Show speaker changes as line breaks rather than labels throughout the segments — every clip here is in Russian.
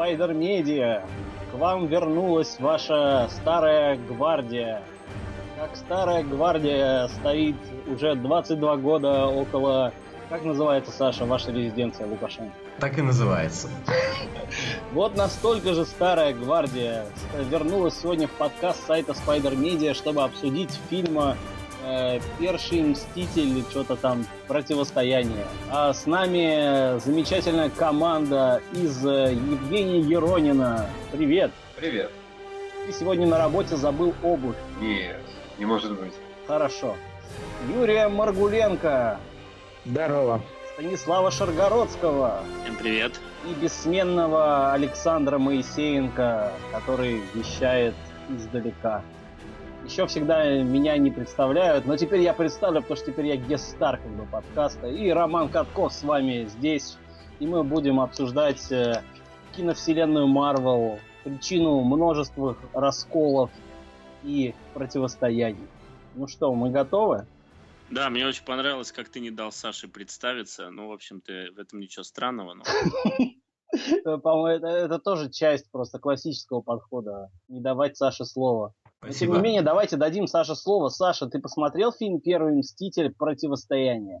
Спайдер Медиа! К вам вернулась ваша старая гвардия. Как старая гвардия стоит уже 22 года около... Как называется, Саша, ваша резиденция Лукашенко?
Так и называется.
Вот настолько же старая гвардия вернулась сегодня в подкаст сайта Spider Media, чтобы обсудить фильма э, Перший Мститель, что-то там, противостояние. А с нами замечательная команда из э, Евгения Еронина. Привет.
Привет.
Ты сегодня на работе забыл обувь.
Нет, не может быть.
Хорошо. Юрия Маргуленко.
Здорово.
Станислава Шаргородского.
Всем привет.
И бессменного Александра Моисеенко, который вещает издалека. Еще всегда меня не представляют, но теперь я представлю, потому что теперь я гест-стар как бы подкаста. И Роман Катков с вами здесь. И мы будем обсуждать э, киновселенную Марвел, причину множества расколов и противостояний. Ну что, мы готовы?
Да, мне очень понравилось, как ты не дал Саше представиться. Ну, в общем-то, в этом ничего странного. Но...
По-моему, это, это тоже часть просто классического подхода. Не давать Саше слово. Но, тем не менее, давайте дадим Саше слово. Саша, ты посмотрел фильм «Первый мститель. Противостояние»?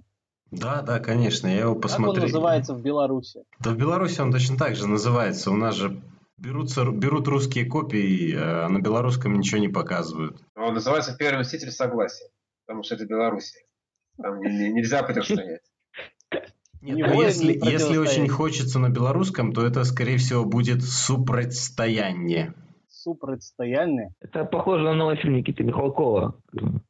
Да, да, конечно, я его посмотрел.
Как он называется в Беларуси?
Да в Беларуси он точно так же называется. У нас же берутся, берут русские копии, а на белорусском ничего не показывают.
Он называется «Первый мститель согласия», потому что это Беларусь. Там нельзя.
Нет, ну, если, если очень хочется на белорусском, то это, скорее всего, будет супротстояние.
Супротстояние?
Это похоже на новый фильм Никиты Михалкова.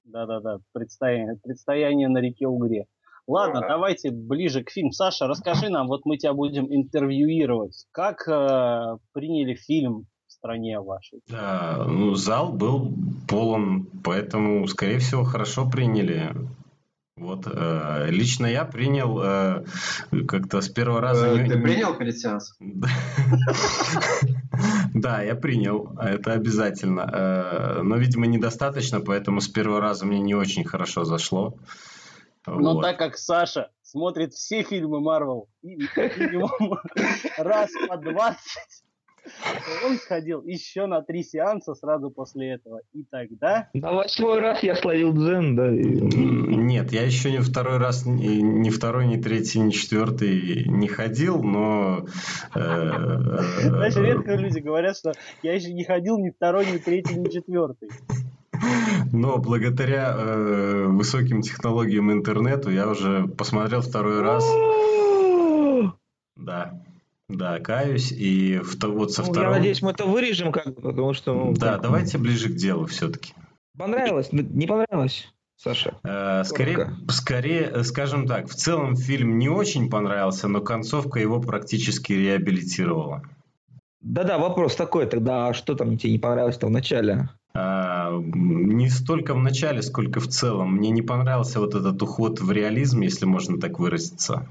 Да-да-да, предстояние, предстояние на реке Угре. Ладно, давайте ближе к фильму. Саша, расскажи нам, вот мы тебя будем интервьюировать. Как э, приняли фильм в стране вашей?
Да, ну, зал был полон, поэтому, скорее всего, хорошо приняли. Вот э, лично я принял э, как-то с первого раза.
Э, ты принял перед сеансом?
Да, я принял, это обязательно. Э, но, видимо, недостаточно, поэтому с первого раза мне не очень хорошо зашло.
Но так как Саша смотрит все фильмы Марвел минимум раз по 20, он сходил еще на три сеанса сразу после этого. И тогда...
На восьмой раз я словил дзен, да.
Нет, я еще не второй раз, ни второй, ни третий, ни четвертый не ходил, но...
Э, Знаешь, редко люди говорят, что я еще не ходил ни второй, ни третий, ни четвертый.
Но благодаря э, высоким технологиям интернету я уже посмотрел второй раз. Да. Да, каюсь. И в, вот со ну, второго...
Я надеюсь, мы это вырежем, как потому что...
Ну, да, как... давайте ближе к делу все-таки.
Понравилось? Не понравилось? Саша?
Э, скорее, скорее, э, скажем так, в целом фильм не очень понравился, но концовка его практически реабилитировала.
Да-да, вопрос такой тогда, а что там тебе не понравилось-то в начале?
А, не столько в начале, сколько в целом. Мне не понравился вот этот уход в реализм, если можно так выразиться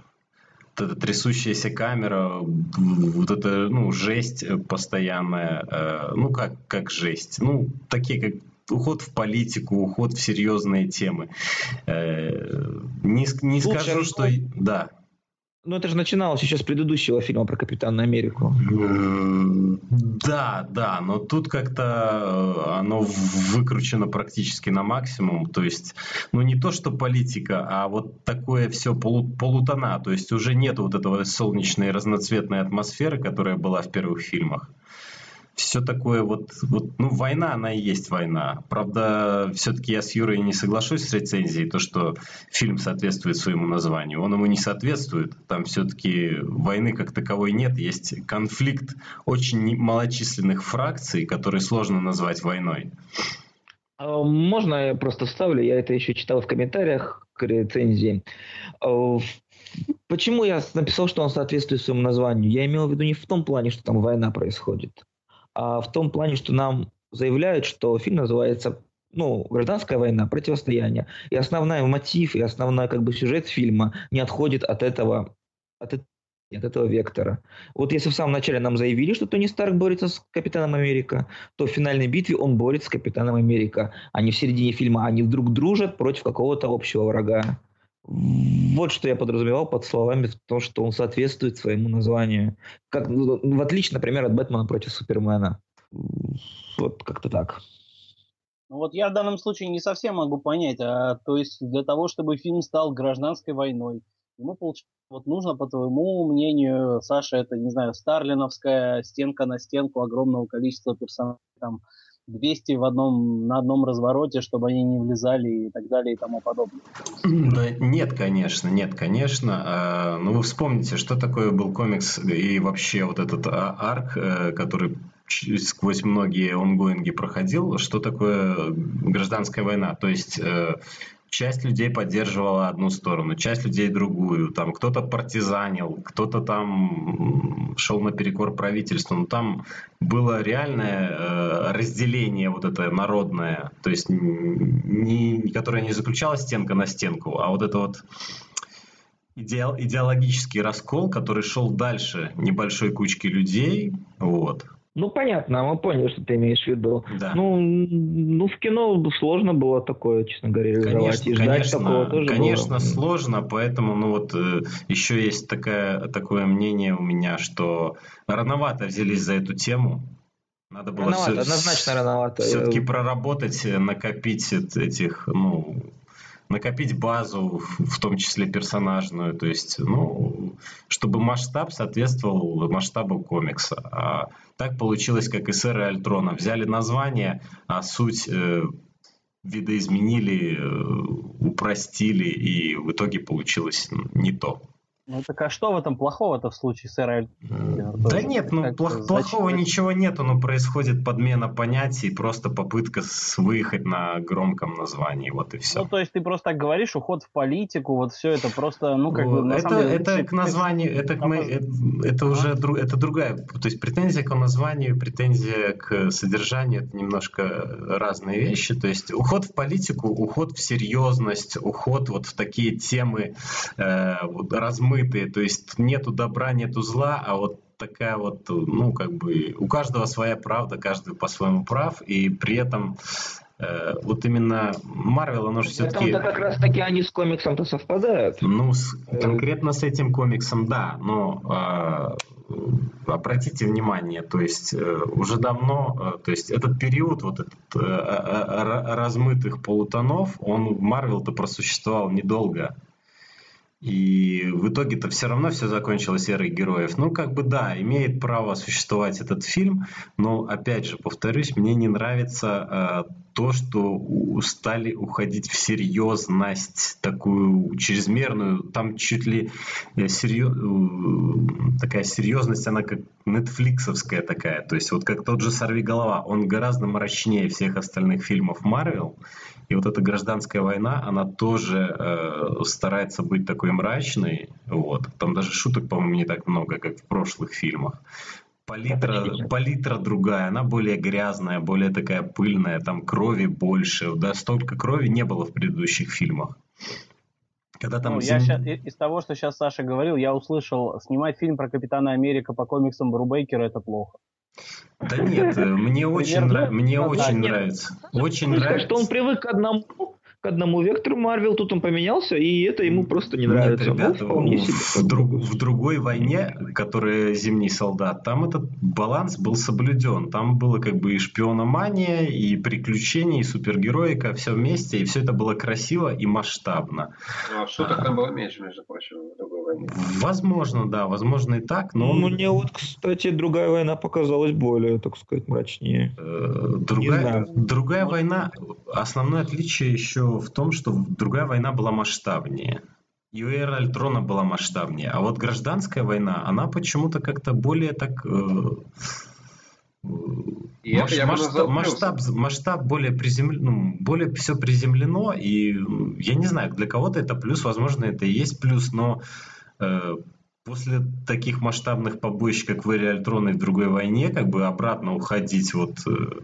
эта трясущаяся камера, вот эта, ну, жесть постоянная, э, ну, как, как жесть, ну, такие, как уход в политику, уход в серьезные темы. Э, не, не скажу, что... Да.
Ну, это же начиналось еще с предыдущего фильма про Капитана Америку.
Да, да, но тут как-то э, оно выкручено практически на максимум. То есть, ну не то, что политика, а вот такое все полу, полутона. То есть уже нет вот этого солнечной разноцветной атмосферы, которая была в первых фильмах все такое вот, вот, ну, война, она и есть война. Правда, все-таки я с Юрой не соглашусь с рецензией, то, что фильм соответствует своему названию. Он ему не соответствует. Там все-таки войны как таковой нет. Есть конфликт очень малочисленных фракций, которые сложно назвать войной.
А можно я просто вставлю? Я это еще читал в комментариях к рецензии. А, почему я написал, что он соответствует своему названию? Я имел в виду не в том плане, что там война происходит а в том плане, что нам заявляют, что фильм называется ну, гражданская война, противостояние. И основной мотив, и основной как бы сюжет фильма не отходит от этого, от, от этого вектора. Вот если в самом начале нам заявили, что Тони Старк борется с Капитаном Америка, то в финальной битве он борется с Капитаном Америка. Не в середине фильма они вдруг дружат против какого-то общего врага. Вот что я подразумевал под словами то, что он соответствует своему названию. Как, ну, в отличие, например, от Бэтмена против Супермена. Вот как-то так.
Ну вот я в данном случае не совсем могу понять, а то есть для того, чтобы фильм стал гражданской войной, ему получается, вот нужно, по твоему мнению, Саша, это, не знаю, старлиновская стенка на стенку огромного количества персонажей, там, 200 в одном, на одном развороте, чтобы они не влезали и так далее и тому подобное.
Да, нет, конечно, нет, конечно. А, ну, вы вспомните, что такое был комикс и вообще вот этот а, арк, э, который сквозь многие онгоинги проходил, что такое гражданская война. То есть э, часть людей поддерживала одну сторону, часть людей другую. Там кто-то партизанил, кто-то там шел наперекор правительству. Но там было реальное э, разделение вот это народное, то есть не, которое не заключалось стенка на стенку, а вот это вот идеологический раскол, который шел дальше небольшой кучки людей, вот,
ну, понятно, мы поняли, что ты имеешь в виду.
Да.
Ну, ну, в кино сложно было такое, честно говоря, реализовать.
Конечно, и конечно, такого тоже конечно было. сложно, поэтому, ну вот, э, еще есть такая, такое мнение у меня, что рановато взялись за эту тему. Надо было
рановато, все, однозначно рановато.
Все-таки проработать, накопить этих, ну, накопить базу, в том числе персонажную, то есть, ну, чтобы масштаб соответствовал масштабу комикса. А так получилось, как и с эры Альтрона. Взяли название, а суть э, видоизменили, э, упростили, и в итоге получилось не то.
Ну так а что в этом плохого-то в случае с Эрой?
Да нет, ну плох, плохого ничего нету, но происходит подмена понятий, просто попытка выехать на громком названии, вот и все.
Ну то есть ты просто так говоришь, уход в политику, вот все это просто, ну как бы...
это, деле, это к названию, это, к мы, это, это уже друг, это другая, то есть претензия к названию, претензия к содержанию, это немножко разные вещи, то есть уход в политику, уход в серьезность, уход вот в такие темы э, вот, размытые, размытые, то есть нету добра, нету зла, а вот такая вот, ну, как бы, у каждого своя правда, каждый по-своему прав, и при этом э, вот именно Марвел, оно же все-таки...
Это как раз-таки они с комиксом-то совпадают.
Ну, с, конкретно с этим комиксом, да, но э, обратите внимание, то есть э, уже давно, э, то есть этот период вот этот э, размытых полутонов, он в Марвел-то просуществовал недолго. И в итоге-то все равно все закончилось эрой героев. Ну, как бы да, имеет право существовать этот фильм, но, опять же, повторюсь, мне не нравится э, то, что стали уходить в серьезность, такую чрезмерную, там чуть ли э, серьез... Э, такая серьезность, она как нетфликсовская такая, то есть вот как тот же «Сорви голова», он гораздо мрачнее всех остальных фильмов Марвел, и вот эта гражданская война, она тоже э, старается быть такой мрачной. Вот. Там даже шуток, по-моему, не так много, как в прошлых фильмах. Палитра, палитра другая, она более грязная, более такая пыльная, там крови больше. Да, столько крови не было в предыдущих фильмах.
Когда там ну, зем... я щас, из того, что сейчас Саша говорил, я услышал, снимать фильм про Капитана Америка по комиксам Брубейкера это плохо.
Да нет, э, мне очень, нрав... мне очень нравится. Очень нравится.
Что он привык к одному к одному вектору Марвел, тут он поменялся, и это ему просто не нравится.
Нет, ребята, ну, в, друг, в другой войне, которая «Зимний солдат», там этот баланс был соблюден. Там было как бы и шпиономания, и приключения, и супергероика, все вместе, и все это было красиво и масштабно.
Ну, а шуток а, там было меньше, между прочим, в другой войне.
Возможно, да, возможно и так, но...
Ну, мне вот, кстати, другая война показалась более, так сказать, мрачнее.
Э, другая, другая война, основное отличие еще в том, что другая война была масштабнее. И эра Альтрона была масштабнее. А вот гражданская война, она почему-то как-то более так... Э, я, Маш, я масштаб, масштаб, масштаб более приземлен, ну, более все приземлено, и я не знаю, для кого-то это плюс, возможно, это и есть плюс, но э, после таких масштабных побоищ, как в Эре Альтрона и в другой войне, как бы обратно уходить вот э,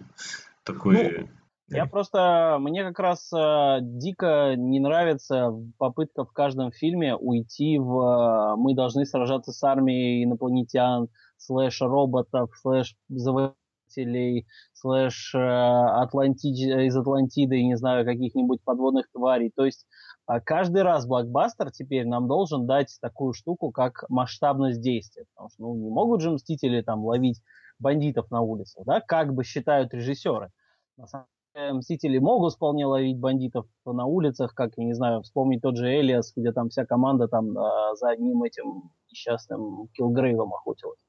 такой...
Ну, я просто, мне как раз э, дико не нравится попытка в каждом фильме уйти в э, мы должны сражаться с армией инопланетян, слэш роботов, слэш завоевать птеродактилей, слэш э, Атланти... из Атлантиды, не знаю, каких-нибудь подводных тварей. То есть а каждый раз блокбастер теперь нам должен дать такую штуку, как масштабность действия. Потому что ну, не могут же мстители там ловить бандитов на улицах, да, как бы считают режиссеры. На самом мстители могут вполне ловить бандитов на улицах, как, я не знаю, вспомнить тот же Элиас, где там вся команда там э, за одним этим несчастным Килгрейвом охотилась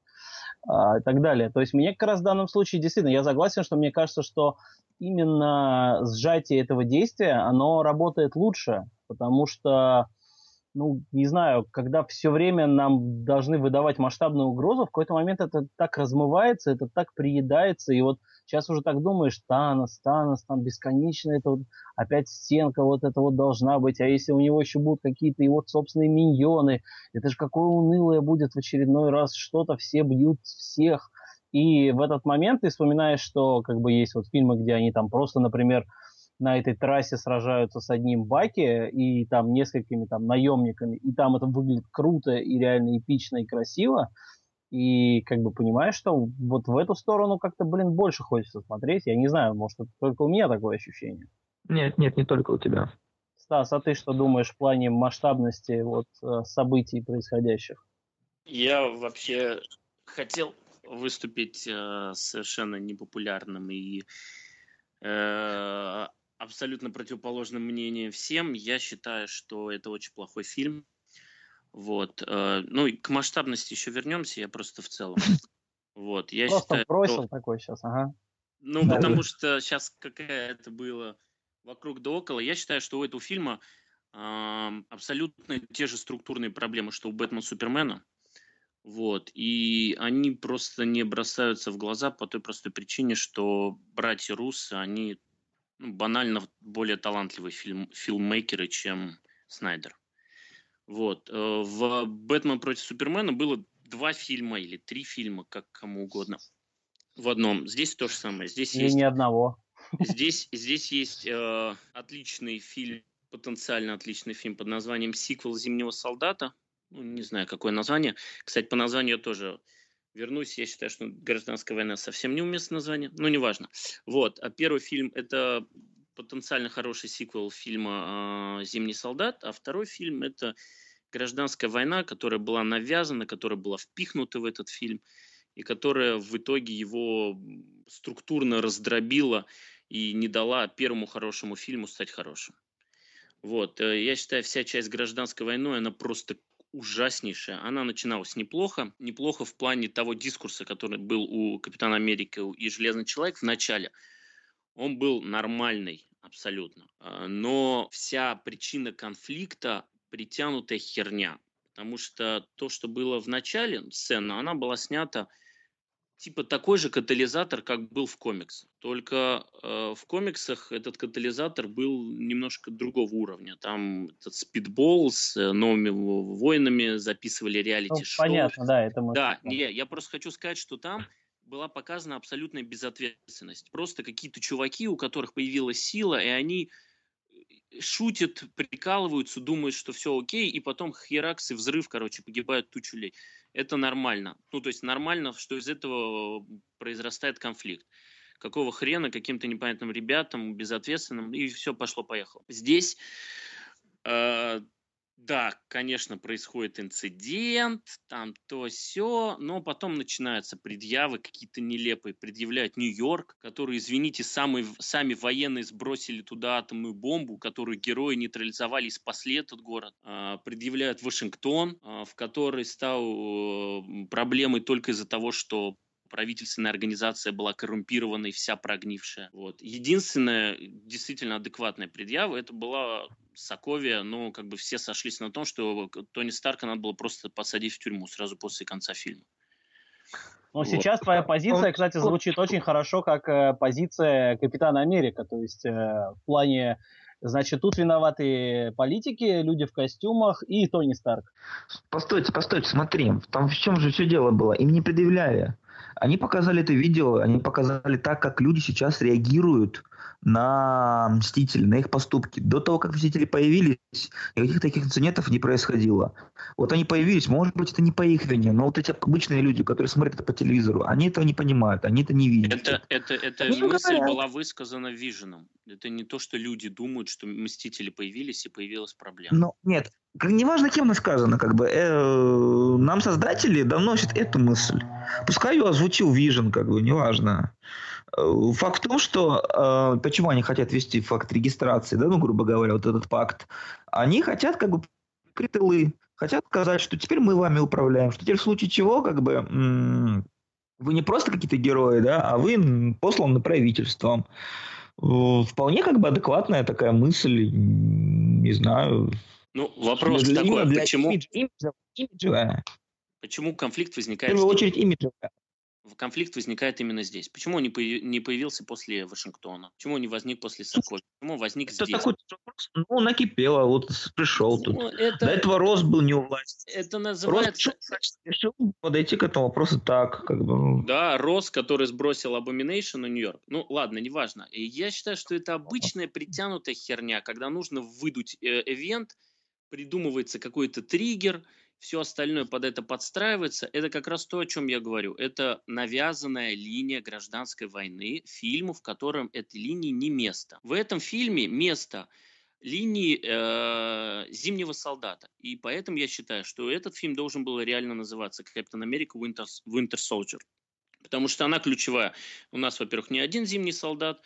э, и так далее. То есть мне как раз в данном случае действительно, я согласен, что мне кажется, что именно сжатие этого действия, оно работает лучше, потому что, ну, не знаю, когда все время нам должны выдавать масштабную угрозу, в какой-то момент это так размывается, это так приедается, и вот сейчас уже так думаешь, Танос, Танос, там бесконечно, это вот опять стенка вот это вот должна быть, а если у него еще будут какие-то его собственные миньоны, это же какое унылое будет в очередной раз что-то, все бьют всех, и в этот момент ты вспоминаешь, что как бы есть вот фильмы, где они там просто, например, на этой трассе сражаются с одним Баки и там несколькими там наемниками, и там это выглядит круто и реально эпично и красиво, и как бы понимаешь, что вот в эту сторону как-то, блин, больше хочется смотреть. Я не знаю, может, это только у меня такое ощущение.
Нет, нет, не только у тебя.
Стас, а ты что думаешь в плане масштабности вот э, событий происходящих?
Я вообще хотел выступить э, совершенно непопулярным и э, абсолютно противоположным мнением всем. Я считаю, что это очень плохой фильм. Вот. Э, ну, и к масштабности еще вернемся, я просто в целом. Вот. Я
просто
считаю,
бросил
что...
такой сейчас, ага.
Ну, да, потому что сейчас какая это было вокруг да около. Я считаю, что у этого фильма э, абсолютно те же структурные проблемы, что у Бэтмена Супермена. Вот. И они просто не бросаются в глаза по той простой причине, что братья Руссы, они ну, банально более талантливые фильм, фильммейкеры, чем Снайдер. Вот. Э, в «Бэтмен против Супермена» было два фильма или три фильма, как кому угодно. В одном. Здесь то же самое. Здесь
Или
есть...
ни одного.
Здесь, здесь есть э, отличный фильм, потенциально отличный фильм под названием «Сиквел Зимнего солдата». Ну, не знаю, какое название. Кстати, по названию тоже вернусь. Я считаю, что «Гражданская война» совсем неуместное название, но неважно. Вот. А первый фильм – это потенциально хороший сиквел фильма э, «Зимний солдат», а второй фильм – это «Гражданская война», которая была навязана, которая была впихнута в этот фильм, и которая в итоге его структурно раздробила и не дала первому хорошему фильму стать хорошим. Вот. Э, я считаю, вся часть гражданской войны, она просто ужаснейшая. Она начиналась неплохо. Неплохо в плане того дискурса, который был у Капитана Америки и Железный Человек в начале. Он был нормальный абсолютно. А, но вся причина конфликта притянутая херня. Потому что то, что было в начале сцена, она была снята типа такой же катализатор, как был в комиксах. Только э, в комиксах этот катализатор был немножко другого уровня. Там этот спидбол с э, новыми воинами записывали реалити-шоу.
Ну, понятно, да, это мы...
Да, не, я просто хочу сказать, что там была показана абсолютная безответственность. Просто какие-то чуваки, у которых появилась сила, и они э, шутят, прикалываются, думают, что все окей, и потом херакс и взрыв, короче, погибают тучу людей это нормально. Ну, то есть нормально, что из этого произрастает конфликт. Какого хрена каким-то непонятным ребятам, безответственным, и все пошло-поехало. Здесь э, да, конечно, происходит инцидент, там то все, но потом начинаются предъявы какие-то нелепые. Предъявляют Нью-Йорк, который, извините, самые, сами военные сбросили туда атомную бомбу, которую герои нейтрализовали и спасли этот город. А, предъявляют Вашингтон, а, в который стал э, проблемой только из-за того, что правительственная организация была коррумпирована и вся прогнившая. Вот. Единственная действительно адекватная предъява это была Соковия, но как бы все сошлись на том, что Тони Старка надо было просто посадить в тюрьму сразу после конца фильма.
Ну, вот. сейчас твоя позиция, кстати, звучит очень хорошо, как э, позиция Капитана Америка. То есть э, в плане, значит, тут виноваты политики, люди в костюмах и Тони Старк.
Постойте, постойте, смотри, там в чем же все дело было? Им не предъявляли. Они показали это видео, они показали так, как люди сейчас реагируют на Мстители, на их поступки. До того, как Мстители появились, никаких таких инцидентов не происходило. Вот они появились, может быть, это не по их вине, но вот эти обычные люди, которые смотрят это по телевизору, они этого не понимают, они это не видят.
Это, это, это
Они
мысль
говорят.
была высказана Виженом. Это не то, что люди думают, что Мстители появились и появилась проблема.
Ну, нет, неважно, кем она сказана, как бы, э, нам создатели доносят эту мысль. Пускай ее озвучил Vision, как бы, неважно. Э, Факт в том, что э, почему они хотят ввести факт регистрации, да, ну, грубо говоря, вот этот факт, они хотят как бы прикрыть тылы, хотят сказать, что теперь мы вами управляем, что теперь в случае чего, как бы, вы не просто какие-то герои, да, а вы посланы правительством. Вполне как бы адекватная такая мысль, не знаю,
Ну, вопрос
для-
такой,
для
почему,
имиджевая.
почему конфликт
В
возникает
первую
здесь?
очередь имиджевая.
Конфликт возникает именно здесь. Почему он не, появи- не появился после Вашингтона? Почему он не возник после Соколи? Почему возник
Это
здесь?
такой вопрос, ну, накипело, вот пришел тут.
Ну,
До
это,
этого рост был не у власти.
это называется...
пришел, решил подойти к этому вопросу так, как бы. ну,
Да, Рос, который сбросил Abomination на Нью-Йорк. Ну, ладно, неважно. Я считаю, что это обычная притянутая херня, когда нужно выдуть э, эвент, придумывается какой-то триггер, все остальное под это подстраивается. Это как раз то, о чем я говорю. Это навязанная линия гражданской войны, фильму, в котором этой линии не место. В этом фильме место линии э, Зимнего солдата. И поэтому я считаю, что этот фильм должен был реально называться Captain America Winter, Winter Soldier. Потому что она ключевая. У нас, во-первых, не один Зимний солдат,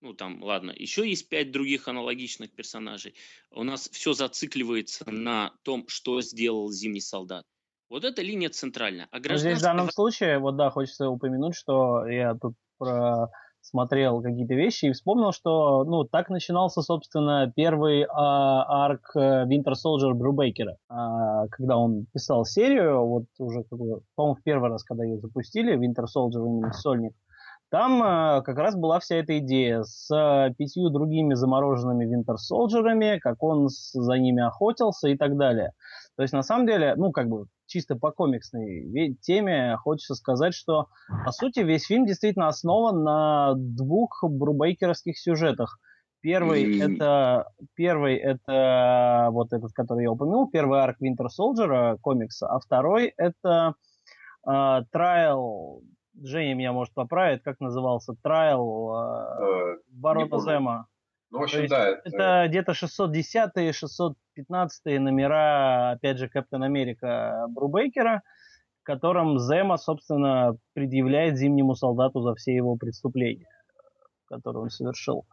ну там, ладно, еще есть пять других аналогичных персонажей. У нас все зацикливается на том, что сделал Зимний солдат. Вот эта линия центральная. А
Ну, здесь в
гражданская
данном случае, вот да, хочется упомянуть, что я тут просмотрел какие-то вещи и вспомнил, что, ну, так начинался, собственно, первый а, арк э, Winter Soldier Брубейкера, А, когда он писал серию, вот уже, по-моему, в первый раз, когда ее запустили, Winter Soldier именно сольник, там э, как раз была вся эта идея с э, пятью другими замороженными Soldier'ами, как он за ними охотился и так далее. То есть, на самом деле, ну, как бы, чисто по комиксной теме хочется сказать, что, по сути, весь фильм действительно основан на двух брубейкеровских сюжетах. Первый
М.
это первый это вот этот, который я упомянул, первый арк Soldier э, комикса, а второй это э, Трайл, Женя меня может поправить, как назывался Трайл э. Зема.
Ну, в
То
общем,
есть
да, это,
Это где-то 610 615 номера, опять же, Капитан Америка Брубейкера, в котором Зема, собственно, предъявляет зимнему солдату за все его преступления, которые он совершил.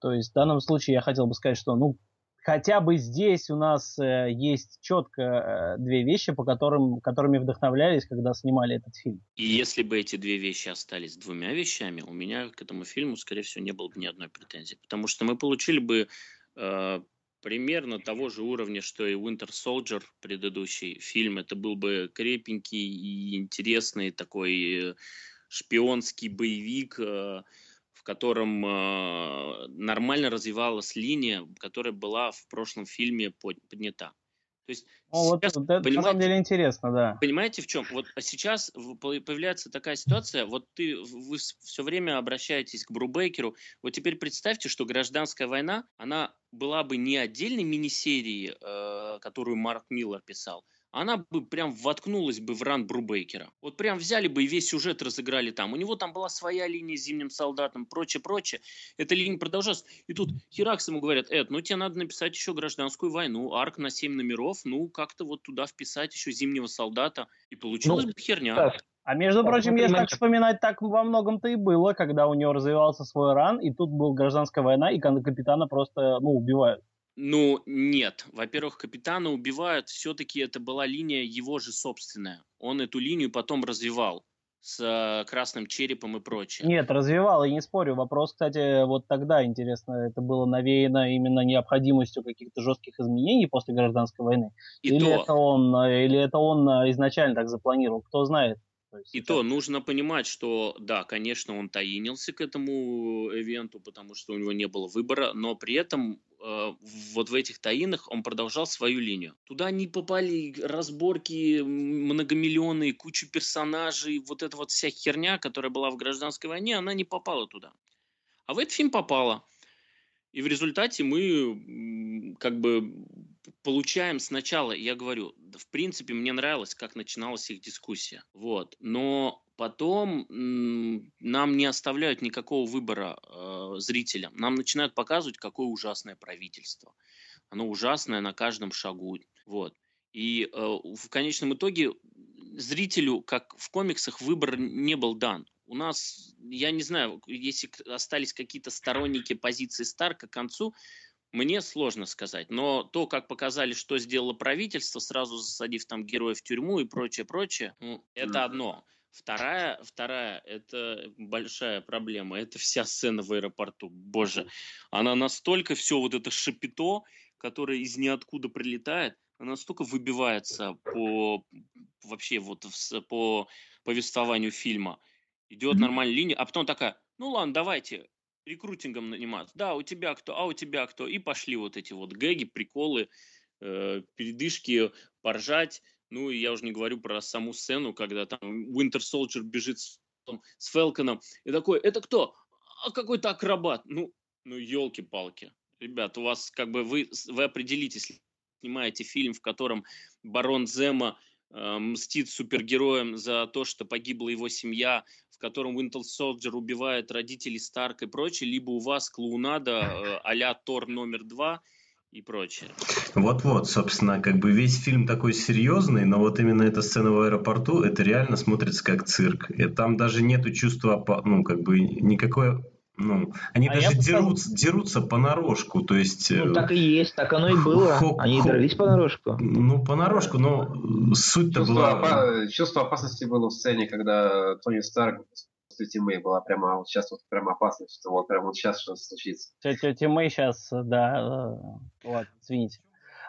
То есть в данном случае я хотел бы сказать, что ну хотя бы здесь у нас э, есть четко э, две вещи, по которым, которыми вдохновлялись, когда снимали этот фильм.
И если бы эти две вещи остались двумя вещами, у меня к этому фильму, скорее всего, не было бы ни одной претензии. Потому что мы получили бы э, примерно того же уровня, что и Winter Soldier, предыдущий фильм. Это был бы крепенький и интересный такой э, шпионский боевик, э, в котором э, нормально развивалась линия, которая была в прошлом фильме под- поднята. То есть
Ну, вот,
сейчас,
вот это на самом деле интересно, да.
Понимаете, в чем? Вот сейчас появляется такая ситуация, вот ты, вы все время обращаетесь к Брубейкеру, вот теперь представьте, что гражданская война, она была бы не отдельной мини-серией, э, которую Марк Миллер писал, она бы прям воткнулась бы в ран Брубейкера. Вот прям взяли бы и весь сюжет разыграли там. У него там была своя линия с Зимним солдатом, прочее-прочее. Эта линия продолжалась. И тут Херакс ему говорят, Эд, ну тебе надо написать еще гражданскую войну, арк на 7 номеров, ну как-то вот туда вписать еще Зимнего солдата. И получилась
Ну,
бы херня.
Стас,
А между прочим, если так вспоминать, так во многом-то и было, когда у него развивался свой ран, и тут была гражданская война, и капитана просто, ну, убивают.
Ну, нет. Во-первых, капитана убивают. Все-таки это была линия его же собственная. Он эту линию потом развивал с э, красным черепом и прочее.
Нет, развивал, и не спорю. Вопрос, кстати, вот тогда, интересно, это было навеяно именно необходимостью каких-то жестких изменений после гражданской войны?
И
или,
то,
это он, э, или это он э, изначально так запланировал? Кто знает. То есть
И
это-
то нужно понимать, что да, конечно, он таинился к этому ивенту, потому что у него не было выбора, но при этом э, вот в этих таинах он продолжал свою линию. Туда не попали разборки многомиллионные, кучу персонажей, вот эта вот вся херня, которая была в гражданской войне, она не попала туда. А в этот фильм попала. И в результате мы как бы получаем сначала, я говорю, в принципе, мне нравилось, как начиналась их дискуссия. Вот. Но потом нам не оставляют никакого выбора э, зрителям. Нам начинают показывать, какое ужасное правительство. Оно ужасное на каждом шагу. Вот. И э, в конечном итоге зрителю, как в комиксах, выбор не был дан у нас, я не знаю, если остались какие-то сторонники позиции Старка к концу, мне сложно сказать. Но то, как показали, что сделало правительство, сразу засадив там героев в тюрьму и прочее, прочее, ну, это одно. Вторая, вторая, это большая проблема. Это вся сцена в аэропорту. Боже, она настолько все вот это шапито, которое из ниоткуда прилетает, она настолько выбивается по вообще вот по повествованию фильма идет нормальная линия, а потом такая, ну ладно, давайте рекрутингом наниматься. Да, у тебя кто, а у тебя кто. И пошли вот эти вот гэги, приколы, э, передышки, поржать. Ну, и я уже не говорю про саму сцену, когда там Winter Soldier бежит с, там, с Фелконом. И такой, это кто? А какой-то акробат. Ну, ну елки-палки. Ребят, у вас как бы вы, вы определитесь, снимаете фильм, в котором барон Зема мстит супергероям за то, что погибла его семья, котором Winter Soldier убивает родителей Старк и прочее, либо у вас клоунада э, а-ля Тор номер два и прочее.
Вот-вот, собственно, как бы весь фильм такой серьезный, но вот именно эта сцена в аэропорту, это реально смотрится как цирк. И там даже нету чувства, ну, как бы никакой ну, они а даже дерутся, сказал... дерутся понарошку, то есть...
Ну, э, так и есть, так оно и было. Хо, они хо... дрались понарошку.
Ну, понарошку, но суть-то чувство была...
Опа... Чувство опасности было в сцене, когда Тони Старк после Тимы была прямо вот сейчас вот прям опасность, что вот прямо вот сейчас что-то случится.
Тимы сейчас, да, э, вот, извините.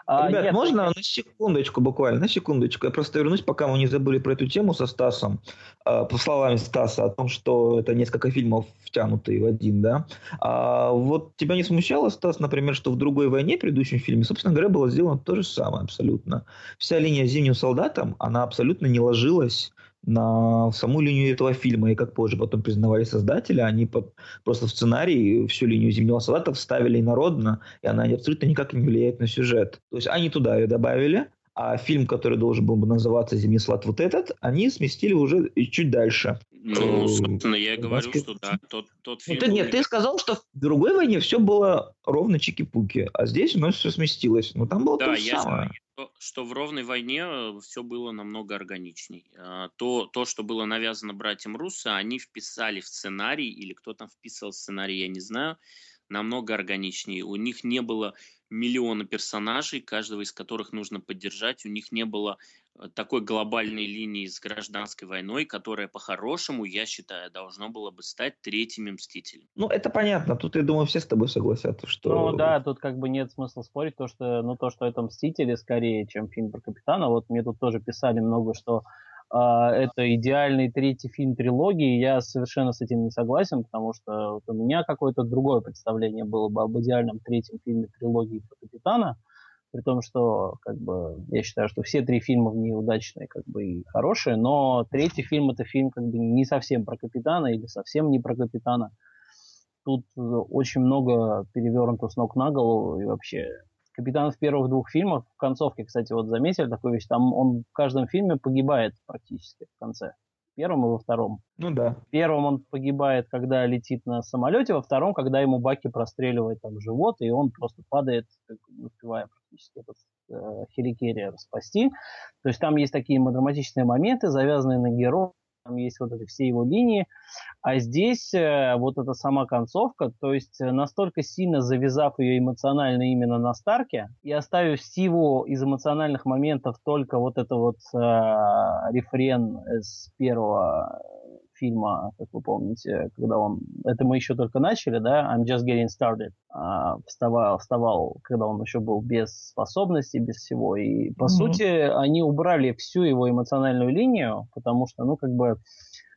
А, Ребят, нет, можно на секундочку буквально, на секундочку. Я просто вернусь, пока мы не забыли про эту тему со Стасом. А, по словам Стаса о том, что это несколько фильмов втянутые в один, да. А вот тебя не смущало, Стас, например, что в другой войне, в предыдущем фильме, собственно говоря, было сделано то же самое абсолютно. Вся линия зимним солдатом, она абсолютно не ложилась на саму линию этого фильма. И как позже потом признавали создатели, они по, просто в сценарий всю линию Зимнего Солдата вставили инородно, и она абсолютно никак не влияет на сюжет. То есть они туда ее добавили, а фильм, который должен был бы называться «Зимний слад» вот этот, они сместили уже чуть дальше.
Ну, собственно, я и говорю, Баскет... что да, тот, тот
фильм... Ну, ты, нет, ты сказал, что в другой войне все было ровно чики-пуки, а здесь у нас все сместилось. Но там было да, то же я самое.
Что, что в ровной войне э, все было намного органичней. А, то, то, что было навязано братьям Руссо, они вписали в сценарий, или кто там вписал сценарий, я не знаю, намного органичнее. У них не было миллиона персонажей, каждого из которых нужно поддержать. У них не было э, такой глобальной линии с гражданской войной, которая по-хорошему, я считаю, должно было бы стать третьим Мстителем.
Ну, это понятно. Тут, я думаю, все с тобой согласятся, что...
Ну, да, тут как бы нет смысла спорить, то, что, ну, то, что это Мстители скорее, чем фильм про Капитана. Вот мне тут тоже писали много, что это идеальный третий фильм трилогии. Я совершенно с этим не согласен, потому что вот у меня какое-то другое представление было бы об идеальном третьем фильме трилогии про Капитана. При том, что как бы, я считаю, что все три фильма в ней удачные как бы, и хорошие, но третий фильм это фильм как бы не совсем про Капитана или совсем не про Капитана. Тут очень много перевернуто с ног на голову и вообще Капитан в первых двух фильмах, в концовке, кстати, вот заметили такую вещь, там он в каждом фильме погибает практически в конце. В первом и во втором.
Ну да.
В первом он погибает, когда летит на самолете, во втором, когда ему Баки простреливает там живот, и он просто падает, не успевая практически этот э, Хеликерия спасти. То есть там есть такие драматичные моменты, завязанные на героя, там есть вот эти все его линии, а здесь э, вот эта сама концовка, то есть э, настолько сильно завязав ее эмоционально именно на Старке и оставив Стиву из эмоциональных моментов только вот это вот э, рефрен с первого фильма, как вы помните, когда он... Это мы еще только начали, да? I'm just getting started. А, вставал, вставал, когда он еще был без способностей, без всего. И, по mm-hmm. сути, они убрали всю его эмоциональную линию, потому что, ну, как бы,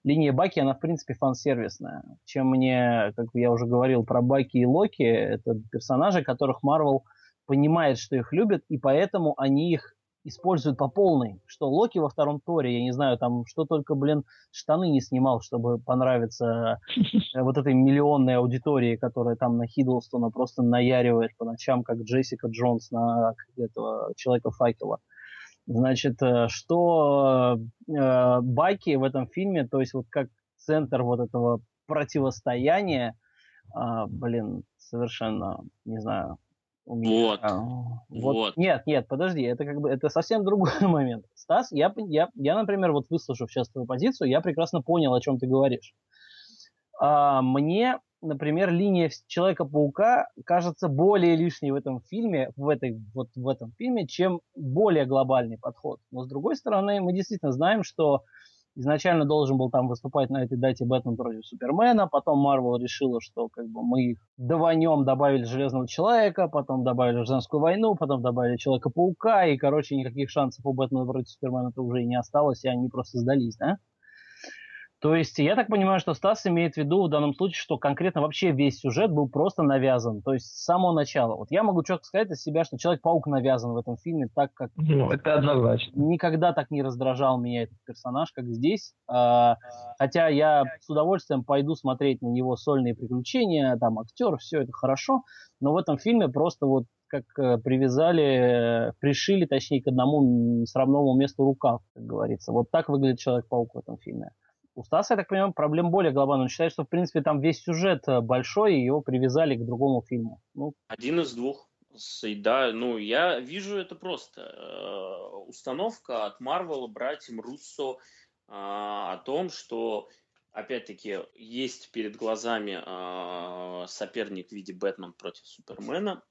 линия Баки, она, в принципе, фан-сервисная. Чем мне, как я уже говорил про Баки и Локи, это персонажи, которых Марвел понимает, что их любят, и поэтому они их используют по полной. Что Локи во втором Торе, я не знаю, там что только, блин, штаны не снимал, чтобы понравиться э, вот этой миллионной аудитории, которая там на Хиддлстона просто наяривает по ночам, как Джессика Джонс на этого Человека-факела. Значит, э, что э, Баки в этом фильме, то есть вот как центр вот этого противостояния, э, блин, совершенно, не знаю,
у меня. Вот. А,
вот. вот. Нет, нет, подожди, это как бы это совсем другой момент. Стас, я, я, я, например, вот выслушав сейчас твою позицию, я прекрасно понял, о чем ты говоришь. А, мне, например, линия Человека-паука кажется более лишней в этом фильме, в, этой, вот в этом фильме, чем более глобальный подход. Но с другой стороны, мы действительно знаем, что изначально должен был там выступать на этой дате Бэтмен против Супермена, потом Марвел решила, что как бы мы их даванем, добавили Железного Человека, потом добавили Женскую войну, потом добавили Человека-паука, и, короче, никаких шансов у Бэтмена против Супермена-то уже и не осталось, и они просто сдались, да? То есть я так понимаю, что Стас имеет в виду в данном случае, что конкретно вообще весь сюжет был просто навязан. То есть с самого начала. Вот я могу четко сказать из себя, что Человек-паук навязан в этом фильме так, как...
Ну, это однозначно.
Никогда так не раздражал меня этот персонаж, как здесь. А, хотя я с удовольствием пойду смотреть на него сольные приключения, там актер, все это хорошо. Но в этом фильме просто вот как э, привязали, пришили, точнее, к одному сравному месту рукав, как говорится. Вот так выглядит Человек-паук в этом фильме. У Стаса, я так понимаю, проблем более глобальная. Он считает, что, в принципе, там весь сюжет э, большой, и его привязали к другому фильму.
Ну. Один из двух. Да, ну, я вижу это просто. Э, установка от Марвела братьям Руссо а, о том, что опять-таки, есть перед глазами э, соперник в виде Бэтмен против Супермена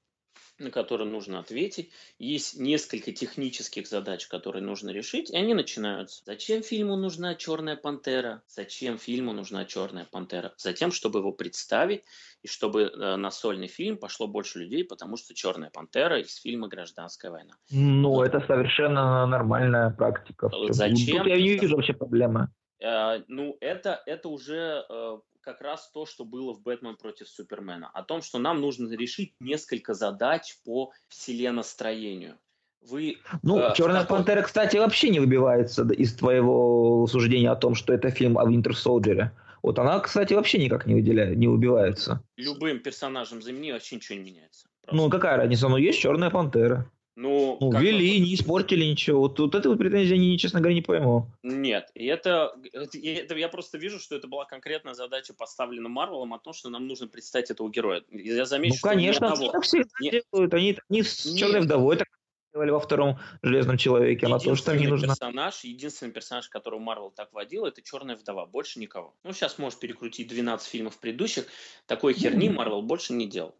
на которые нужно ответить. Есть несколько технических задач, которые нужно решить, и они начинаются. Зачем фильму нужна «Черная пантера»? Зачем фильму нужна «Черная пантера»? Затем, чтобы его представить, и чтобы э, на сольный фильм пошло больше людей, потому что «Черная пантера» из фильма «Гражданская война».
Ну, вот. это совершенно нормальная практика.
Зачем? Тут
я не вижу вообще проблемы.
Э, ну, это, это уже э, как раз то, что было в «Бэтмен против Супермена». О том, что нам нужно решить несколько задач по вселенностроению. Вы,
ну, э, «Черная какой... пантера», кстати, вообще не выбивается из твоего суждения о том, что это фильм о Винтер Солджере. Вот она, кстати, вообще никак не, выделяет, не выбивается.
Любым персонажем Земли вообще ничего не меняется.
Просто. Ну, какая разница? Ну, есть «Черная пантера».
Ну,
ну ввели, не испортили ничего. Вот, вот это вот претензии они, честно говоря, не пойму.
Нет, и это, это, это я просто вижу, что это была конкретная задача поставлена Марвелом о том, что нам нужно представить этого героя. Я замечу,
ну, конечно,
что
так всегда Нет. делают. Они, они с Нет. Черной вдовой так делали во втором Железном Человеке. Она тоже там не нужна.
Персонаж, единственный персонаж, которого Марвел так водил, это Черная вдова. Больше никого. Ну, сейчас можешь перекрутить 12 фильмов предыдущих. Такой херни Марвел больше не делал.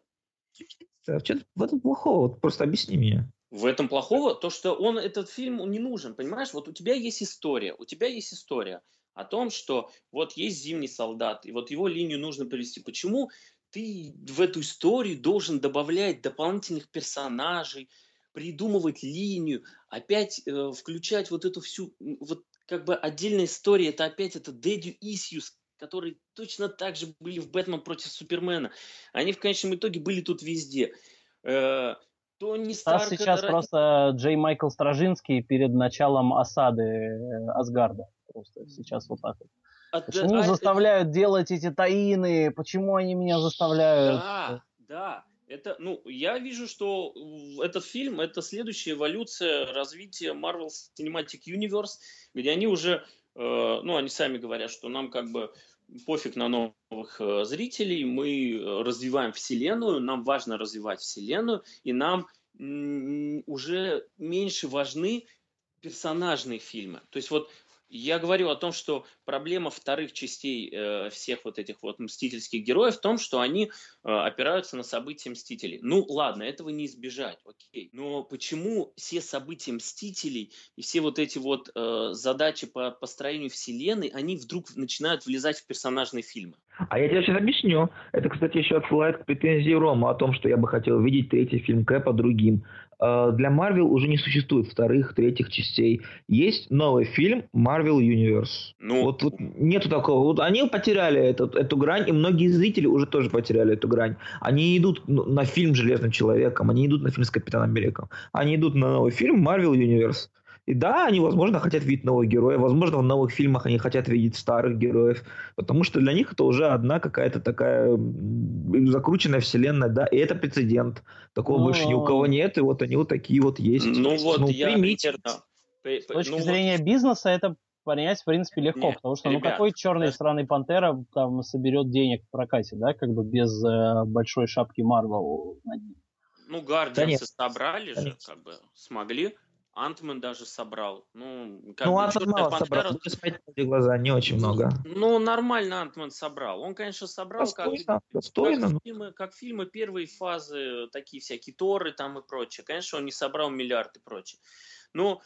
А что в этом плохого? Вот просто объясни мне.
В этом плохого то, что он этот фильм не нужен, понимаешь? Вот у тебя есть история, у тебя есть история о том, что вот есть зимний солдат, и вот его линию нужно привести. Почему ты в эту историю должен добавлять дополнительных персонажей, придумывать линию, опять э, включать вот эту всю, вот как бы отдельная история, это опять это Daddy Issues, которые точно так же были в «Бэтмен против Супермена». Они в конечном итоге были тут везде. Э,
Тони Старк... Стас сейчас это... просто Джей Майкл Стражинский перед началом осады э, Асгарда. Просто сейчас вот так вот. А, почему а, заставляют а... делать эти таины? Почему они меня заставляют?
Да, да. Это, ну, я вижу, что этот фильм это следующая эволюция развития Marvel Cinematic Universe, где они уже, э, ну, они сами говорят, что нам как бы пофиг на новых э, зрителей, мы э, развиваем вселенную, нам важно развивать вселенную, и нам уже меньше важны персонажные фильмы. То есть вот я говорю о том, что проблема вторых частей э, всех вот этих вот мстительских героев в том, что они э, опираются на события Мстителей. Ну ладно, этого не избежать, окей. Но почему все события Мстителей и все вот эти вот э, задачи по построению вселенной, они вдруг начинают влезать в персонажные фильмы?
А я тебе сейчас объясню. Это, кстати, еще отсылает к претензии Рома о том, что я бы хотел видеть третий фильм Кэпа другим. Э, для Марвел уже не существует вторых, третьих частей. Есть новый фильм Marvel Universe. Ну, вот, вот нету такого. Вот они потеряли этот, эту грань, и многие зрители уже тоже потеряли эту грань. Они идут на фильм Железным человеком, они идут на фильм с Капитаном Америком, они идут на новый фильм Marvel Universe. И да, они, возможно, хотят видеть новых героев, возможно, в новых фильмах они хотят видеть старых героев, потому что для них это уже одна какая-то такая закрученная вселенная, да, и это прецедент. Такого Но... больше ни у кого нет, и вот они вот такие вот есть.
Ну вот, ну, я примите.
С точки ну, зрения вот... бизнеса это понять, в принципе, легко, Нет, потому что, ну, какой черный да. сраный пантера там соберет денег в прокате, да, как бы без э, большой шапки Марвел
над ним. Ну, Гардиансы да собрали же, как бы, смогли. Антмен даже собрал. Ну,
как ну Антмен мало Пантера... собрал. Вы глаза, не очень много.
Ну, нормально Антмен собрал. Он, конечно, собрал достойно, как, достойно. Как, фильмы, как фильмы первой фазы, такие всякие Торы там и прочее. Конечно, он не собрал миллиард и прочее. Но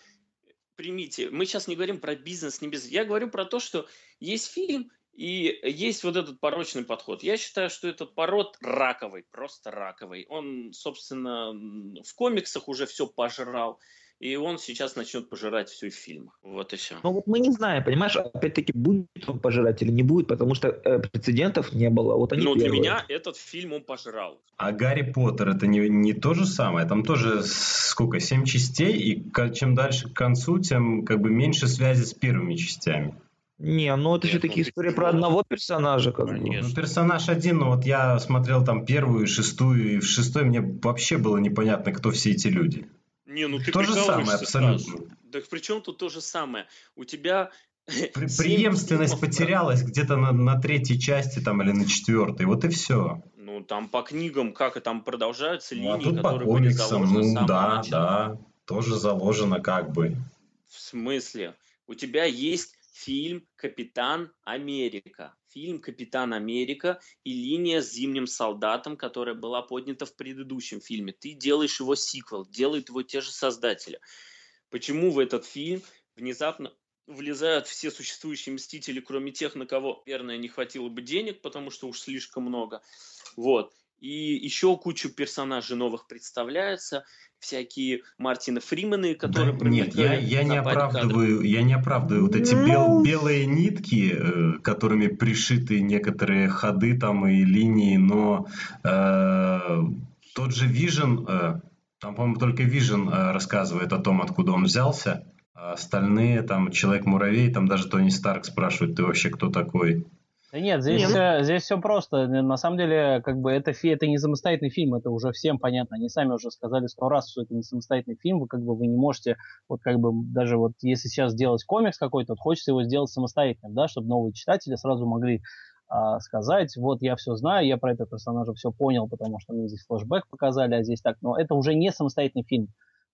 примите, мы сейчас не говорим про бизнес, не бизнес. Я говорю про то, что есть фильм, и есть вот этот порочный подход. Я считаю, что этот пород раковый, просто раковый. Он, собственно, в комиксах уже все пожрал и он сейчас начнет пожирать все в фильмах. Вот и все.
Ну вот мы не знаем, понимаешь, опять-таки будет он пожирать или не будет, потому что э, прецедентов не было. Вот они
Но первые. для меня этот фильм он пожирал.
А Гарри Поттер это не, не то же самое? Там тоже сколько, семь частей, и чем дальше к концу, тем как бы меньше связи с первыми частями.
Не, ну это все-таки ну, история про одного персонажа, как бы.
Ну, персонаж один, но вот я смотрел там первую, шестую, и в шестой мне вообще было непонятно, кто все эти люди.
Не, ну ты
То же самое, абсолютно.
Да при чем тут то же самое? У тебя
преемственность потерялась где-то на, на третьей части там или на четвертой, вот и все.
Ну, там по книгам, как и там продолжаются линии, ну, а
тут которые по комиксам, были заложены ну, да, начала. да, тоже заложено как бы.
В смысле? У тебя есть фильм «Капитан Америка». Фильм «Капитан Америка» и линия с зимним солдатом, которая была поднята в предыдущем фильме. Ты делаешь его сиквел, делают его те же создатели. Почему в этот фильм внезапно влезают все существующие мстители, кроме тех, на кого, наверное, не хватило бы денег, потому что уж слишком много. Вот. И еще кучу персонажей новых представляется всякие Мартина Фриманы, которые
да, Нет, я, я не оправдываю, я не оправдываю вот эти бел, ну. белые нитки, э, которыми пришиты некоторые ходы там и линии, но э, тот же Vision, э, там, по-моему, только Vision э, рассказывает о том, откуда он взялся, а остальные, там, Человек-муравей, там даже Тони Старк спрашивает, ты вообще кто такой?
Да нет, здесь, нет. Все, здесь все просто. На самом деле, как бы это, это не самостоятельный фильм, это уже всем понятно. Они сами уже сказали сто раз, что это не самостоятельный фильм. Вы как бы вы не можете, вот как бы даже вот если сейчас сделать комикс какой-то, вот хочется его сделать самостоятельным, да, чтобы новые читатели сразу могли а, сказать, вот я все знаю, я про этого персонажа все понял, потому что мне здесь флешбэк показали, а здесь так. Но это уже не самостоятельный фильм.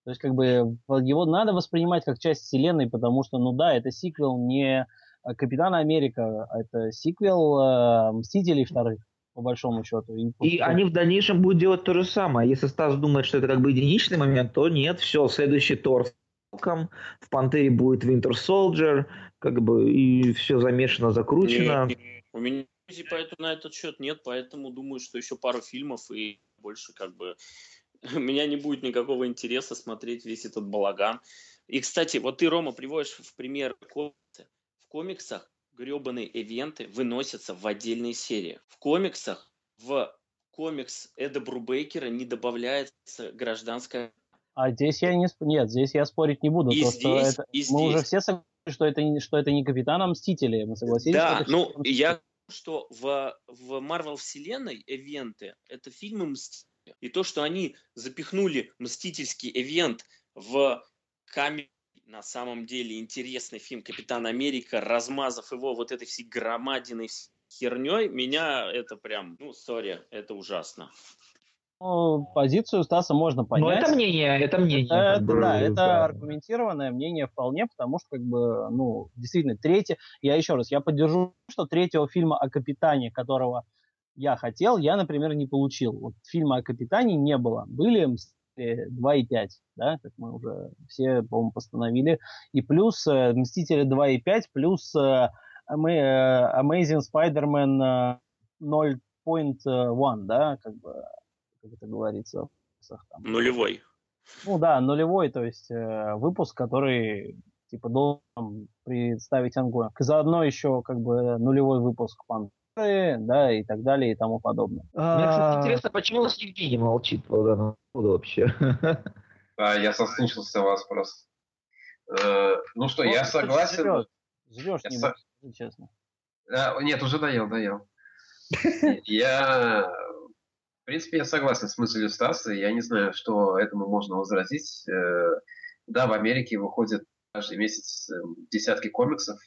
То есть как бы его надо воспринимать как часть вселенной, потому что, ну да, это сиквел не Капитан Америка а это сиквел э, Мстителей вторых, по большому счету.
И, и они в дальнейшем будут делать то же самое. Если Стас думает, что это как бы единичный момент, то нет, все, следующий Тор в Пантере будет Winter Soldier, как бы, и все замешано, закручено.
Не, не, у меня поэтому на этот счет нет, поэтому думаю, что еще пару фильмов и больше как бы у меня не будет никакого интереса смотреть весь этот балаган. И, кстати, вот ты, Рома, приводишь в пример комиксы комиксах гребаные ивенты выносятся в отдельные серии. В комиксах, в комикс Эда Брубейкера не добавляется гражданская...
А здесь я не... Нет, здесь я спорить не буду.
И то, здесь,
это...
и
Мы
здесь.
уже все согласились, что это, не, что это не Капитана Мстители. Мы согласились,
да, что ну, я что в, в Марвел вселенной эвенты это фильмы Мстители. И то, что они запихнули мстительский эвент в камень на самом деле интересный фильм «Капитан Америка», размазав его вот этой всей громадиной херней, меня это прям, ну, сори, это ужасно.
Ну, позицию Стаса можно понять. Но
это мнение, это мнение.
Это, бы, да, это да. аргументированное мнение вполне, потому что, как бы, ну, действительно, третье, я еще раз, я поддержу, что третьего фильма о Капитане, которого я хотел, я, например, не получил. Вот фильма о Капитане не было. Были 2,5, да, как мы уже все, по-моему, постановили. И плюс э, Мстители 2,5, плюс э, э, Amazing Spider-Man 0.1, да, как бы, как это говорится.
Там. Нулевой.
Ну да, нулевой, то есть э, выпуск, который типа должен представить Ангоинг. И заодно еще как бы нулевой выпуск Пантеры, да, и так далее, и тому подобное.
Мне, кстати, интересно, почему у нас Евгений молчит по данному поводу вообще?
А, я сослушался вас просто. Э, ну что, я согласен.
Жрешь, не со... честно.
А, нет, уже доел, доел. Я, в принципе, я согласен с мыслью Стаса. Я не знаю, что этому можно возразить. Э, да, в Америке выходит каждый месяц эм, десятки комиксов.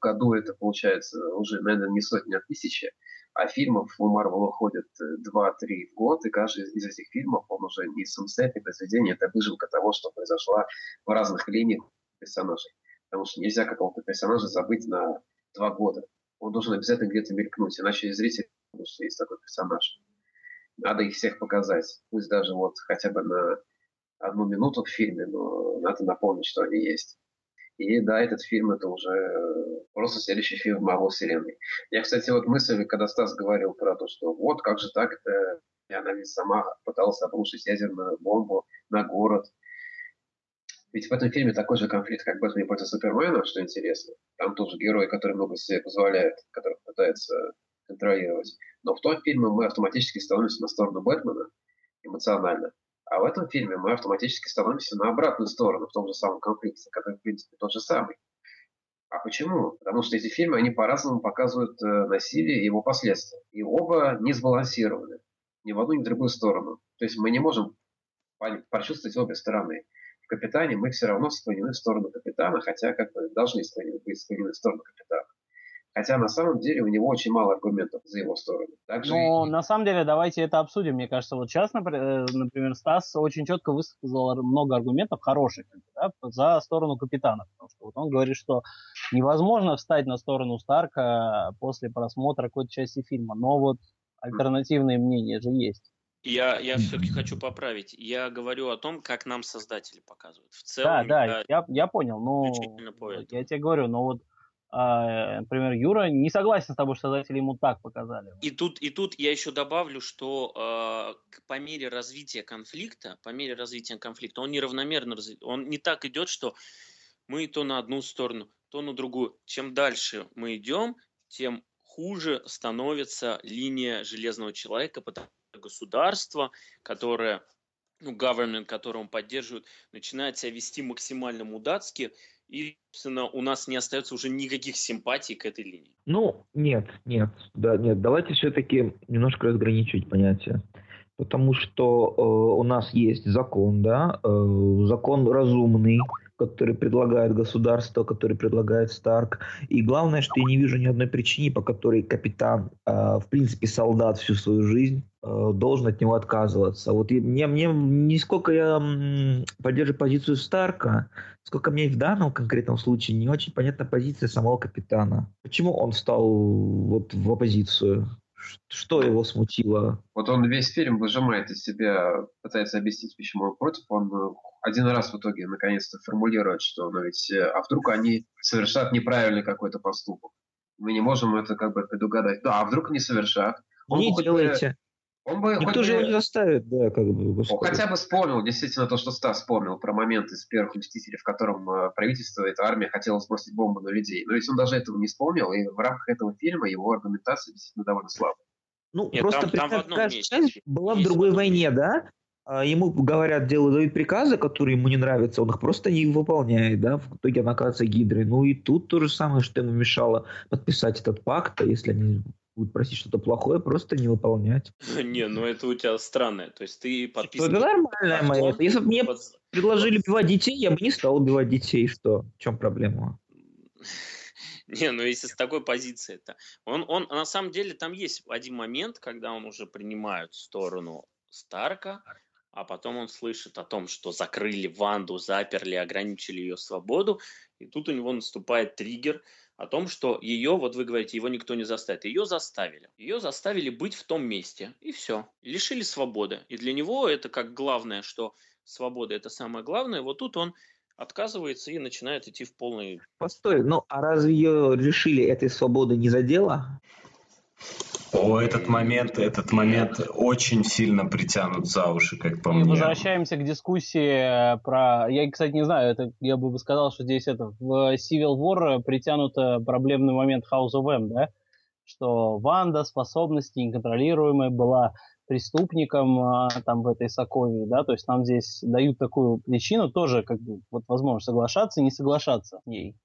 Э, году это получается уже, наверное, не сотни, а тысячи. А фильмов у Марвела выходит 2-3 в год, и каждый из этих фильмов, он уже не самостоятельное не произведение, это выжимка того, что произошло в разных линиях персонажей. Потому что нельзя какого-то персонажа забыть на два года. Он должен обязательно где-то мелькнуть, иначе зритель думает, что есть такой персонаж. Надо их всех показать. Пусть даже вот хотя бы на одну минуту в фильме, но надо напомнить, что они есть. И да, этот фильм это уже э, просто следующий фильм Марвел вселенной. Я, кстати, вот мысль, когда Стас говорил про то, что вот как же так, это она ведь сама пыталась обрушить ядерную бомбу на город. Ведь в этом фильме такой же конфликт, как Бэтмен против Супермена, что интересно. Там тоже герой, который много себе позволяет, который пытается контролировать. Но в том фильме мы автоматически становимся на сторону Бэтмена эмоционально. А в этом фильме мы автоматически становимся на обратную сторону в том же самом конфликте, который, в принципе, тот же самый. А почему? Потому что эти фильмы, они по-разному показывают э, насилие и его последствия. И оба не сбалансированы. Ни в одну, ни в другую сторону. То есть мы не можем прочувствовать обе стороны капитане мы все равно склонены в сторону капитана, хотя как бы должны быть склонены в сторону капитана. Хотя на самом деле у него очень мало аргументов за его сторону.
Также ну, и... на самом деле, давайте это обсудим. Мне кажется, вот сейчас, например, э, Стас очень четко высказал много аргументов хороших да, за сторону капитана. Потому что вот он говорит, что невозможно встать на сторону Старка после просмотра какой-то части фильма. Но вот альтернативные мнения же есть.
Я, я все-таки хочу поправить. Я говорю о том, как нам создатели показывают. В целом,
да, да, я, я понял, но я тебе говорю, но вот а, например, Юра не согласен с тобой, что создатели ему так показали.
И тут, и тут я еще добавлю, что э, по мере развития конфликта, по мере развития конфликта, он неравномерно развит, он не так идет, что мы то на одну сторону, то на другую. Чем дальше мы идем, тем хуже становится линия железного человека, потому государство, которое, ну, government, которое он поддерживает, начинает себя вести максимально мудацки, и, собственно, у нас не остается уже никаких симпатий к этой линии.
Ну, нет, нет, да, нет. Давайте все-таки немножко разграничивать понятия. Потому что э, у нас есть закон, да, э, закон разумный, который предлагает государство, который предлагает Старк. И главное, что я не вижу ни одной причины, по которой капитан, э, в принципе, солдат всю свою жизнь, э, должен от него отказываться. Вот мне, мне не сколько я поддерживаю позицию Старка, сколько мне в данном конкретном случае не очень понятна позиция самого капитана. Почему он стал вот в оппозицию? Что его смутило?
Вот он весь фильм выжимает из себя, пытается объяснить, почему он против. Он э, один раз в итоге наконец-то формулирует, что ну ведь, э, а вдруг они совершат неправильный какой-то поступок. Мы не можем это как бы предугадать. Да, а вдруг не совершат.
Он не делайте. Он бы, Никто же его не заставит, да, как бы.
Он хотя бы вспомнил, действительно, то, что Стас вспомнил про момент из первых «Мстителей», в котором э, правительство, эта армия хотела сбросить бомбу на людей. Но ведь он даже этого не вспомнил, и в рамках этого фильма его аргументация действительно довольно слабая.
Ну, Нет, просто там, там каждая часть была в другой войне, да? А ему говорят, делают дают приказы, которые ему не нравятся, он их просто не выполняет, да, в итоге он оказывается гидрой. Ну и тут то же самое, что ему мешало подписать этот пакт, а если они будут просить что-то плохое, просто не выполнять.
Не, ну это у тебя странное. То есть ты подписываешь...
Это нормальное мое. Если бы мне предложили убивать детей, я бы не стал убивать детей. Что? В чем проблема?
Не, ну если с такой позиции это. Он, он, на самом деле, там есть один момент, когда он уже принимает сторону Старка, а потом он слышит о том, что закрыли Ванду, заперли, ограничили ее свободу, и тут у него наступает триггер о том, что ее, вот вы говорите, его никто не заставит, ее заставили. Ее заставили быть в том месте, и все. Лишили свободы. И для него это как главное, что свобода это самое главное. Вот тут он отказывается и начинает идти в полный...
Постой, ну а разве ее лишили этой свободы не за дело?
О, этот момент, этот момент очень сильно притянут за уши, как по
И
мне.
возвращаемся к дискуссии про... Я, кстати, не знаю, это я бы сказал, что здесь это в Civil War притянут проблемный момент House of M, да? Что Ванда способности неконтролируемая была преступником там в этой Соковии, да, то есть нам здесь дают такую причину тоже, как бы, вот возможно соглашаться не соглашаться с ней.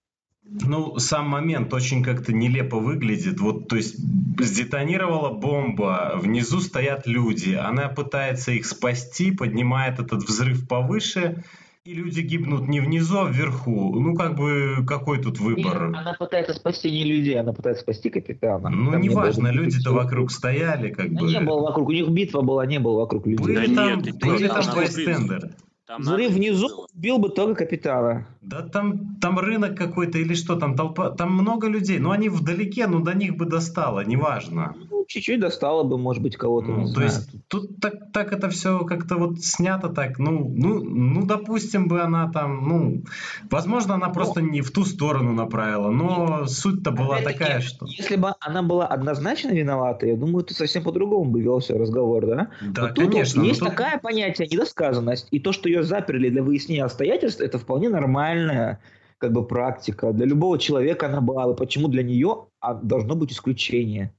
Ну, сам момент очень как-то нелепо выглядит. Вот, то есть, сдетонировала бомба, внизу стоят люди, она пытается их спасти, поднимает этот взрыв повыше, и люди гибнут не внизу, а вверху. Ну, как бы, какой тут выбор?
Нет, она пытается спасти не людей, она пытается спасти капитана.
Ну,
Там
неважно,
не
люди-то вокруг стояли, как бы.
не было вокруг, у них битва была, не было вокруг людей.
Были
Да
там,
нет,
были
это
там байстендеры.
Там
Взрыв внизу
было.
убил бы только капитана.
Да там, там рынок какой-то или что, там толпа, там много людей, но они вдалеке, ну до них бы достало, неважно.
Ну, чуть-чуть достало бы, может быть, кого-то,
Ну, то
знаю.
есть тут так, так это все как-то вот снято так, ну, ну, ну, допустим бы она там, ну, возможно, она просто не в ту сторону направила, но суть-то была такая, что...
Если бы она была однозначно виновата, я думаю, это совсем по-другому бы велся разговор, да?
Да,
Но тут
конечно. но
есть
тут-
такое понятие недосказанность, и то, что ее заперли для выяснения обстоятельств, это вполне нормальная как бы практика. Для любого человека она была. Почему для нее а, должно быть исключение?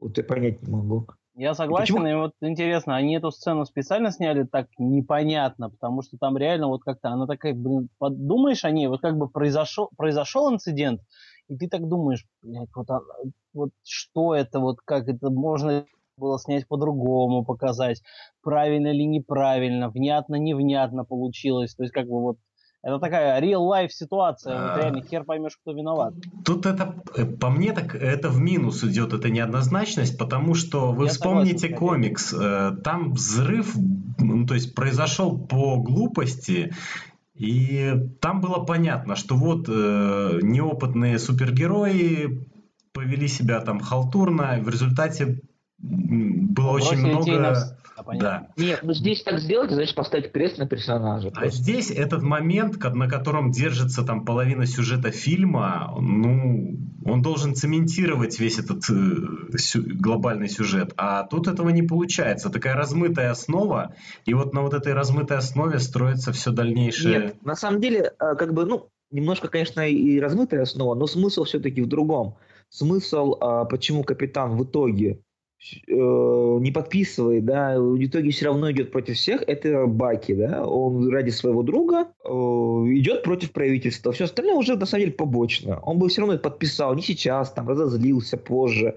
Вот я понять не могу.
Я согласен,
Почему?
и вот интересно, они эту сцену специально сняли так непонятно, потому что там реально вот как-то она такая, блин, подумаешь о ней, вот как бы произошел, произошел инцидент, и ты так думаешь, блядь, вот, вот что это, вот как это можно было снять по-другому, показать, правильно или неправильно, внятно, невнятно получилось, то есть как бы вот это такая real-life ситуация,
А.
вот реально хер поймешь, кто виноват.
Тут это, э, по мне, так это в минус идет, эта неоднозначность, потому что вы
Я
вспомните
согласен,
комикс, э, там взрыв, ну, то есть произошел по глупости, и там было понятно, что вот э, неопытные супергерои повели себя там халтурно, в результате было очень
Бросили детей
много...
понятно.
Да.
Нет, ну здесь так сделать, значит поставить крест на персонажа.
А
просто.
здесь этот момент, на котором держится там половина сюжета фильма, ну, он должен цементировать весь этот э, сю- глобальный сюжет. А тут этого не получается. Такая размытая основа, и вот на вот этой размытой основе строится все дальнейшее.
Нет, на самом деле, а, как бы, ну, немножко, конечно, и размытая основа, но смысл все-таки в другом. Смысл, а, почему капитан в итоге э, не подписывает, да, в итоге все равно идет против всех, это Баки, да, он ради своего друга э, идет против правительства. Все остальное уже, на самом деле, побочно. Он бы все равно это подписал, не сейчас, там, разозлился позже,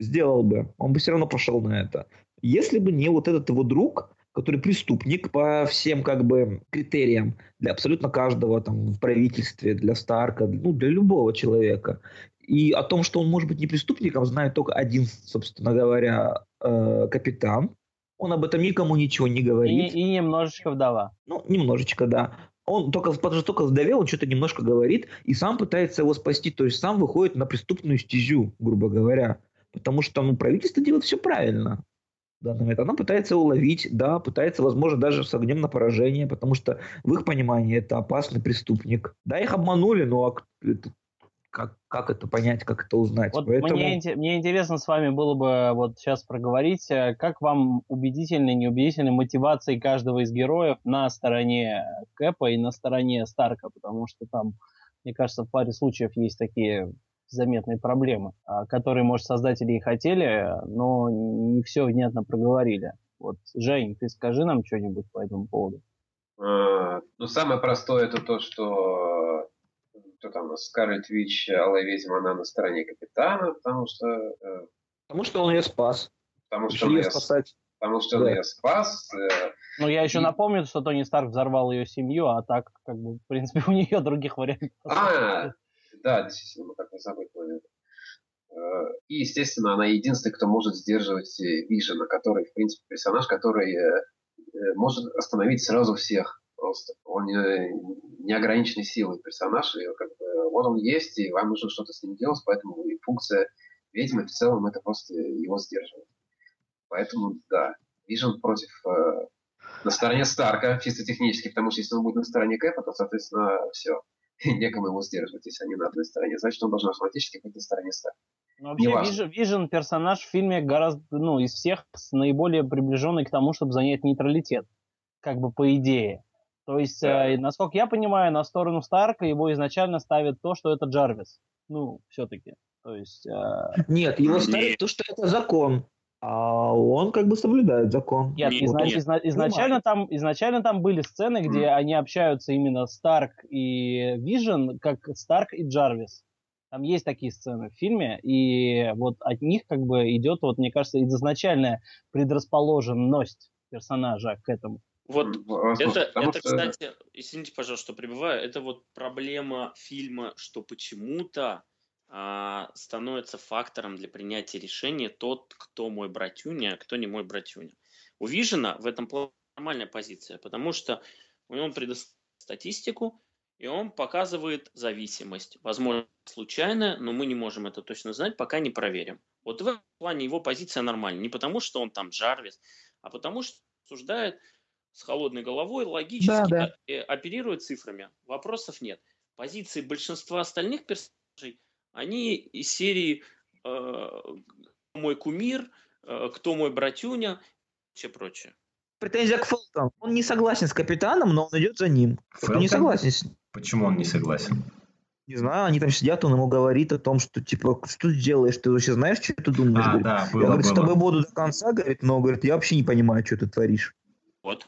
сделал бы, он бы все равно пошел на это. Если бы не вот этот его друг, который преступник по всем как бы критериям для абсолютно каждого там в правительстве, для Старка, ну для любого человека. И о том, что он может быть не преступником, знает только один, собственно говоря, э, капитан. Он об этом никому ничего не
И,
говорит.
и немножечко вдова.
Ну, немножечко, да. Он только, потому что только вдове он что-то немножко говорит и сам пытается его спасти. То есть сам выходит на преступную стезю, грубо говоря. Потому что ну, правительство делает все правильно. данный момент. Она пытается его ловить, да, пытается, возможно, даже с огнем на поражение, потому что в их понимании это опасный преступник. Да, их обманули, но как, как это понять, как это узнать?
Вот
Поэтому...
мне, мне интересно с вами было бы вот сейчас проговорить, э, как вам убедительны, неубедительны мотивации каждого из героев на стороне Кэпа и на стороне Старка, потому что там, мне кажется, в паре случаев есть такие заметные проблемы, а, которые, может, создатели и хотели, но не все внятно проговорили. Вот, Жень, ты скажи нам что-нибудь по этому поводу.
А, Ну, самое простое это то, что э, кто там, у нас, Скарлетт Вич, Алая Ведьма, она на стороне капитана, потому что, э,
Потому что он ее спас.
потому что он
ее спасать.
потому что он
Да.
ее спас. э,
Ну, я еще
И-
напомню, что Тони Старк взорвал ее семью, а так, как бы, в принципе, у нее других вариантов.
А, да, действительно, мы как-то забыли. Э, И, естественно, она единственная, кто может сдерживать Вижена, который, в принципе, персонаж, который может остановить сразу всех просто. Он неограниченной силой персонаж, и как бы, вот он есть, и вам нужно что-то с ним делать, поэтому и функция ведьмы в целом это просто его сдерживать. Поэтому, да, Вижен против э, на стороне Старка, чисто технически, потому что если он будет на стороне Кэпа, то, соответственно, все. Некому его сдерживать, если они на одной стороне. Значит, он должен автоматически быть на стороне Старка.
Ну, вообще, Вижен персонаж в фильме гораздо, ну, из всех наиболее приближенный к тому, чтобы занять нейтралитет. Как бы по идее. То есть, да. э, насколько я понимаю, на сторону Старка его изначально ставят то, что это Джарвис. Ну, все-таки. То есть... Э...
Нет, его ставят то, что это закон. А он как бы соблюдает закон.
Нет, нет, изна- нет. Изна- изначально, там, изначально там были сцены, где mm. они общаются именно Старк и Вижен, как Старк и Джарвис. Там есть такие сцены в фильме, и вот от них как бы идет, вот мне кажется, изначальная предрасположенность персонажа к этому.
Вот это, это, кстати, извините, пожалуйста, что прибываю, это вот проблема фильма, что почему-то а, становится фактором для принятия решения тот, кто мой братюня, а кто не мой братюня. У Вижена в этом плане нормальная позиция, потому что он предоставляет статистику, и он показывает зависимость. Возможно, случайная, но мы не можем это точно знать, пока не проверим. Вот в этом плане его позиция нормальная. Не потому, что он там Джарвис, а потому, что обсуждает с холодной головой, логически да, да. Э, оперирует цифрами. Вопросов нет. Позиции большинства остальных персонажей, они из серии э, «Мой кумир», э, «Кто мой братюня» и все прочее.
Претензия к Фелтону. Он не согласен с капитаном, но он идет за ним. Фелтон? Не согласен с
Почему он не согласен?
Не знаю, они там сидят, он ему говорит о том, что, типа, что ты делаешь, ты вообще знаешь, что ты думаешь? А,
говорит, да, было,
я, говорит,
было.
с тобой буду до конца, говорит, но, говорит, я вообще не понимаю, что ты творишь.
Вот.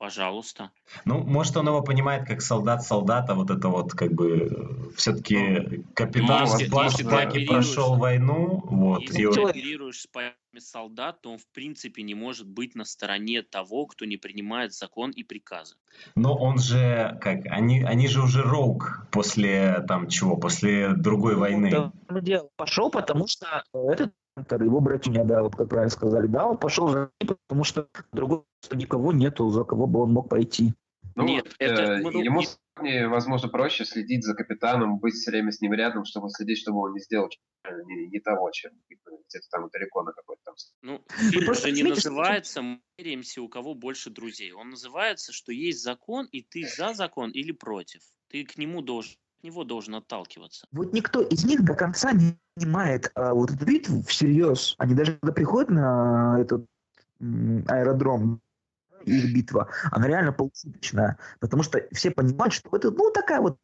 Пожалуйста.
Ну, может, он его понимает как солдат солдата, вот это вот как бы все-таки ну, капитан если, если Баки прошел войну, вот.
Если и ты оперируешь с полями солдат, то он в принципе не может быть на стороне того, кто не принимает закон и приказы.
Но он же, как, они, они же уже роук после там чего, после другой ну, войны.
Да, пошел, потому что этот его братья, да, вот как правильно сказали, да, он пошел за ним, потому что другого никого нету, за кого бы он мог пойти.
Ну, Нет, это... Э, ему, не... возможно, проще следить за капитаном, быть все время с ним рядом, чтобы следить, чтобы он не сделал не, не того, чем где-то там далеко на какой-то там...
Ну, фильм же не называется «Мы меряемся, у кого больше друзей». Он называется, что есть закон, и ты за закон или против. Ты к нему должен него должен отталкиваться.
Вот никто из них до конца не понимает а, вот эту битву всерьез. Они даже когда приходят на этот аэродром, их битва, она реально полушуточная. Потому что все понимают, что это, ну, такая вот,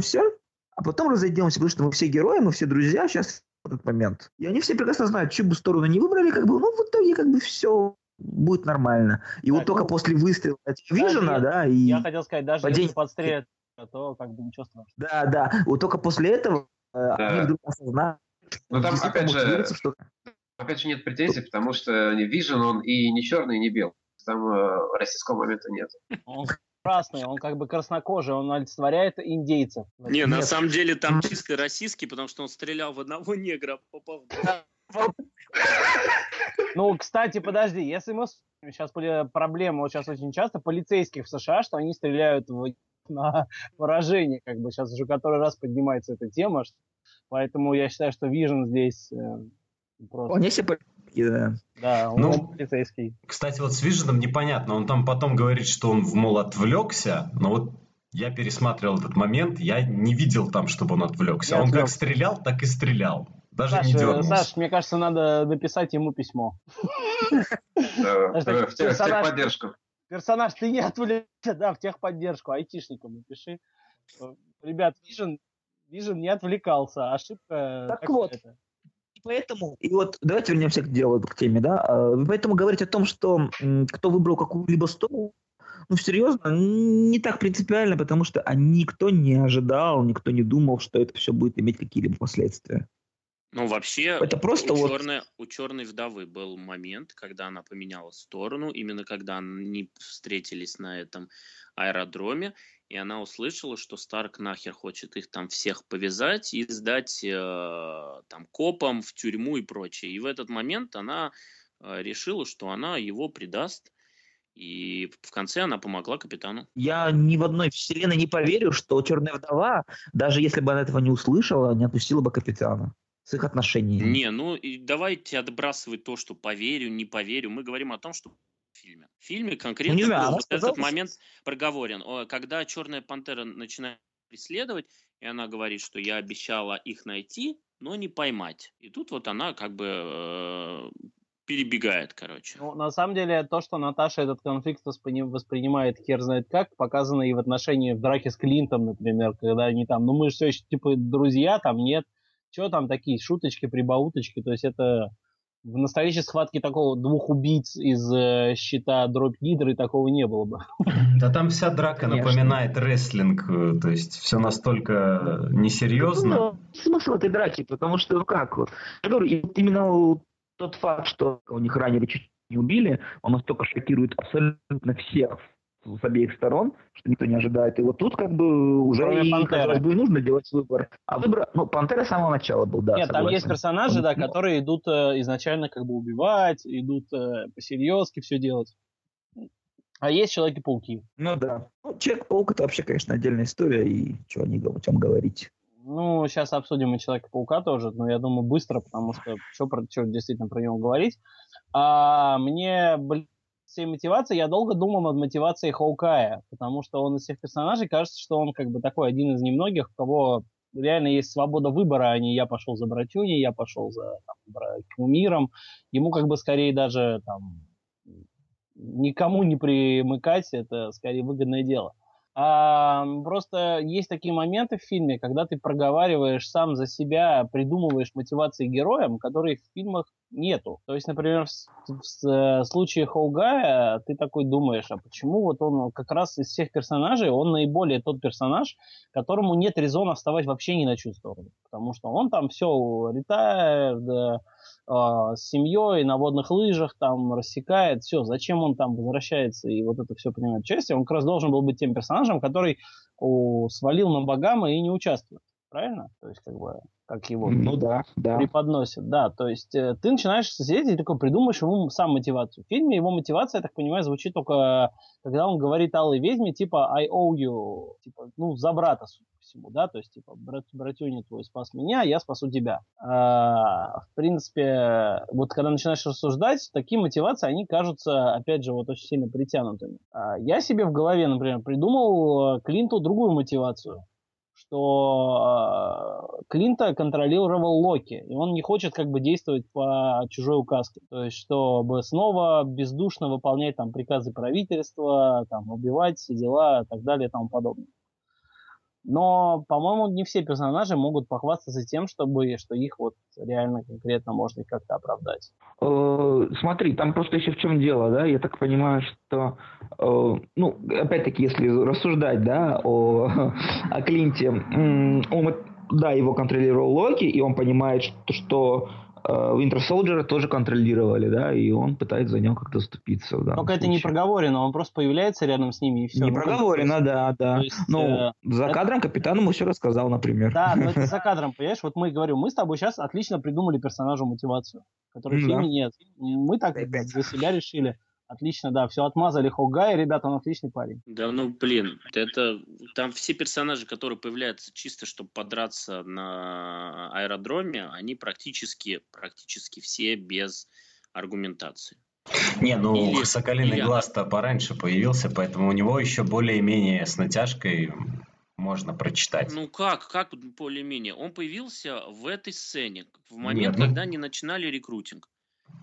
все, а потом разойдемся, потому что мы все герои, мы все друзья, сейчас в этот момент. И они все прекрасно знают, чью бы сторону не выбрали, как бы, ну, в итоге, как бы, все будет нормально. И так, вот только ну, после выстрела Вижена, да, и...
Я хотел сказать, даже падение... если подстрелят то как бы ничего страшного.
Да, да. Вот только после этого э, да. они вдруг осознали,
ну там опять же, что... опять же нет претензий, потому что не Vision, он и не черный, и не белый. Там э, российского момента нет.
Он красный, он как бы краснокожий, он олицетворяет индейцев.
Не, нет. на самом деле там чисто российский, потому что он стрелял в одного негра, попав
ну, кстати, подожди, если мы сейчас проблема вот сейчас очень часто полицейских в США, что они стреляют в на поражение, как бы сейчас уже который раз поднимается эта тема, поэтому я считаю, что Vision здесь э,
просто... Он себе
да. Да, он ну, полицейский.
Кстати, вот с Виженом непонятно, он там потом говорит, что он, мол, отвлекся, но вот я пересматривал этот момент, я не видел там, чтобы он отвлекся. Я он отвлекся. как стрелял, так и стрелял. Даже Саш, не дернулся.
Саш, мне кажется, надо написать ему письмо.
В техподдержку.
Персонаж, ты не отвлекся, да, в техподдержку, айтишникам напиши. Ребят, Vision, Vision не отвлекался, ошибка.
Так вот, это. поэтому, и вот давайте вернемся к делу, к теме, да, а, поэтому говорить о том, что кто выбрал какую-либо сторону, ну, серьезно, не так принципиально, потому что а никто не ожидал, никто не думал, что это все будет иметь какие-либо последствия.
Ну, вообще,
это просто
у,
вот...
черной, у черной вдовы был момент, когда она поменяла сторону, именно когда они встретились на этом аэродроме, и она услышала, что Старк нахер хочет их там всех повязать и сдать э, там копам в тюрьму и прочее. И в этот момент она э, решила, что она его предаст, и в конце она помогла капитану.
Я ни в одной вселенной не поверю, что черная вдова, даже если бы она этого не услышала, не отпустила бы капитана с их отношениями.
Не, ну и давайте отбрасывать то, что поверю, не поверю. Мы говорим о том, что фильме. В фильме конкретно не знаю, вот этот момент проговорен. Когда Черная Пантера начинает преследовать, и она говорит, что я обещала их найти, но не поймать. И тут вот она как бы э, перебегает, короче.
Ну, на самом деле, то, что Наташа этот конфликт воспринимает хер знает как, показано и в отношении в драке с Клинтом, например, когда они там, ну мы же все еще типа друзья, там нет, что там такие шуточки, прибауточки, то есть это в настоящей схватке такого двух убийц из э, щита дробь гидры такого не было бы.
Да там вся драка Конечно. напоминает рестлинг, э, то есть все настолько несерьезно. Ну,
смысл этой драки, потому что ну как вот, я говорю, именно тот факт, что у них ранее чуть не убили, он настолько шокирует абсолютно всех с обеих сторон, что никто не ожидает. И вот тут как бы уже Кроме и, казалось бы, нужно делать выбор. А выбор, ну, Пантера с самого начала был, да.
Нет, согласен. там есть персонажи, да, которые идут э, изначально как бы убивать, идут э, по-серьезки все делать. А есть Человеки-пауки.
Ну да. Ну, Человек-паук это вообще, конечно, отдельная история, и что о, о чем говорить.
Ну, сейчас обсудим и Человека-паука тоже, но я думаю быстро, потому что что, про, что действительно про него говорить. А, мне, блин, всей мотивации, я долго думал над мотивацией Хоукая, потому что он из всех персонажей кажется, что он как бы такой один из немногих, у кого реально есть свобода выбора, а не я пошел за братюней, я пошел за там, кумиром. Ему как бы скорее даже там никому не примыкать, это скорее выгодное дело. А, просто есть такие моменты в фильме, когда ты проговариваешь сам за себя, придумываешь мотивации героям, которые в фильмах нету. То есть, например, в, в, в случае Хоугая ты такой думаешь, а почему вот он как раз из всех персонажей, он наиболее тот персонаж, которому нет резона вставать вообще ни на чью сторону. Потому что он там все ретайр, да, с семьей на водных лыжах там рассекает, все, зачем он там возвращается и вот это все принимает участие, он как раз должен был быть тем персонажем, который о, свалил на Багама и не участвует правильно? То есть, как бы, как его
ну, да, да.
преподносят. Да, то есть э, ты начинаешь сидеть и такой придумаешь ему сам мотивацию. В фильме его мотивация, я так понимаю, звучит только, когда он говорит Аллой ведьме, типа, I owe you, типа, ну, за брата, всему, да, то есть, типа, брат, братюня твой спас меня, я спасу тебя. А, в принципе, вот когда начинаешь рассуждать, такие мотивации, они кажутся, опять же, вот очень сильно притянутыми. А, я себе в голове, например, придумал э, Клинту другую мотивацию что э, Клинта контролировал Локи, и он не хочет как бы действовать по чужой указке. То есть, чтобы снова бездушно выполнять там приказы правительства, там, убивать все дела и так далее и тому подобное. Но, по-моему, не все персонажи могут похвастаться тем, чтобы, что их вот реально конкретно можно как-то оправдать.
Э, смотри, там просто еще в чем дело, да? Я так понимаю, что, э, ну, опять-таки, если рассуждать, да, о, о Клинте, он, да, его контролировал Локи, и он понимает, что, что Winter Soldier тоже контролировали, да, и он пытается за него как-то заступиться.
Только это не проговорено, он просто появляется рядом с ними и все.
Не ну, проговорено, да, да. Есть, ну, э, за это... кадром капитан ему все рассказал, например.
Да, но это за кадром, понимаешь? Вот мы говорим, мы с тобой сейчас отлично придумали персонажу мотивацию, которой в фильме нет. Мы так для себя решили. Отлично, да, все отмазали Хогай, ребята, он отличный парень.
Да, ну, блин, это там все персонажи, которые появляются чисто, чтобы подраться на аэродроме, они практически, практически все без аргументации.
Не, ну или, Соколиный или... глаз-то пораньше появился, поэтому у него еще более-менее с натяжкой можно прочитать.
Ну как, как более-менее? Он появился в этой сцене, в момент, Нет, ну... когда они начинали рекрутинг.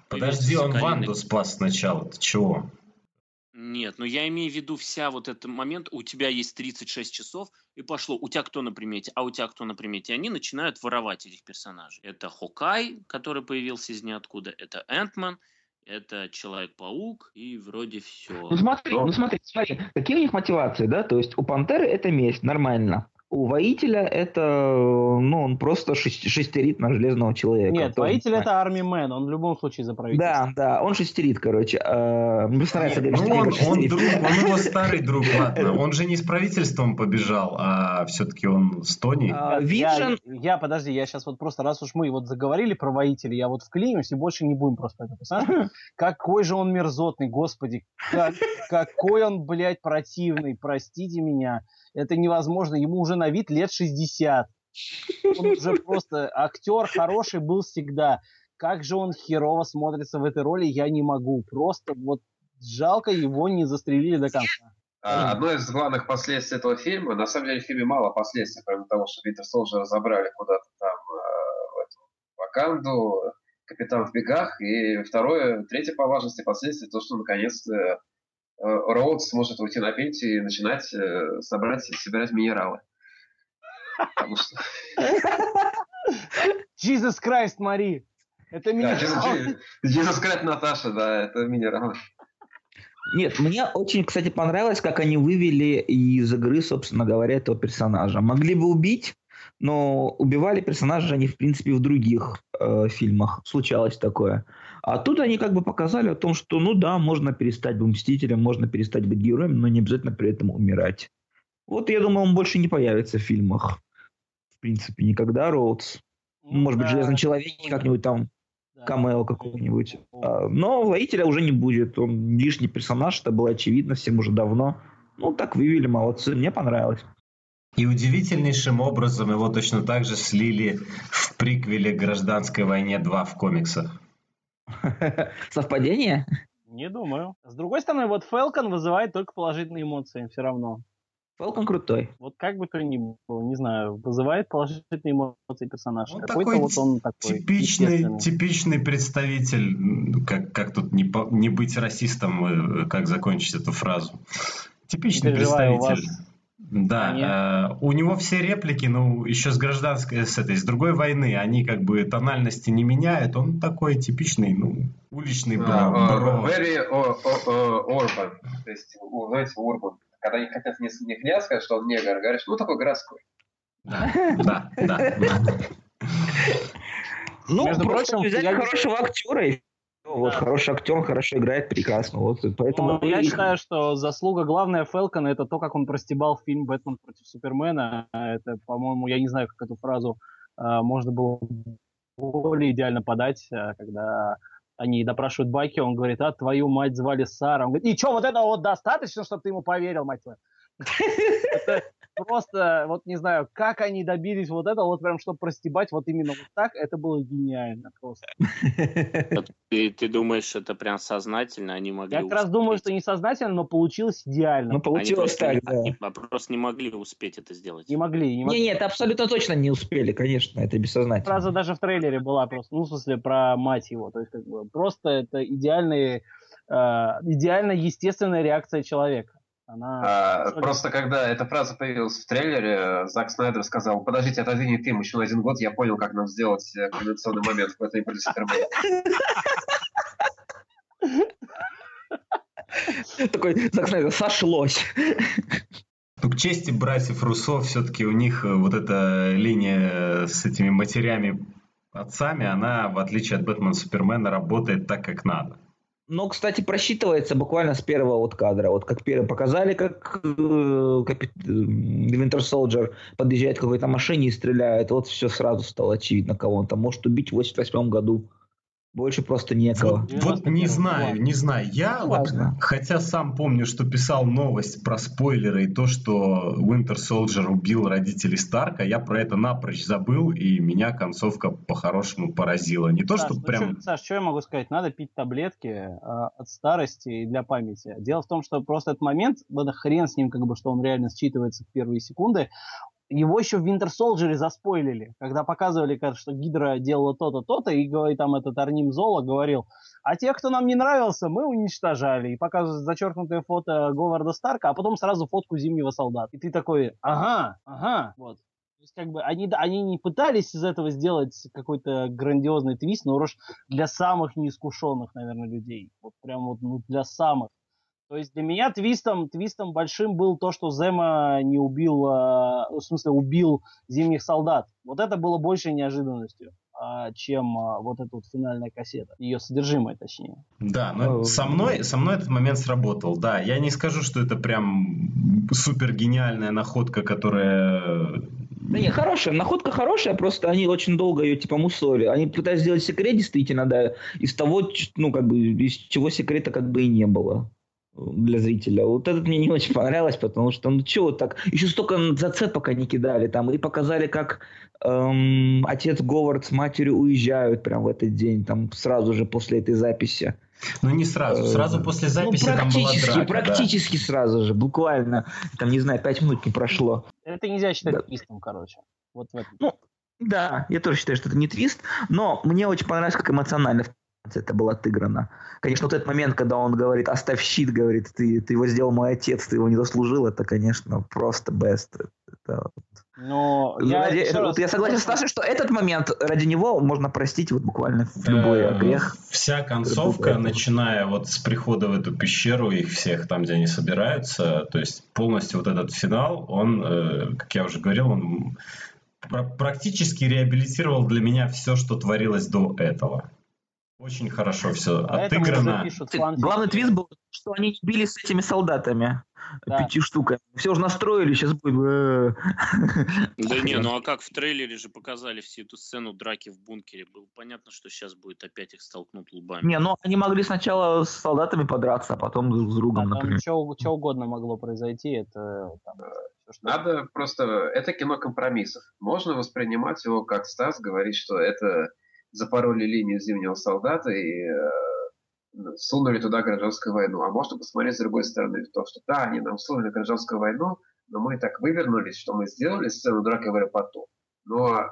Подожди, он Ванду спас сначала. Ты чего?
Нет, но я имею в виду вся вот этот момент, у тебя есть 36 часов, и пошло, у тебя кто на примете, а у тебя кто на примете. И они начинают воровать этих персонажей. Это Хокай, который появился из ниоткуда, это Энтман, это Человек-паук, и вроде все.
Ну смотри, ну смотри, смотри, какие у них мотивации, да? То есть у Пантеры это месть, нормально. У воителя это, ну, он просто шестерит на железного человека.
Нет, воитель это армий мэн, он в любом случае за правительство.
Да, да, он шестерит, короче.
А, мне старается говорить, ну, он, он, друг, он его старый друг, ладно. Он же не с правительством побежал, а все-таки он с Тони. А,
я, я, подожди, я сейчас вот просто, раз уж мы вот заговорили про воителя, я вот вклинюсь и больше не будем просто это писать. Какой же он мерзотный, господи. Как, какой он, блядь, противный, простите меня это невозможно. Ему уже на вид лет 60. Он уже просто актер хороший был всегда. Как же он херово смотрится в этой роли, я не могу. Просто вот жалко его не застрелили до конца.
А, одно из главных последствий этого фильма, на самом деле в фильме мало последствий, кроме того, что Винтер Солджер разобрали куда-то там э, Ваканду, Капитан в бегах, и второе, третье по важности последствия, то, что наконец-то э, Роуд сможет уйти на пенсию и начинать э, собрать, собирать минералы. Потому что...
Jesus Christ, Мари! Это
минералы. Jesus Christ, Наташа, да, это минералы.
Нет, мне очень, кстати, понравилось, как они вывели из игры, собственно говоря, этого персонажа. Могли бы убить, но убивали персонажа они, в принципе, в других э, фильмах. Случалось такое. А тут они как бы показали о том, что, ну да, можно перестать быть мстителем, можно перестать быть героем, но не обязательно при этом умирать. Вот я думаю, он больше не появится в фильмах. В принципе, никогда Роудс. Ну, Может да. быть, Железный Человек как-нибудь там камео какого-нибудь. А, но воителя уже не будет. Он лишний персонаж, это было очевидно всем уже давно. Ну, так вывели, молодцы. Мне понравилось.
И удивительнейшим образом его точно так же слили в приквеле «Гражданской войне 2» в комиксах.
Совпадение?
Не думаю. С другой стороны, вот Фелкон вызывает только положительные эмоции все равно.
Фелкон крутой.
Вот как бы то ни было, не знаю, вызывает положительные эмоции персонаж. Он такой вот он такой.
Типичный, типичный представитель, как, как тут не, по, не быть расистом, э, как закончить эту фразу. Типичный представитель. Да, э, у него все реплики, ну, еще с гражданской, с этой, с другой войны, они как бы тональности не меняют. Он такой типичный, ну, уличный бро.
Uh, uh, very uh, uh, urban. То есть, знаете, urban когда они хотят не, не князь сказать, что он негр, говоришь, ну такой городской.
Да, да, да.
Ну, Между прочим, взять хорошего актера и вот хороший актер, хорошо играет, прекрасно. Вот, поэтому
ну, я считаю, что заслуга главная Фелкона это то, как он простебал фильм «Бэтмен против Супермена». Это, по-моему, я не знаю, как эту фразу э, можно было более идеально подать, э, когда они допрашивают Баки, он говорит, а твою мать звали Сара. Он говорит, и что, вот этого вот достаточно, чтобы ты ему поверил, мать твою? Просто, вот не знаю, как они добились вот этого, вот прям, чтобы простебать вот именно вот так, это было гениально просто.
Ты, ты думаешь, это прям сознательно они могли
Я как раз думаю, что не сознательно, но получилось идеально.
Ну, получилось так, да. Они
просто не могли успеть это сделать.
Не могли,
не могли. Не, нет, абсолютно точно не успели, конечно, это бессознательно.
Фраза даже в трейлере была просто, ну, в смысле, про мать его, то есть, как бы, просто это идеальные, э, идеально естественная реакция человека.
Она... А, просто когда эта фраза появилась в трейлере, Зак Снайдер сказал, подождите, отодвинет фильм еще на один год, я понял, как нам сделать э, комбинационный момент в этой Супермена.
Такой, Зак Снайдер, сошлось.
Ну, к чести братьев Руссо, все-таки у них э, вот эта линия с этими матерями, отцами, она, в отличие от Бэтмена Супермена, работает так, как надо.
Но, кстати, просчитывается буквально с первого вот кадра. Вот как первым показали, как э, капит... Э, Winter Soldier подъезжает к какой-то машине и стреляет. Вот все сразу стало очевидно, кого он там может убить в 88 году. Больше просто некого.
Вот, вот не знаю, не знаю. Я вот, хотя сам помню, что писал новость про спойлеры и то, что Winter Soldier убил родителей Старка, я про это напрочь забыл, и меня концовка по-хорошему поразила. Не то, Саш, что ну прям...
Что, Саш, что я могу сказать? Надо пить таблетки э, от старости и для памяти. Дело в том, что просто этот момент, да хрен с ним, как бы, что он реально считывается в первые секунды, его еще в Winter Soldier заспойлили, когда показывали, что Гидра делала то-то, то-то, и, и там этот Арним Зола говорил, а тех, кто нам не нравился, мы уничтожали. И показывают зачеркнутое фото Говарда Старка, а потом сразу фотку Зимнего Солдата. И ты такой, ага, ага, вот. То есть, как бы, они, они не пытались из этого сделать какой-то грандиозный твист, но уж для самых неискушенных, наверное, людей. Вот прям вот ну, для самых. То есть для меня твистом, твистом большим был то, что Зема не убил, э, в смысле убил зимних солдат. Вот это было большей неожиданностью а, чем а, вот эта вот финальная кассета, ее содержимое, точнее.
Да, но со мной, со мной этот момент сработал, да. Я не скажу, что это прям супер гениальная находка, которая...
Да не, хорошая, находка хорошая, просто они очень долго ее типа мусоли. Они пытались сделать секрет действительно, да, из того, ну как бы, из чего секрета как бы и не было для зрителя. Вот этот мне не очень понравилось, потому что, ну чего так, еще столько зацепок они кидали там, и показали, как эм, отец Говард с матерью уезжают прямо в этот день, там сразу же после этой записи.
Ну не сразу, сразу э, после ну, записи
ну, практически,
там была
драка, Практически да. сразу же, буквально, там, не знаю, пять минут не прошло.
Это нельзя считать да. твистом, короче. Вот в этом.
Ну, Да, я тоже считаю, что это не твист, но мне очень понравилось, как эмоционально это было отыграно. Конечно, вот этот момент, когда он говорит, оставь щит, говорит, ты, ты его сделал мой отец, ты его не заслужил, это, конечно, просто best. Это,
но
ну, я, ради, вот я согласен с Сашей, что этот момент ради него можно простить вот буквально в любой э, грех.
Вся концовка, начиная вот с прихода в эту пещеру, их всех там, где они собираются, то есть полностью вот этот финал, он, э, как я уже говорил, он практически реабилитировал для меня все, что творилось до этого. Очень хорошо все отыграно.
Главный твист был, что они били с этими солдатами. Да. Пяти штуками. Все уже настроили, сейчас будет... Э.
Да не, ну а как в трейлере же показали всю эту сцену драки в бункере. Было понятно, что сейчас будет опять их столкнут лбами.
Не, ну они могли сначала с солдатами подраться, а потом друг с другом,
а например. Что, что угодно могло произойти, это... Там,
что Надо просто... Это кино компромиссов. Можно воспринимать его, как Стас говорит, что это запороли линию Зимнего солдата и э, сунули туда гражданскую войну. А можно посмотреть с другой стороны, то, что да, они нам сунули гражданскую войну, но мы так вывернулись, что мы сделали сцену драки в аэропорту. Но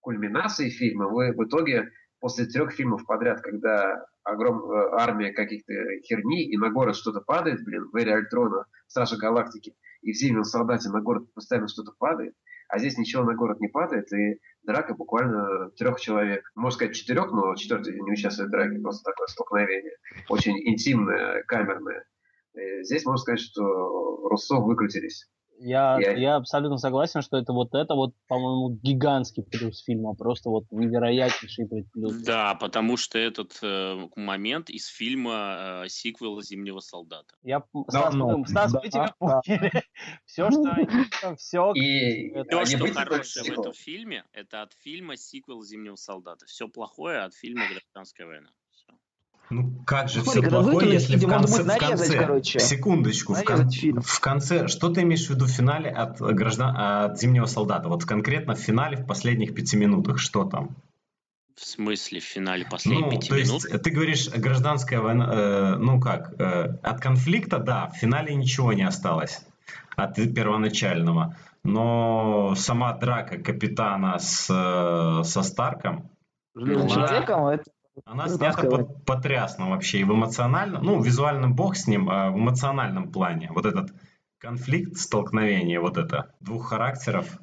кульминацией фильма вы в итоге после трех фильмов подряд, когда огромная э, армия каких-то херни, и на город что-то падает, блин, в Эре Альтрона, Стража Галактики, и в Зимнем солдате на город постоянно что-то падает, а здесь ничего на город не падает, и драка буквально трех человек. Можно сказать четырех, но четвертый не участвует в драке, просто такое столкновение. Очень интимное, камерное. И здесь можно сказать, что Руссо выкрутились.
Я, я... я абсолютно согласен, что это вот это вот, по-моему, гигантский плюс фильма, просто вот невероятнейший плюс.
Да, потому что этот э, момент из фильма э, сиквела «Зимнего солдата».
Я, Стас, ну, Стас, да, мы тебя да. поняли. Все, что все.
И то, что хорошее в этом фильме, это от фильма сиквел «Зимнего солдата». Все плохое от фильма «Гражданская война».
Ну как же Смотри, все плохое, если в конце, нарезать, в конце короче. секундочку, в, кон, в конце, что ты имеешь в виду в финале от, граждан, от Зимнего солдата? Вот конкретно в финале в последних пяти минутах, что там?
В смысле в финале последних
ну,
пяти
то
минут?
Есть, ты говоришь гражданская война, э, ну как, э, от конфликта, да, в финале ничего не осталось от первоначального, но сама драка капитана с, э, со Старком,
Железным человеком, это
она снята под, потрясно вообще и в эмоциональном, ну, визуальным бог с ним, а в эмоциональном плане. Вот этот конфликт, столкновение, вот это, двух характеров,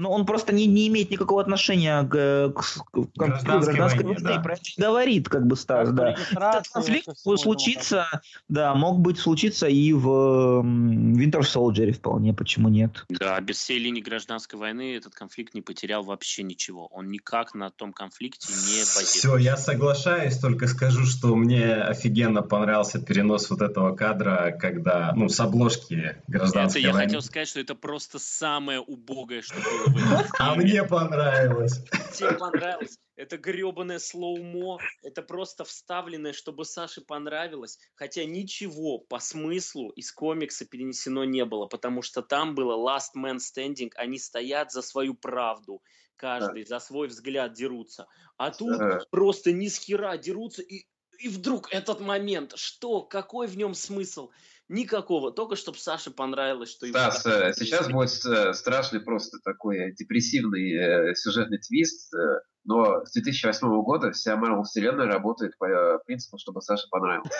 но ну, он просто не, не имеет никакого отношения к, к, к гражданской, гражданской войне. Да. Про это говорит, как бы Стас, да. Этот конфликт случится, да, мог быть случиться и в Winter Soldier вполне, почему нет?
Да, без всей линии гражданской войны этот конфликт не потерял вообще ничего. Он никак на том конфликте не базируется.
Все, я соглашаюсь, только скажу, что мне офигенно понравился перенос вот этого кадра, когда, ну, с обложки гражданской
это
я
войны. хотел сказать, что это просто самое убогое, что было
а мне понравилось.
Тебе понравилось? Это гребаное слоумо, это просто вставленное, чтобы Саше понравилось. Хотя ничего по смыслу из комикса перенесено не было, потому что там было Last Man Standing, они стоят за свою правду. Каждый за свой взгляд дерутся. А тут просто ни с хера дерутся, и, и вдруг этот момент, что, какой в нем смысл? Никакого, только чтобы Саше понравилось, что...
Стас, его... Э, сейчас будет э, страшный просто такой депрессивный э, сюжетный твист, э, но с 2008 года вся Marvel вселенная работает по э, принципу, чтобы Саше понравилось.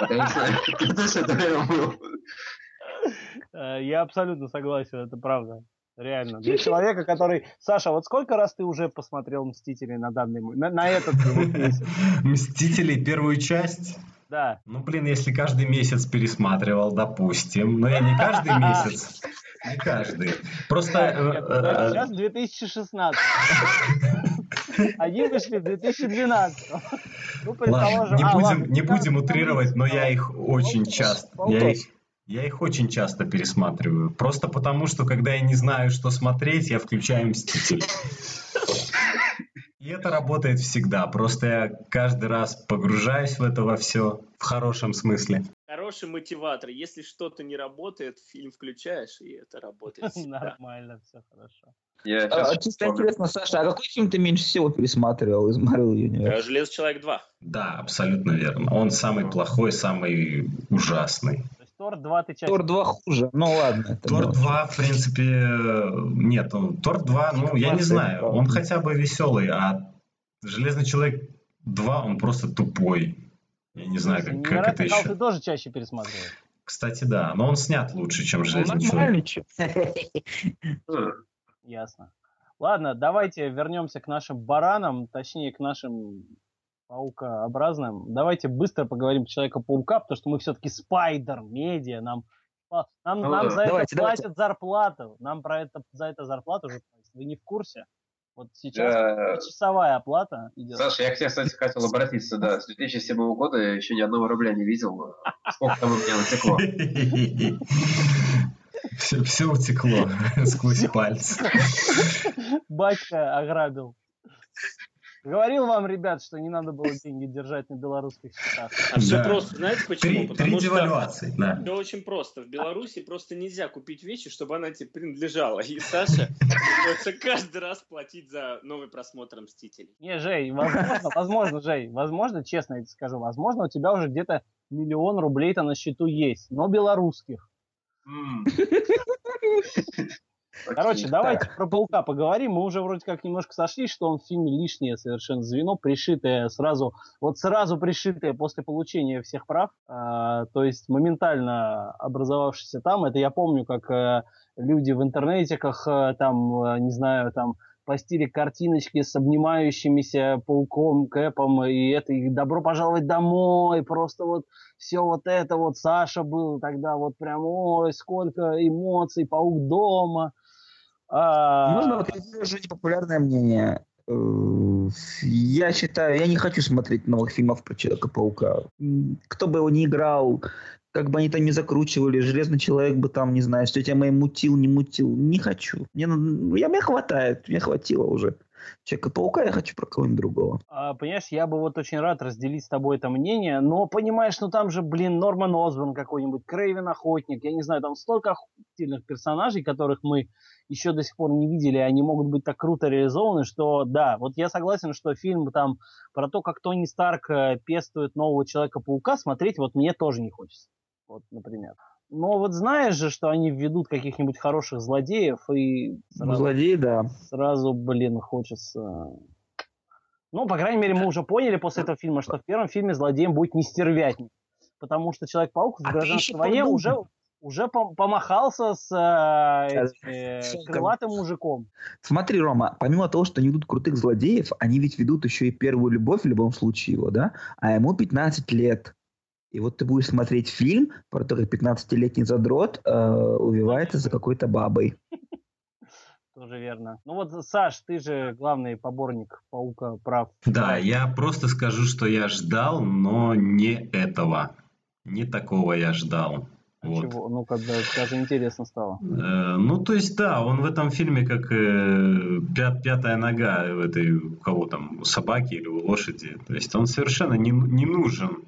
Я абсолютно согласен, это правда. Реально. Для человека, который... Саша, вот сколько раз ты уже посмотрел «Мстителей» на данный на, на этот месяц?
«Мстителей» первую часть?
Да.
Ну, блин, если каждый месяц пересматривал, допустим. Но я не каждый месяц. Не каждый. Просто...
Сейчас 2016. Они вышли в 2012.
Ну, ладно, не будем, не будем утрировать, но я их очень часто... Я их, я их очень часто пересматриваю. Просто потому, что когда я не знаю, что смотреть, я включаю «Мстители». И это работает всегда. Просто я каждый раз погружаюсь в это во все в хорошем смысле.
Хороший мотиватор. Если что-то не работает, фильм включаешь, и это работает.
Нормально, все хорошо.
Я а, чисто интересно, Саша, а какой фильм ты меньше всего пересматривал из Marvel Universe?
Железный человек 2.
Да, абсолютно верно. Он самый плохой, самый ужасный.
Тор 2 ты часть.
Тор 2 хуже, ну ладно.
Тор 2, в принципе, нет. Тор 2, ну, я не знаю, он хотя бы веселый, а Железный человек 2, он просто тупой. Я не знаю, как, как это еще.
ты тоже чаще пересматриваешь.
Кстати, да, но он снят лучше, чем «Железный человек».
Ясно. Ладно, давайте вернемся к нашим баранам, точнее, к нашим паукообразным. Давайте быстро поговорим про Человека-паука, потому что мы все-таки спайдер, медиа, нам, нам, ну, нам за давайте, это платят давайте. зарплату. Нам про это, за это зарплату уже Вы не в курсе? Вот сейчас да. часовая оплата идет.
Саша, я к тебе, кстати, хотел обратиться, да. С 2007 года я еще ни одного рубля не видел. Сколько там у меня натекло?
Все, все утекло сквозь пальцы.
Батька ограбил. Говорил вам, ребят, что не надо было деньги держать на белорусских счетах.
А все просто, знаете почему?
Три, Потому три девальвации, что да.
Все очень просто. В Беларуси просто нельзя купить вещи, чтобы она тебе принадлежала. И Саша приходится каждый раз платить за новый просмотр «Мстителей».
Не, Жей, возможно, возможно, Жей, возможно, честно я тебе скажу, возможно, у тебя уже где-то миллион рублей-то на счету есть, но белорусских. Короче, давайте про Паука поговорим. Мы уже вроде как немножко сошли, что он в фильме лишнее совершенно звено, пришитое сразу, вот сразу пришитое после получения всех прав, а, то есть моментально образовавшееся там. Это я помню, как а, люди в интернетиках, а, там, а, не знаю, там, постили картиночки с обнимающимися пауком, Кэпом, и это, и добро пожаловать домой, просто вот все вот это вот, Саша был тогда вот прям, ой, сколько эмоций, паук дома.
А... Можно вот уже популярное мнение. Э, я считаю, я не хочу смотреть новых фильмов про Человека-паука. Кто бы его ни играл, как бы они там не закручивали, Железный Человек бы там, не знаю, что тебя мои мутил, не мутил. Не хочу. Мне, я, мне хватает, мне хватило уже. Человека-паука я хочу про кого-нибудь другого.
А, понимаешь, я бы вот очень рад разделить с тобой это мнение, но понимаешь, ну там же, блин, Норман Осборн какой-нибудь, Крейвен Охотник, я не знаю, там столько охуительных персонажей, которых мы еще до сих пор не видели, они могут быть так круто реализованы, что да, вот я согласен, что фильм там про то, как Тони Старк э, пестует нового Человека-паука, смотреть вот мне тоже не хочется вот, например. Но вот знаешь же, что они введут каких-нибудь хороших злодеев, и
сразу, Злодеи, да.
сразу, блин, хочется... Ну, по крайней мере, мы уже поняли после этого фильма, что в первом фильме злодеем будет не стервятник. Потому что Человек-паук в а гражданской войне уже, уже помахался с э, э, крылатым мужиком.
Смотри, Рома, помимо того, что они ведут крутых злодеев, они ведь ведут еще и первую любовь в любом случае его, да? А ему 15 лет. И вот ты будешь смотреть фильм, про который 15-летний задрот э, увивается за какой-то бабой.
Тоже верно. Ну вот, Саш, ты же главный поборник паука прав.
Да, я просто скажу, что я ждал, но не этого. Не такого я ждал.
А вот. Чего? Ну, когда даже интересно стало.
Э, ну, то есть, да, он в этом фильме как э, пят, пятая нога в этой, у кого там, у собаки или у лошади. То есть, он совершенно не, не нужен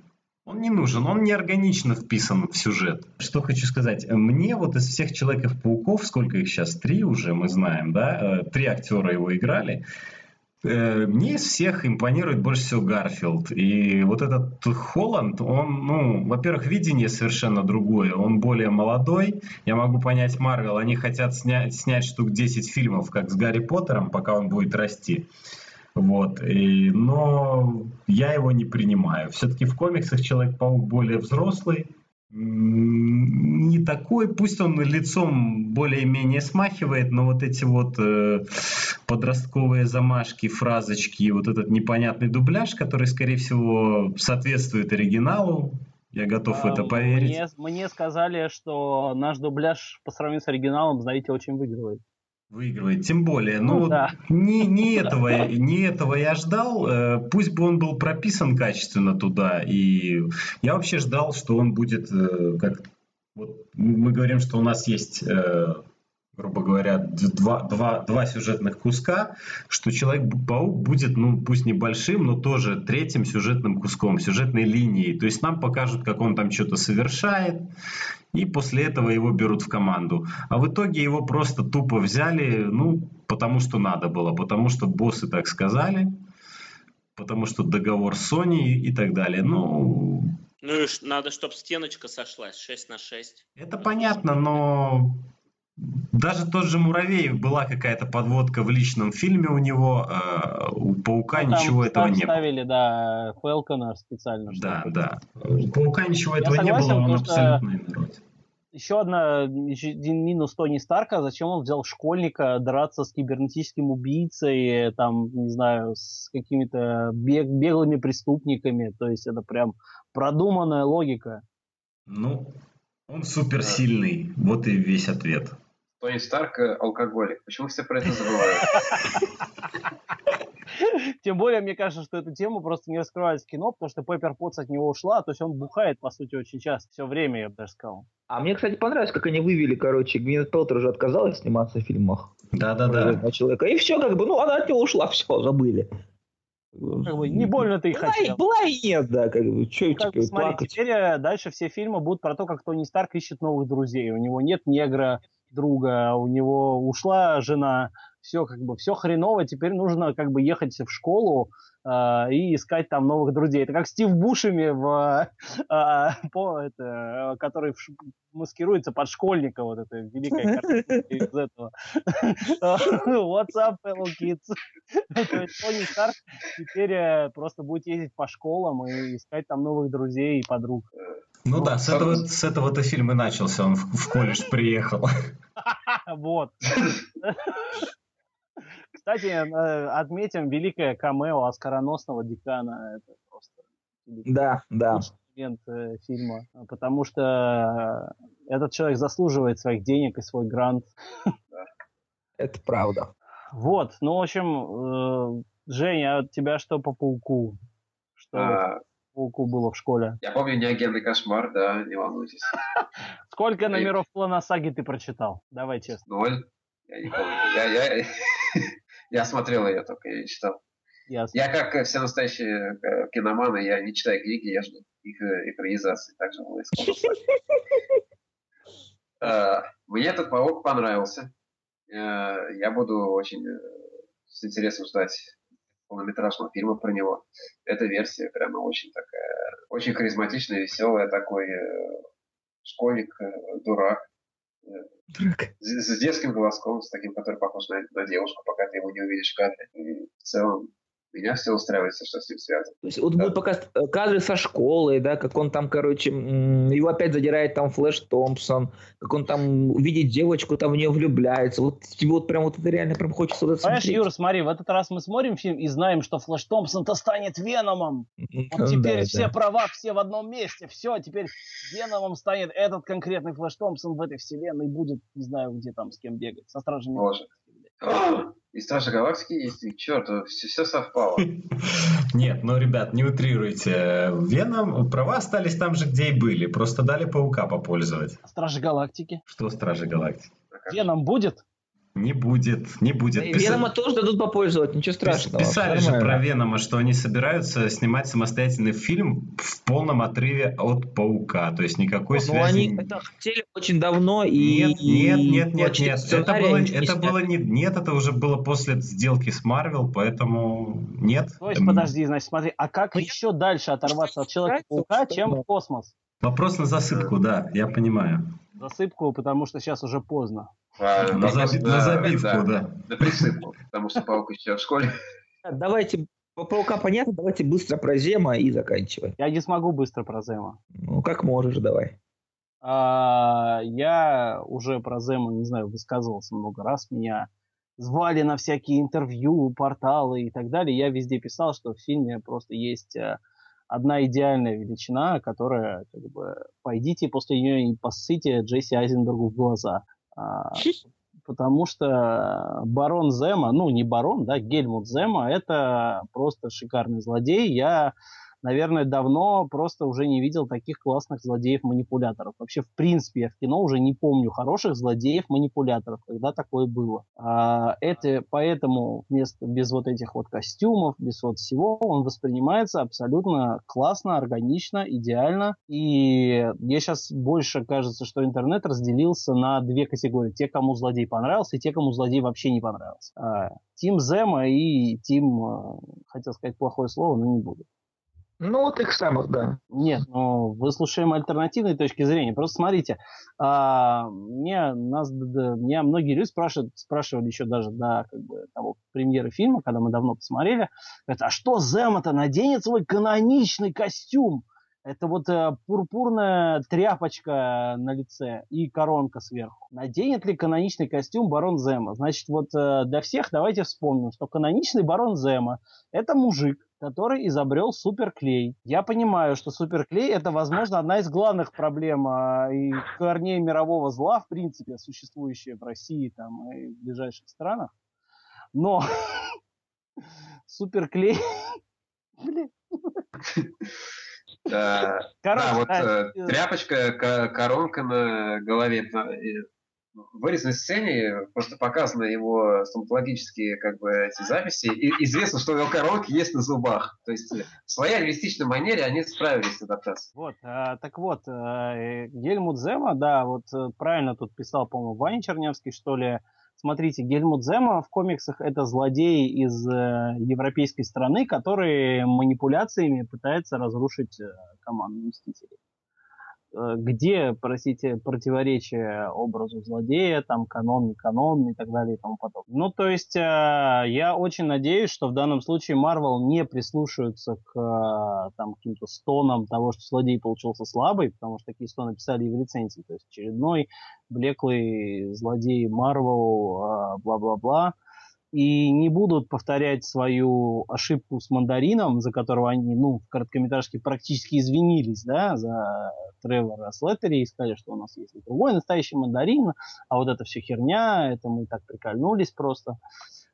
он не нужен, он неорганично вписан в сюжет. Что хочу сказать. Мне вот из всех Человеков-пауков, сколько их сейчас, три уже мы знаем, да, э, три актера его играли, э, мне из всех импонирует больше всего Гарфилд. И вот этот Холланд, он, ну, во-первых, видение совершенно другое. Он более молодой. Я могу понять Марвел, они хотят снять, снять штук 10 фильмов, как с Гарри Поттером, пока он будет расти. Вот. И, но я его не принимаю. Все-таки в комиксах Человек-паук более взрослый, не такой, пусть он лицом более-менее смахивает, но вот эти вот э, подростковые замашки, фразочки, вот этот непонятный дубляж, который, скорее всего, соответствует оригиналу, я готов а, в это поверить.
Мне, мне сказали, что наш дубляж по сравнению с оригиналом, знаете, очень выигрывает.
Выигрывает, тем более. Ну, ну да. не, не, этого, не этого я ждал. Э, пусть бы он был прописан качественно туда. И я вообще ждал, что он будет э, как... Вот мы говорим, что у нас есть э, грубо говоря, два, два, два сюжетных куска, что Человек-паук будет, ну, пусть небольшим, но тоже третьим сюжетным куском, сюжетной линией. То есть нам покажут, как он там что-то совершает, и после этого его берут в команду. А в итоге его просто тупо взяли, ну, потому что надо было, потому что боссы так сказали, потому что договор с Sony и так далее. Ну,
Ну и надо, чтобы стеночка сошлась 6 на 6.
Это понятно, но даже тот же Муравей была какая-то подводка в личном фильме у него, а у Паука ну, ничего там, этого не
ставили, было. да, Фелкона специально.
Да, да. У Паука ничего этого согласен, не было, он абсолютно инороден.
Еще одна еще один минус Тони Старка, зачем он взял школьника драться с кибернетическим убийцей, там, не знаю, с какими-то бег, беглыми преступниками, то есть это прям продуманная логика.
Ну, он суперсильный, вот и весь ответ.
Тони Старк алкоголик. Почему все про это забывают?
Тем более, мне кажется, что эту тему просто не раскрывают в кино, потому что Пеппер Потс от него ушла, то есть он бухает, по сути, очень часто, все время, я бы даже сказал.
А мне, кстати, понравилось, как они вывели, короче, Гвинет Пелтер уже отказалась сниматься в фильмах.
Да-да-да.
Человека. И все, как бы, ну, она от него ушла, все, забыли.
Как бы, не больно ты и хотел.
Была и нет, да, как бы, что
как, теперь смотри, плакать? теперь э, дальше все фильмы будут про то, как Тони Старк ищет новых друзей. У него нет негра, друга, у него ушла жена, все как бы все хреново, теперь нужно как бы ехать в школу и искать там новых друзей. Это как Стив Бушами, в, э, по, это, который в, маскируется под школьника, вот это великая картинка из этого. What's up, fellow kids? То есть Тони Старк теперь э, просто будет ездить по школам и искать там новых друзей и подруг.
Ну, ну да, с этого, с этого-то фильм и начался, он в, в колледж приехал.
Вот. Кстати, э, отметим великое камео оскароносного декана. Это просто
да, да.
момент э, фильма, потому что этот человек заслуживает своих денег и свой грант.
Это правда.
Вот, ну, в общем, э, Женя, а от тебя что по пауку? Что а, пауку было в школе?
Я помню неагентный кошмар, да, не волнуйтесь.
Сколько номеров плана саги ты прочитал? Давай честно.
Ноль. Я не помню. Я, я, я смотрел ее только, я не читал. Ясно. Я, как все настоящие э, киноманы, я не читаю книги, я жду их э, экранизации. Также было э, Мне этот паук понравился. Я буду очень с интересом ждать полнометражного фильма про него. Эта версия прямо очень такая, очень харизматичная, веселая, такой школьник, дурак, с, с детским голоском, с таким, который похож на, на девушку, пока ты его не увидишь в кадре. И в целом меня все устраивается, что с ним связано.
То есть вот да. будут показать э, кадры со школы, да, как он там, короче, его опять задирает там Флэш Томпсон, как он там видит девочку, там в нее влюбляется. Вот тебе вот прям вот это реально прям хочется вот
Понимаешь, Юр, смотри, в этот раз мы смотрим фильм и знаем, что Флэш Томпсон-то станет Веномом. Вот теперь да, все да. права, все в одном месте, все, теперь Веномом станет этот конкретный Флэш Томпсон в этой вселенной будет, не знаю, где там с кем бегать, со Стражами.
Боже. И Стражи Галактики есть, и черт, все, все совпало.
Нет, ну, ребят, не утрируйте. Веном, права остались там же, где и были. Просто дали паука попользовать.
Стражи Галактики?
Что Стражи Галактики?
Веном будет?
Не будет, не будет.
И Венома тоже дадут попользовать, ничего страшного.
Писали же про Венома, что они собираются снимать самостоятельный фильм в полном отрыве от Паука, то есть никакой ну, связи.
Ну, они это хотели очень давно
и... Нет, нет, нет, нет, нет. Это было, это было не... Нет, это уже было после сделки с Марвел, поэтому нет.
То есть, подожди, значит, смотри, а как ну, еще дальше оторваться от Человека-паука, чем в космос?
Вопрос на засыпку, да, я понимаю.
Засыпку, потому что сейчас уже поздно.
Правильно. На, заби- на забивку, да. да.
На присыпку, потому что паук еще в школе.
Давайте по паука понятно, давайте быстро про Зема и заканчиваем.
Я не смогу быстро про Зема.
Ну, как можешь, давай.
А, я уже про Зема, не знаю, высказывался много раз. Меня звали на всякие интервью, порталы и так далее. Я везде писал, что в фильме просто есть э, одна идеальная величина, которая, как бы, пойдите после нее и посыте Джесси Айзенбергу в глаза. А, потому что барон Зема, ну не барон, да, Гельмут Зема, это просто шикарный злодей. Я наверное, давно просто уже не видел таких классных злодеев-манипуляторов. Вообще, в принципе, я в кино уже не помню хороших злодеев-манипуляторов, когда такое было. А, это поэтому вместо без вот этих вот костюмов, без вот всего, он воспринимается абсолютно классно, органично, идеально. И мне сейчас больше кажется, что интернет разделился на две категории. Те, кому злодей понравился, и те, кому злодей вообще не понравился. А, Тим Зема и Тим, э, хотел сказать плохое слово, но не буду.
Ну, вот их самых, да.
Нет, ну, выслушаем альтернативной точки зрения. Просто смотрите, а, мне, нас, да, меня многие люди спрашивают, спрашивали еще даже до как бы, того премьеры фильма, когда мы давно посмотрели, говорят, а что Зема-то наденет свой каноничный костюм? Это вот э, пурпурная тряпочка на лице и коронка сверху. Наденет ли каноничный костюм барон Зема? Значит, вот э, для всех давайте вспомним, что каноничный барон Зема – это мужик, который изобрел суперклей. Я понимаю, что суперклей – это, возможно, одна из главных проблем э, и корней мирового зла, в принципе, существующая в России там, и в ближайших странах. Но суперклей... Блин.
Да, да вот э, тряпочка, коронка на голове. Вырезанной сцене просто показаны его стоматологические как бы эти записи. И известно, что у его коронки есть на зубах. То есть в своей реалистичной манере они справились с адаптацией.
Вот, а, так вот, а, Гельмут Зема, да, вот правильно тут писал, по-моему, Ваня Чернявский, что ли, Смотрите, Гельмут Зема в комиксах это злодей из э, европейской страны, который манипуляциями пытается разрушить э, команду Мстителей. Э, где, простите, противоречие образу злодея, там канон, не канон и так далее и тому подобное. Ну, то есть, э, я очень надеюсь, что в данном случае Марвел не прислушаются к э, там, каким-то стонам того, что злодей получился слабый, потому что такие стоны писали и в рецензии. То есть, очередной блеклый злодей Марвел, бла-бла-бла и не будут повторять свою ошибку с мандарином, за которого они, ну, в короткометражке практически извинились, да, за Тревора Слеттери и сказали, что у нас есть другой настоящий мандарин, а вот это все херня, это мы так прикольнулись просто.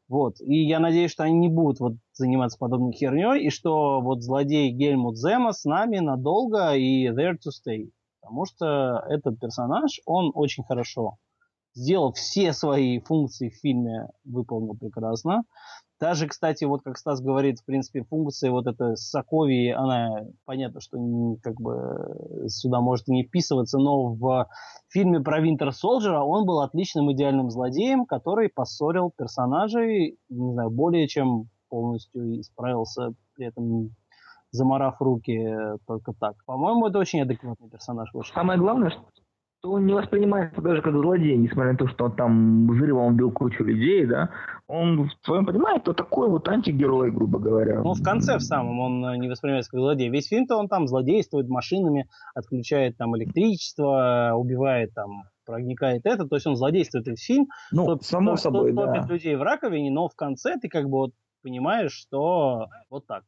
Вот. И я надеюсь, что они не будут вот заниматься подобной херней, и что вот злодей Гельмут Зема с нами надолго и there to stay. Потому что этот персонаж, он очень хорошо сделал все свои функции в фильме, выполнил прекрасно. Даже, кстати, вот как Стас говорит, в принципе, функция вот эта Соковии, она, понятно, что не, как бы сюда может и не вписываться, но в фильме про Винтер Солджера он был отличным идеальным злодеем, который поссорил персонажей, не знаю, более чем полностью исправился, при этом заморав руки только так. По-моему, это очень адекватный персонаж.
Самое главное, что он не воспринимается даже как злодей, несмотря на то, что он там взрывом убил кучу людей, да, он в своем понимании то такой вот антигерой, грубо говоря.
Ну, в конце в самом он э, не воспринимается как злодей. Весь фильм-то он там злодействует машинами, отключает там электричество, убивает там проникает это, то есть он злодействует весь фильм,
ну, топ, само топ, собой,
топ,
да.
людей в раковине, но в конце ты как бы вот понимаешь, что вот так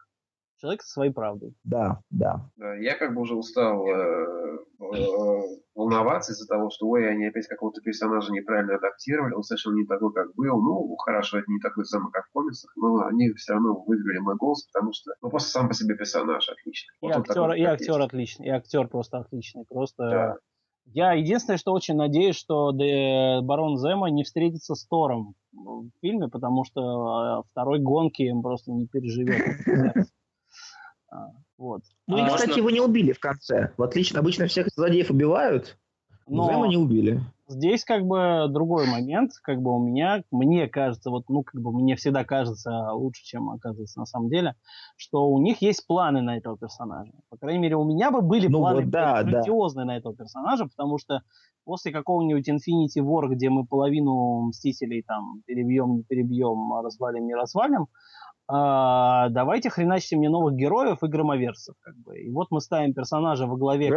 человек со своей правдой.
Да, да.
да я как бы уже устал э, э, волноваться из-за того, что ой, они опять какого-то персонажа неправильно адаптировали, он совершенно не такой, как был. Ну, хорошо, это не такой самый, как в комиксах, но они все равно выиграли мой голос, потому что ну, просто сам по себе персонаж отличный.
И вот актер, такой, и актер есть. отличный, и актер просто отличный. Просто да. Я единственное, что очень надеюсь, что Барон Зема не встретится с Тором в фильме, потому что э, второй гонки им просто не переживет.
А, вот. Ну и, кстати, его не убили в конце. В отлично, обычно всех злодеев убивают, но Зема не убили.
Здесь как бы другой момент, как бы у меня, мне кажется, вот, ну, как бы мне всегда кажется лучше, чем оказывается на самом деле, что у них есть планы на этого персонажа. По крайней мере, у меня бы были ну, планы вот, да, грандиозные да. на этого персонажа, потому что после какого-нибудь Infinity War, где мы половину Мстителей там перебьем, не перебьем, развалим, не развалим, а, давайте хреначьте мне новых героев и громоверцев. Как бы. И вот мы ставим персонажа во главе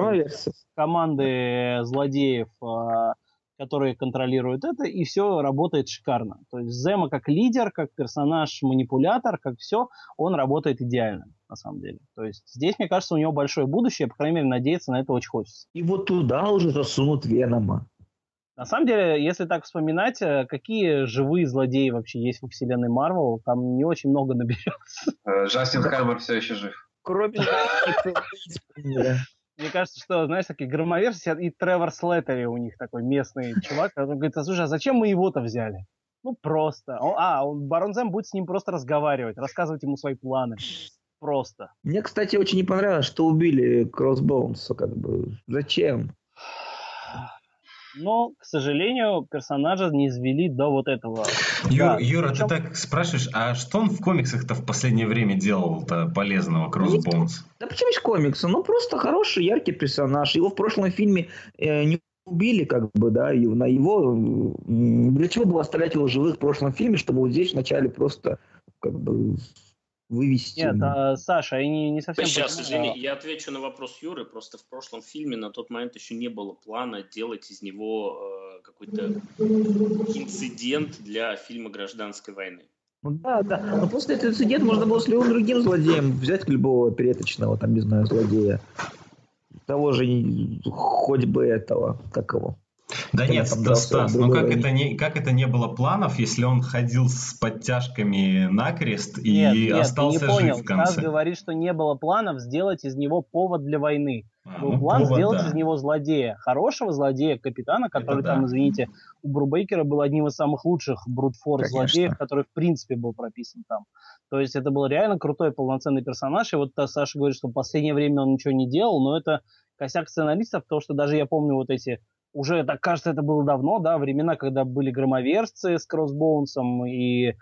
команды злодеев, а, которые контролируют это, и все работает шикарно. То есть Зема как лидер, как персонаж-манипулятор, как все, он работает идеально, на самом деле. То есть здесь, мне кажется, у него большое будущее, по крайней мере, надеяться на это очень хочется.
И вот туда уже засунут Венома.
На самом деле, если так вспоминать, э, какие живые злодеи вообще есть во вселенной Марвел, там не очень много наберется.
Э, Джастин Хаммер все еще жив.
Кроме мне кажется, что, знаешь, такие громоверсы и Тревор Слеттери у них такой местный чувак. Он говорит, слушай, а зачем мы его-то взяли? Ну, просто. а, он, Барон Зем будет с ним просто разговаривать, рассказывать ему свои планы. Просто.
Мне, кстати, очень не понравилось, что убили Кроссбоунса, как бы. Зачем?
Но, к сожалению, персонажа не извели до вот этого.
Юра, да. Юра Причем... ты так спрашиваешь, а что он в комиксах-то в последнее время делал-то полезного, Кроссбоунс?
Да почему есть комиксы? Ну, просто хороший, яркий персонаж. Его в прошлом фильме э, не убили, как бы, да, и на его... Для чего было оставлять его живых в прошлом фильме, чтобы вот здесь вначале просто как бы вывести.
Нет, а, Саша, я не, не совсем
Сейчас, понимаю. извини, а я отвечу на вопрос Юры. Просто в прошлом фильме на тот момент еще не было плана делать из него э, какой-то инцидент для фильма «Гражданской войны».
Ну да, да. Но после этого инцидента можно было с любым другим злодеем взять любого переточного, там, не знаю, злодея. Того же, хоть бы этого, как его.
Да нет, Стас, ну как это, не, как это не было планов, если он ходил с подтяжками на крест и нет, нет, остался
не понял.
жив в конце?
Стас говорит, что не было планов сделать из него повод для войны. А, Был ну, план повод, сделать да. из него злодея. Хорошего злодея, капитана, который это там, да. извините, у Брубейкера был одним из самых лучших брутфорс злодеев, который в принципе был прописан там. То есть это был реально крутой полноценный персонаж. И вот Саша говорит, что в последнее время он ничего не делал, но это косяк сценаристов, потому что даже я помню вот эти уже, так кажется, это было давно, да, времена, когда были громоверцы с Кроссбоунсом и э,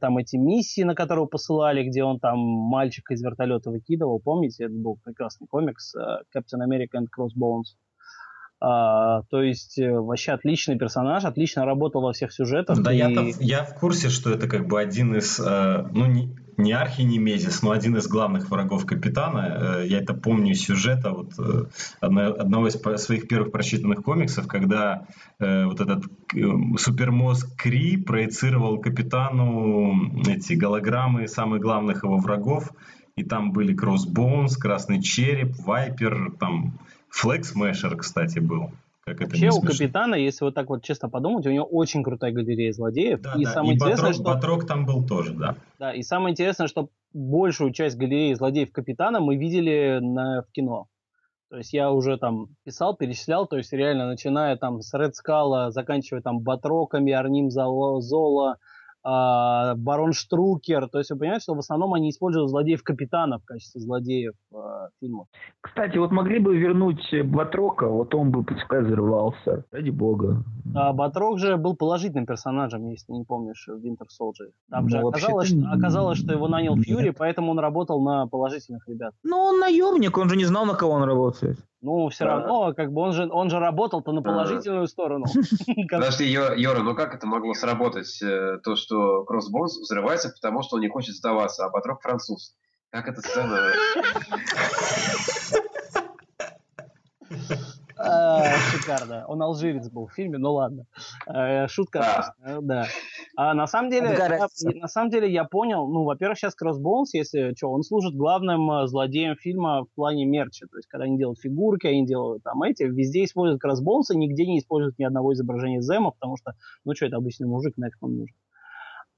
там эти миссии, на которые посылали, где он там мальчика из вертолета выкидывал, помните, это был прекрасный комикс uh, Captain America and Crossbones. А, то есть э, вообще отличный персонаж, отлично работал во всех сюжетах.
Да, и... я, я в курсе, что это как бы один из, э, ну не, не архинемезис, но один из главных врагов капитана. Э, я это помню из сюжета вот, э, одного из своих первых прочитанных комиксов, когда э, вот этот супермозг Кри проецировал капитану эти голограммы самых главных его врагов, и там были Кроссбоунс, Красный Череп, Вайпер, там Флекс Мэшер, кстати, был.
Как это Вообще у капитана, если вот так вот честно подумать, у него очень крутая галерея злодеев. Да, и да. самое и интересное, Батрок,
что... Батрок там был тоже, да.
Да, и самое интересное, что большую часть галереи злодеев капитана мы видели на, в кино. То есть я уже там писал, перечислял, то есть реально начиная там с Ред Скала, заканчивая там Батроками, Арним Зола, а, барон Штрукер. То есть вы понимаете, что в основном они используют злодеев-капитана в качестве злодеев э, фильмов.
Кстати, вот могли бы вернуть Батрока, вот он бы пускай взорвался. Ради бога.
А Батрок же был положительным персонажем, если не помнишь, в Winter Soldier. Там ну, же оказалось, что, оказалось, что его нанял Фьюри, поэтому он работал на положительных ребят.
Ну, он наемник, он же не знал, на кого он работает.
Ну, все да. равно, как бы он же, он же работал-то на положительную а. сторону.
Подожди, Йора, ну как это могло сработать? Э, то, что Кроссбонс взрывается, потому что он не хочет сдаваться, а Батрок француз. Как эта сцена?
А, шикарно. Он алжирец был в фильме, ну ладно. Э, шутка. Да. А на самом деле, я, на самом деле я понял, ну, во-первых, сейчас Кроссбоунс, если что, он служит главным э, злодеем фильма в плане мерча. То есть, когда они делают фигурки, они делают там эти, везде используют Кроссбоунса, нигде не используют ни одного изображения Зема, потому что, ну что, это обычный мужик, нафиг он нужен.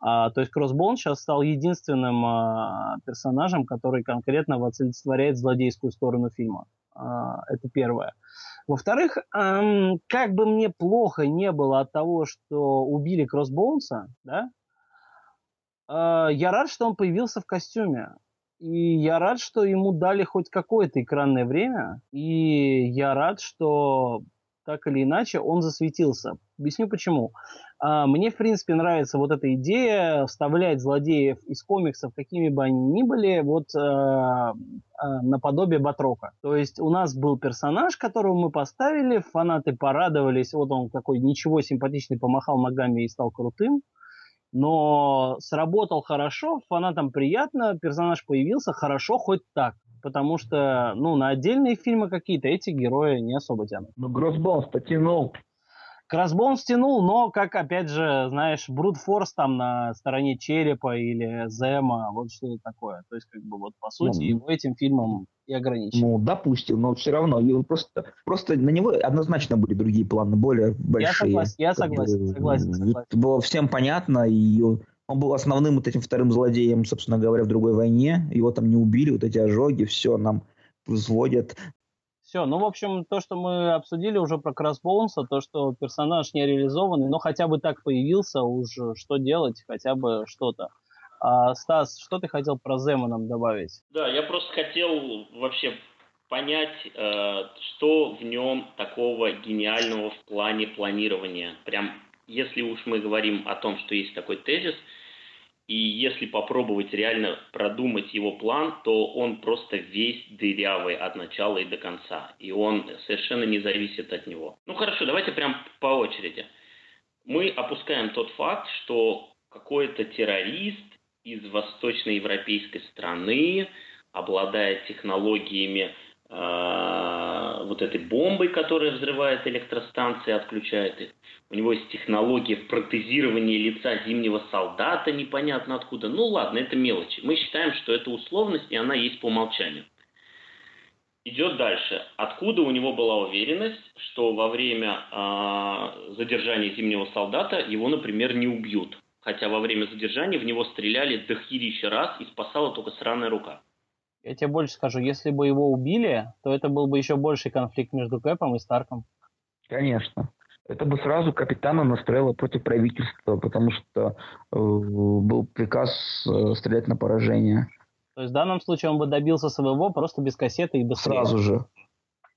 А, то есть Кроссбоун сейчас стал единственным а, персонажем, который конкретно олицетворяет злодейскую сторону фильма. А, это первое. Во-вторых, эм, как бы мне плохо не было от того, что убили Кроссбоунса, да, э, я рад, что он появился в костюме. И я рад, что ему дали хоть какое-то экранное время. И я рад, что так или иначе он засветился. Объясню почему. А, мне, в принципе, нравится вот эта идея вставлять злодеев из комиксов, какими бы они ни были, вот э, э, наподобие Батрока. То есть у нас был персонаж, которого мы поставили, фанаты порадовались, вот он такой ничего симпатичный, помахал ногами и стал крутым. Но сработал хорошо, фанатам приятно, персонаж появился хорошо, хоть так. Потому что, ну, на отдельные фильмы какие-то эти герои не особо тянут.
Ну, Гроссбаунс потянул.
Кроссбоун стянул, но, как, опять же, знаешь, Брутфорс там на стороне Черепа или Зема, вот что-то такое. То есть, как бы, вот, по сути, ну, его этим фильмом и ограничен.
Ну, допустим, но все равно, просто, просто на него однозначно были другие планы, более большие.
Я согласен, я согласен, согласен, согласен.
Было всем понятно, и он был основным вот этим вторым злодеем, собственно говоря, в другой войне. Его там не убили, вот эти ожоги, все нам взводят.
Все, ну, в общем, то, что мы обсудили уже про Кроссбоунса, то, что персонаж не реализованный, но хотя бы так появился, уже что делать, хотя бы что-то. А, Стас, что ты хотел про Зема нам добавить?
Да, я просто хотел вообще понять, э, что в нем такого гениального в плане планирования. Прям, если уж мы говорим о том, что есть такой тезис, и если попробовать реально продумать его план, то он просто весь дырявый от начала и до конца. И он совершенно не зависит от него. Ну хорошо, давайте прям по очереди. Мы опускаем тот факт, что какой-то террорист из восточноевропейской страны, обладая технологиями вот этой бомбой, которая взрывает электростанции, отключает их. У него есть технология протезирования лица зимнего солдата, непонятно откуда. Ну ладно, это мелочи. Мы считаем, что это условность, и она есть по умолчанию. Идет дальше. Откуда у него была уверенность, что во время э, задержания зимнего солдата его, например, не убьют? хотя во время задержания в него стреляли дохерища раз и спасала только сраная рука.
Я тебе больше скажу, если бы его убили, то это был бы еще больший конфликт между Кэпом и Старком.
Конечно. Это бы сразу капитана настроило против правительства, потому что э, был приказ э, стрелять на поражение.
То есть в данном случае он бы добился своего просто без кассеты и без
Сразу же.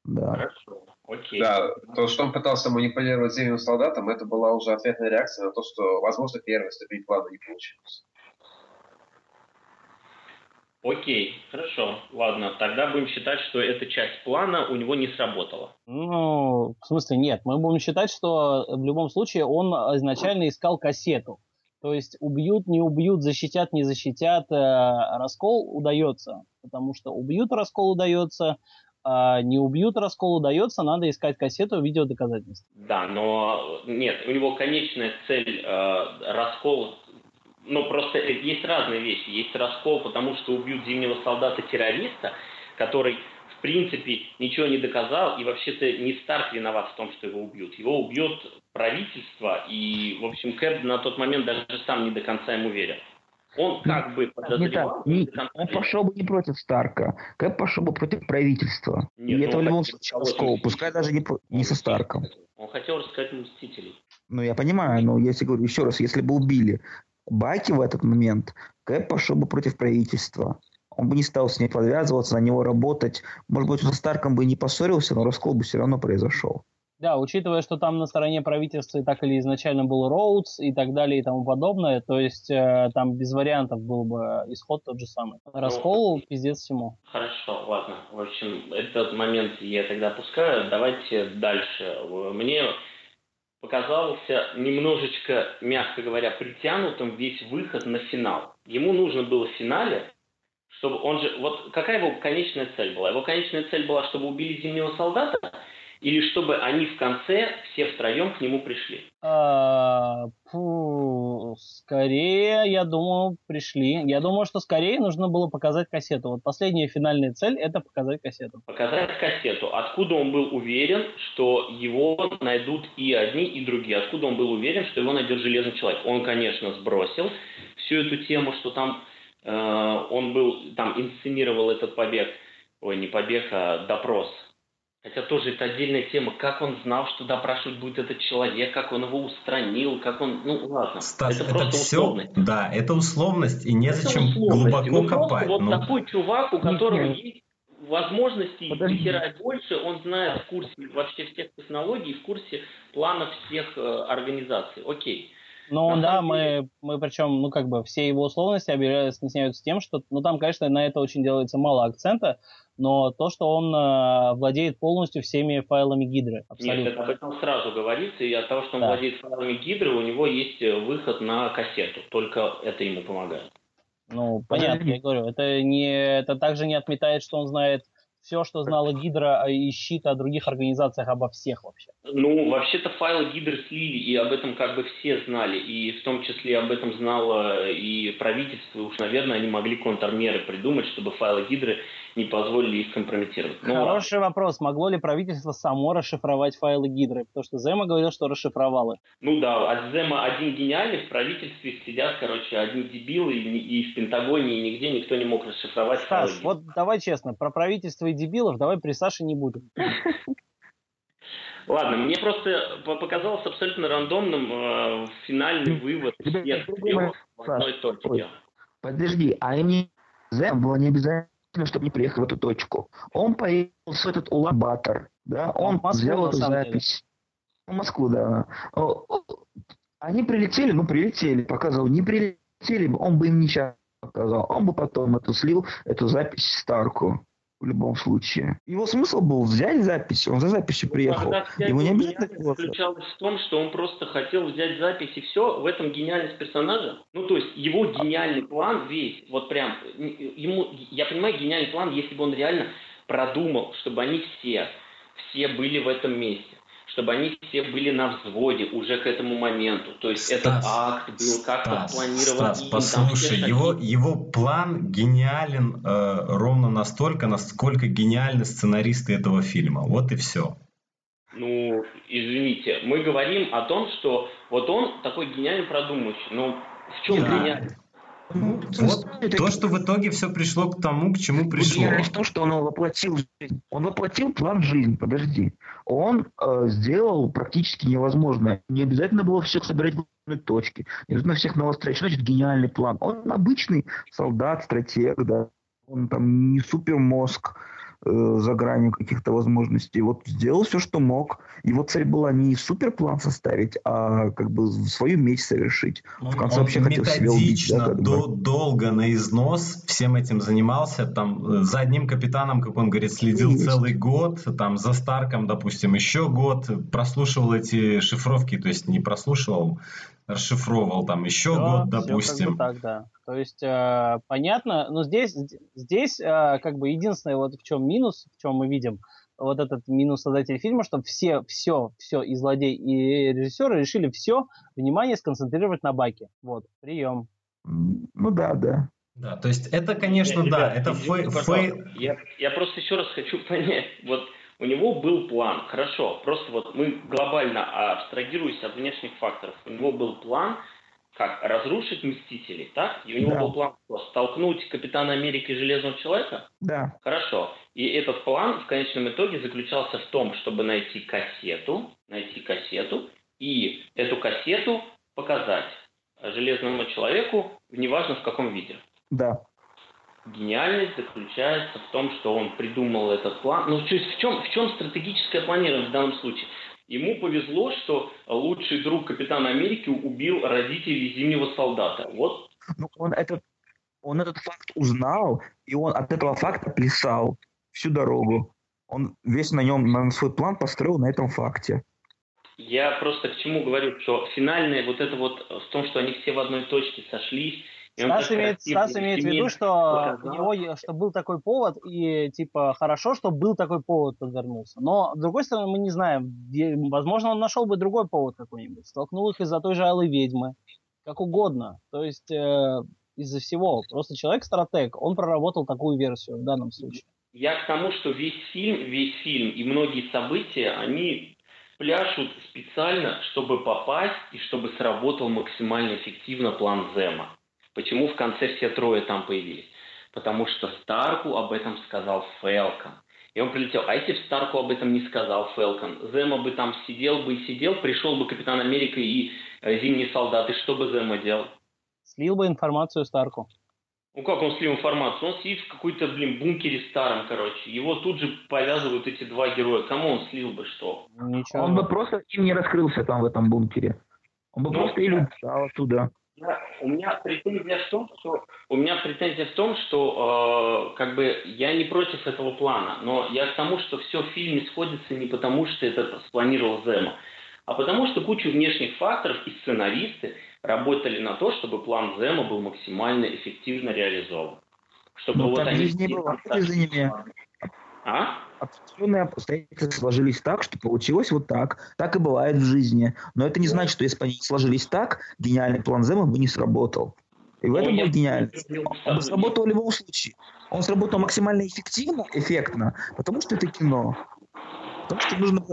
Да.
Хорошо. Окей. Да, то, что он пытался манипулировать зимним солдатом, это была уже ответная реакция на то, что, возможно, первая ступень плана не получилась.
Окей, хорошо, ладно, тогда будем считать, что эта часть плана у него не сработала.
Ну, в смысле нет, мы будем считать, что в любом случае он изначально искал кассету. То есть убьют, не убьют, защитят, не защитят, э, раскол удается, потому что убьют, раскол удается, а, не убьют, раскол удается, надо искать кассету видеодоказательств.
Да, но нет, у него конечная цель э, раскол. Ну, просто есть разные вещи. Есть раскол, потому что убьют зимнего солдата-террориста, который, в принципе, ничего не доказал, и вообще-то не Старк виноват в том, что его убьют. Его убьет правительство, и, в общем, Кэп на тот момент даже сам не до конца ему верил. Он как бы
подозревал... Не так, не, он пошел бы не против Старка. Кэп пошел бы против правительства. Нет, и это в любом случае раскол, пускай даже не, не со Старком.
Он хотел рассказать Мстителей.
Ну, я понимаю, но если говорю еще раз, если бы убили Баки в этот момент, Кэп пошел бы против правительства. Он бы не стал с ней подвязываться, на него работать. Может быть, он со Старком бы и не поссорился, но раскол бы все равно произошел.
Да, учитывая, что там на стороне правительства и так или изначально был Роудс и так далее и тому подобное, то есть э, там без вариантов был бы исход тот же самый. Раскол ну, пиздец всему.
Хорошо, ладно. В общем, этот момент я тогда опускаю. Давайте дальше. Мне показался немножечко, мягко говоря, притянутым весь выход на финал. Ему нужно было в финале чтобы он же... Вот какая его конечная цель была? Его конечная цель была, чтобы убили зимнего солдата, или чтобы они в конце все втроем к нему пришли?
А, фу, скорее, я думаю, пришли. Я думаю, что скорее нужно было показать кассету. Вот последняя финальная цель – это показать кассету.
Показать кассету. Откуда он был уверен, что его найдут и одни, и другие? Откуда он был уверен, что его найдет Железный Человек? Он, конечно, сбросил всю эту тему, что там э, он был, там инсценировал этот побег, ой, не побег, а допрос Хотя тоже это отдельная тема, как он знал, что допрашивать будет этот человек, как он его устранил, как он, ну ладно.
Стас, это, это просто все, условность. да, это условность, и незачем это глубоко ну, копать.
Вот ну. такой чувак, у которого Нет. есть возможности хера больше, он знает в курсе вообще всех технологий, в курсе планов всех э, организаций. Окей.
Ну На да, мы, мы причем, ну как бы все его условности объясняются тем, что, ну там, конечно, на это очень делается мало акцента, но то, что он э, владеет полностью всеми файлами гидры.
Абсолютно. Нет, об этом сразу говорится, и от того, что он да. владеет файлами гидры, у него есть э, выход на кассету, только это ему помогает.
Ну, понятно, я говорю, это, не, это также не отметает, что он знает все, что знала Гидра и щит о других организациях, обо всех вообще.
Ну, вообще-то файлы Гидры слили, и об этом как бы все знали, и в том числе об этом знало и правительство, уж, наверное, они могли контрмеры придумать, чтобы файлы Гидры не позволили их компрометировать.
Ну, Хороший ладно. вопрос. Могло ли правительство само расшифровать файлы Гидры? Потому что Зема говорил, что расшифровало.
Ну да, от Зема один гениальный, в правительстве сидят, короче, одни дебилы, и, и в Пентагоне, и нигде никто не мог расшифровать
Стас, файлы вот давай честно, про правительство и дебилов давай при Саше не будем.
Ладно, мне просто показалось абсолютно рандомным э, финальный вывод всех трех в одной
точке. Подожди, а им не было не обязательно чтобы не приехать в эту точку. Он поехал в этот Улан-Батор, да, он
Москву,
взял эту запись. В Москву, да. Они прилетели, ну прилетели, показывал, не прилетели, он бы им ничего показал. Он бы потом эту слил, эту запись Старку в любом случае. Его смысл был взять запись, он за записью приехал.
Тогда вся
Ему не обязательно
заключалась в том, что он просто хотел взять запись и все. В этом гениальность персонажа. Ну, то есть его гениальный план весь, вот прям, ему, я понимаю, гениальный план, если бы он реально продумал, чтобы они все, все были в этом месте чтобы они все были на взводе уже к этому моменту. То есть этот
Стас,
акт был как-то
Стас,
спланирован.
Стас,
там
послушай,
шаги.
его, его план гениален э, ровно настолько, насколько гениальны сценаристы этого фильма. Вот и все.
Ну, извините, мы говорим о том, что вот он такой гениальный продумывающий. Ну, в чем
Да.
гениальность?
Ну,
Вот то, что в итоге все пришло к тому, к чему пришло.
В том, что он воплотил жизнь. Он воплотил план жизни, подожди. Он э, сделал практически невозможное. Не обязательно было всех собирать в одной точке. Не обязательно всех навострять. Что значит гениальный план? Он обычный солдат, стратег, да. Он там не супермозг э, за гранью каких-то возможностей. Вот сделал все, что мог. Его цель была не суперплан составить, а как бы свою месть совершить. В конце
Он
вообще хотел себя убить, да,
методично,
как бы.
до- долго на износ всем этим занимался. Там э, за одним капитаном, как он говорит, следил
Есть.
целый год. Там за Старком, допустим, еще год. Прослушивал эти шифровки, то есть не прослушивал, расшифровывал там еще
Всё-
год,
всё как бы
допустим.
так, да. То есть э, понятно, но здесь, здесь э, как бы единственное вот в чем минус, в чем мы видим вот этот минус создателей фильма, что все, все, все и злодей, и режиссеры решили все внимание сконцентрировать на Баке. Вот, прием.
Ну да, да.
Да, то есть это, конечно,
Нет,
да,
ребят,
это фей-.
Я, я просто еще раз хочу понять. Вот у него был план, хорошо. Просто вот мы глобально абстрагируясь от внешних факторов. У него был план, как разрушить Мстителей, так? И у него
Да.
был план что, столкнуть Капитана Америки и Железного Человека?
Да.
Хорошо. И этот план в конечном итоге заключался в том, чтобы найти кассету, найти кассету и эту кассету показать Железному человеку, неважно в каком виде.
Да.
Гениальность заключается в том, что он придумал этот план. Ну, то есть в чем, в чем стратегическое планирование в данном случае? Ему повезло, что лучший друг Капитана Америки убил родителей Зимнего солдата. Вот
Ну, он этот, он этот факт узнал, и он от этого факта плясал всю дорогу. Он весь на нем, на свой план построил на этом факте.
я просто к чему говорю, что финальное вот это вот в том, что они все в одной точке сошлись.
Стас имеет, Стас имеет в виду, что у него, что был такой повод, и типа хорошо, что был такой повод подвернулся. Но, с другой стороны, мы не знаем, возможно, он нашел бы другой повод какой-нибудь, столкнул их из-за той же Алой Ведьмы, как угодно. То есть э, из-за всего. Просто человек-стратег, он проработал такую версию в данном случае.
Я к тому, что весь фильм, весь фильм и многие события, они пляшут специально, чтобы попасть и чтобы сработал максимально эффективно план Зема. Почему в конце все трое там появились? Потому что Старку об этом сказал Фелкон. И он прилетел. А если бы Старку об этом не сказал Фелкон, Зема бы там сидел бы и сидел, пришел бы Капитан Америка и э, Зимний солдат, и что бы Зема делал?
Слил бы информацию Старку.
Ну как он слил информацию? Он сидит в какой-то, блин, бункере старом, короче. Его тут же повязывают эти два героя. Кому он слил бы что?
Ничего.
Он бы просто им не раскрылся там в этом бункере. Он бы
Ну,
просто или убежал оттуда.
У меня претензия в том, что у меня претензия в том, что э, как бы я не против этого плана, но я к тому, что все в фильме сходится не потому, что это спланировал Зема, а потому что куча внешних факторов и сценаристы работали на то, чтобы план Зема был максимально эффективно реализован. Чтобы
Ну,
вот они там
за ними.
А?
Определенные обстоятельства сложились так, что получилось вот так. Так и бывает в жизни. Но это не значит, что если бы они не сложились так, гениальный план Зема бы не сработал. И в этом был гениальность. Он бы сработал в любом случае. Он сработал максимально эффективно, эффектно, потому что это кино. Потому что нужно.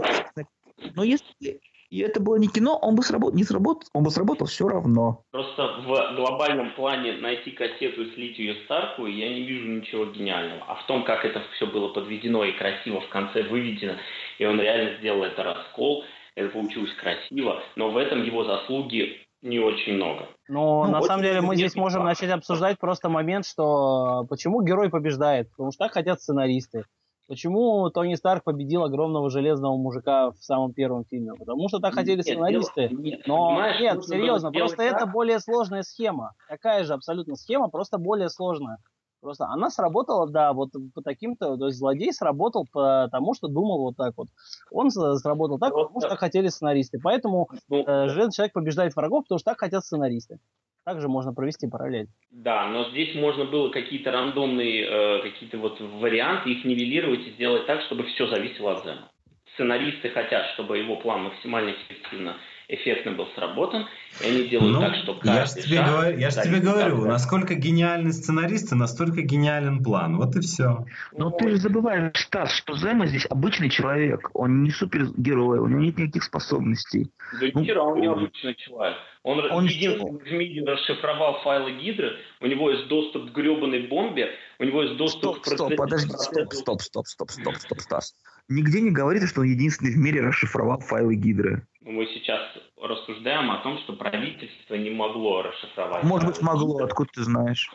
Но если и это было не кино, он бы сработал, не сработал, он бы сработал все равно.
Просто в глобальном плане найти кассету и слить ее Старку, я не вижу ничего гениального. А в том, как это все было подведено и красиво в конце выведено, и он реально сделал это раскол, это получилось красиво, но в этом его заслуги не очень много.
Но ну, на самом деле мы здесь можем начать обсуждать просто момент, что почему герой побеждает, потому что так хотят сценаристы. Почему Тони Старк победил огромного железного мужика в самом первом фильме? Потому что так хотели нет, сценаристы. Дело, нет, Но нет, серьезно, просто так? это более сложная схема. Такая же абсолютно схема, просто более сложная. Просто она сработала, да, вот по таким-то, то есть злодей сработал потому, что думал вот так вот. Он сработал так, потому что так хотели сценаристы. Поэтому ну, э, железный человек побеждает врагов, потому что так хотят сценаристы. Также можно провести параллель.
Да, но здесь можно было какие-то рандомные, э, какие-то вот варианты, их нивелировать и сделать так, чтобы все зависело от Зена. Сценаристы хотят, чтобы его план максимально эффективно эффектно был сработан, и они делают ну, так, что каждый
я же тебе, шаг говорю, я же тебе говорю, насколько гениальны сценаристы, настолько гениален план. Вот и все.
Но ты же забываешь, Стас, что Зема здесь обычный человек. Он не супергерой, у него нет никаких способностей.
Да ну, хера, он не обычный человек. Он, он единственный в мире расшифровал файлы Гидры, у него есть доступ к гребаной бомбе, у него есть доступ
стоп, к Стоп, подожди, стоп, стоп, стоп, стоп, стоп, стоп, Стас. Нигде не говорится, что он единственный в мире расшифровал файлы Гидры.
Мы сейчас рассуждаем о том, что правительство не могло расшифровать.
Может быть, могло, откуда ты знаешь?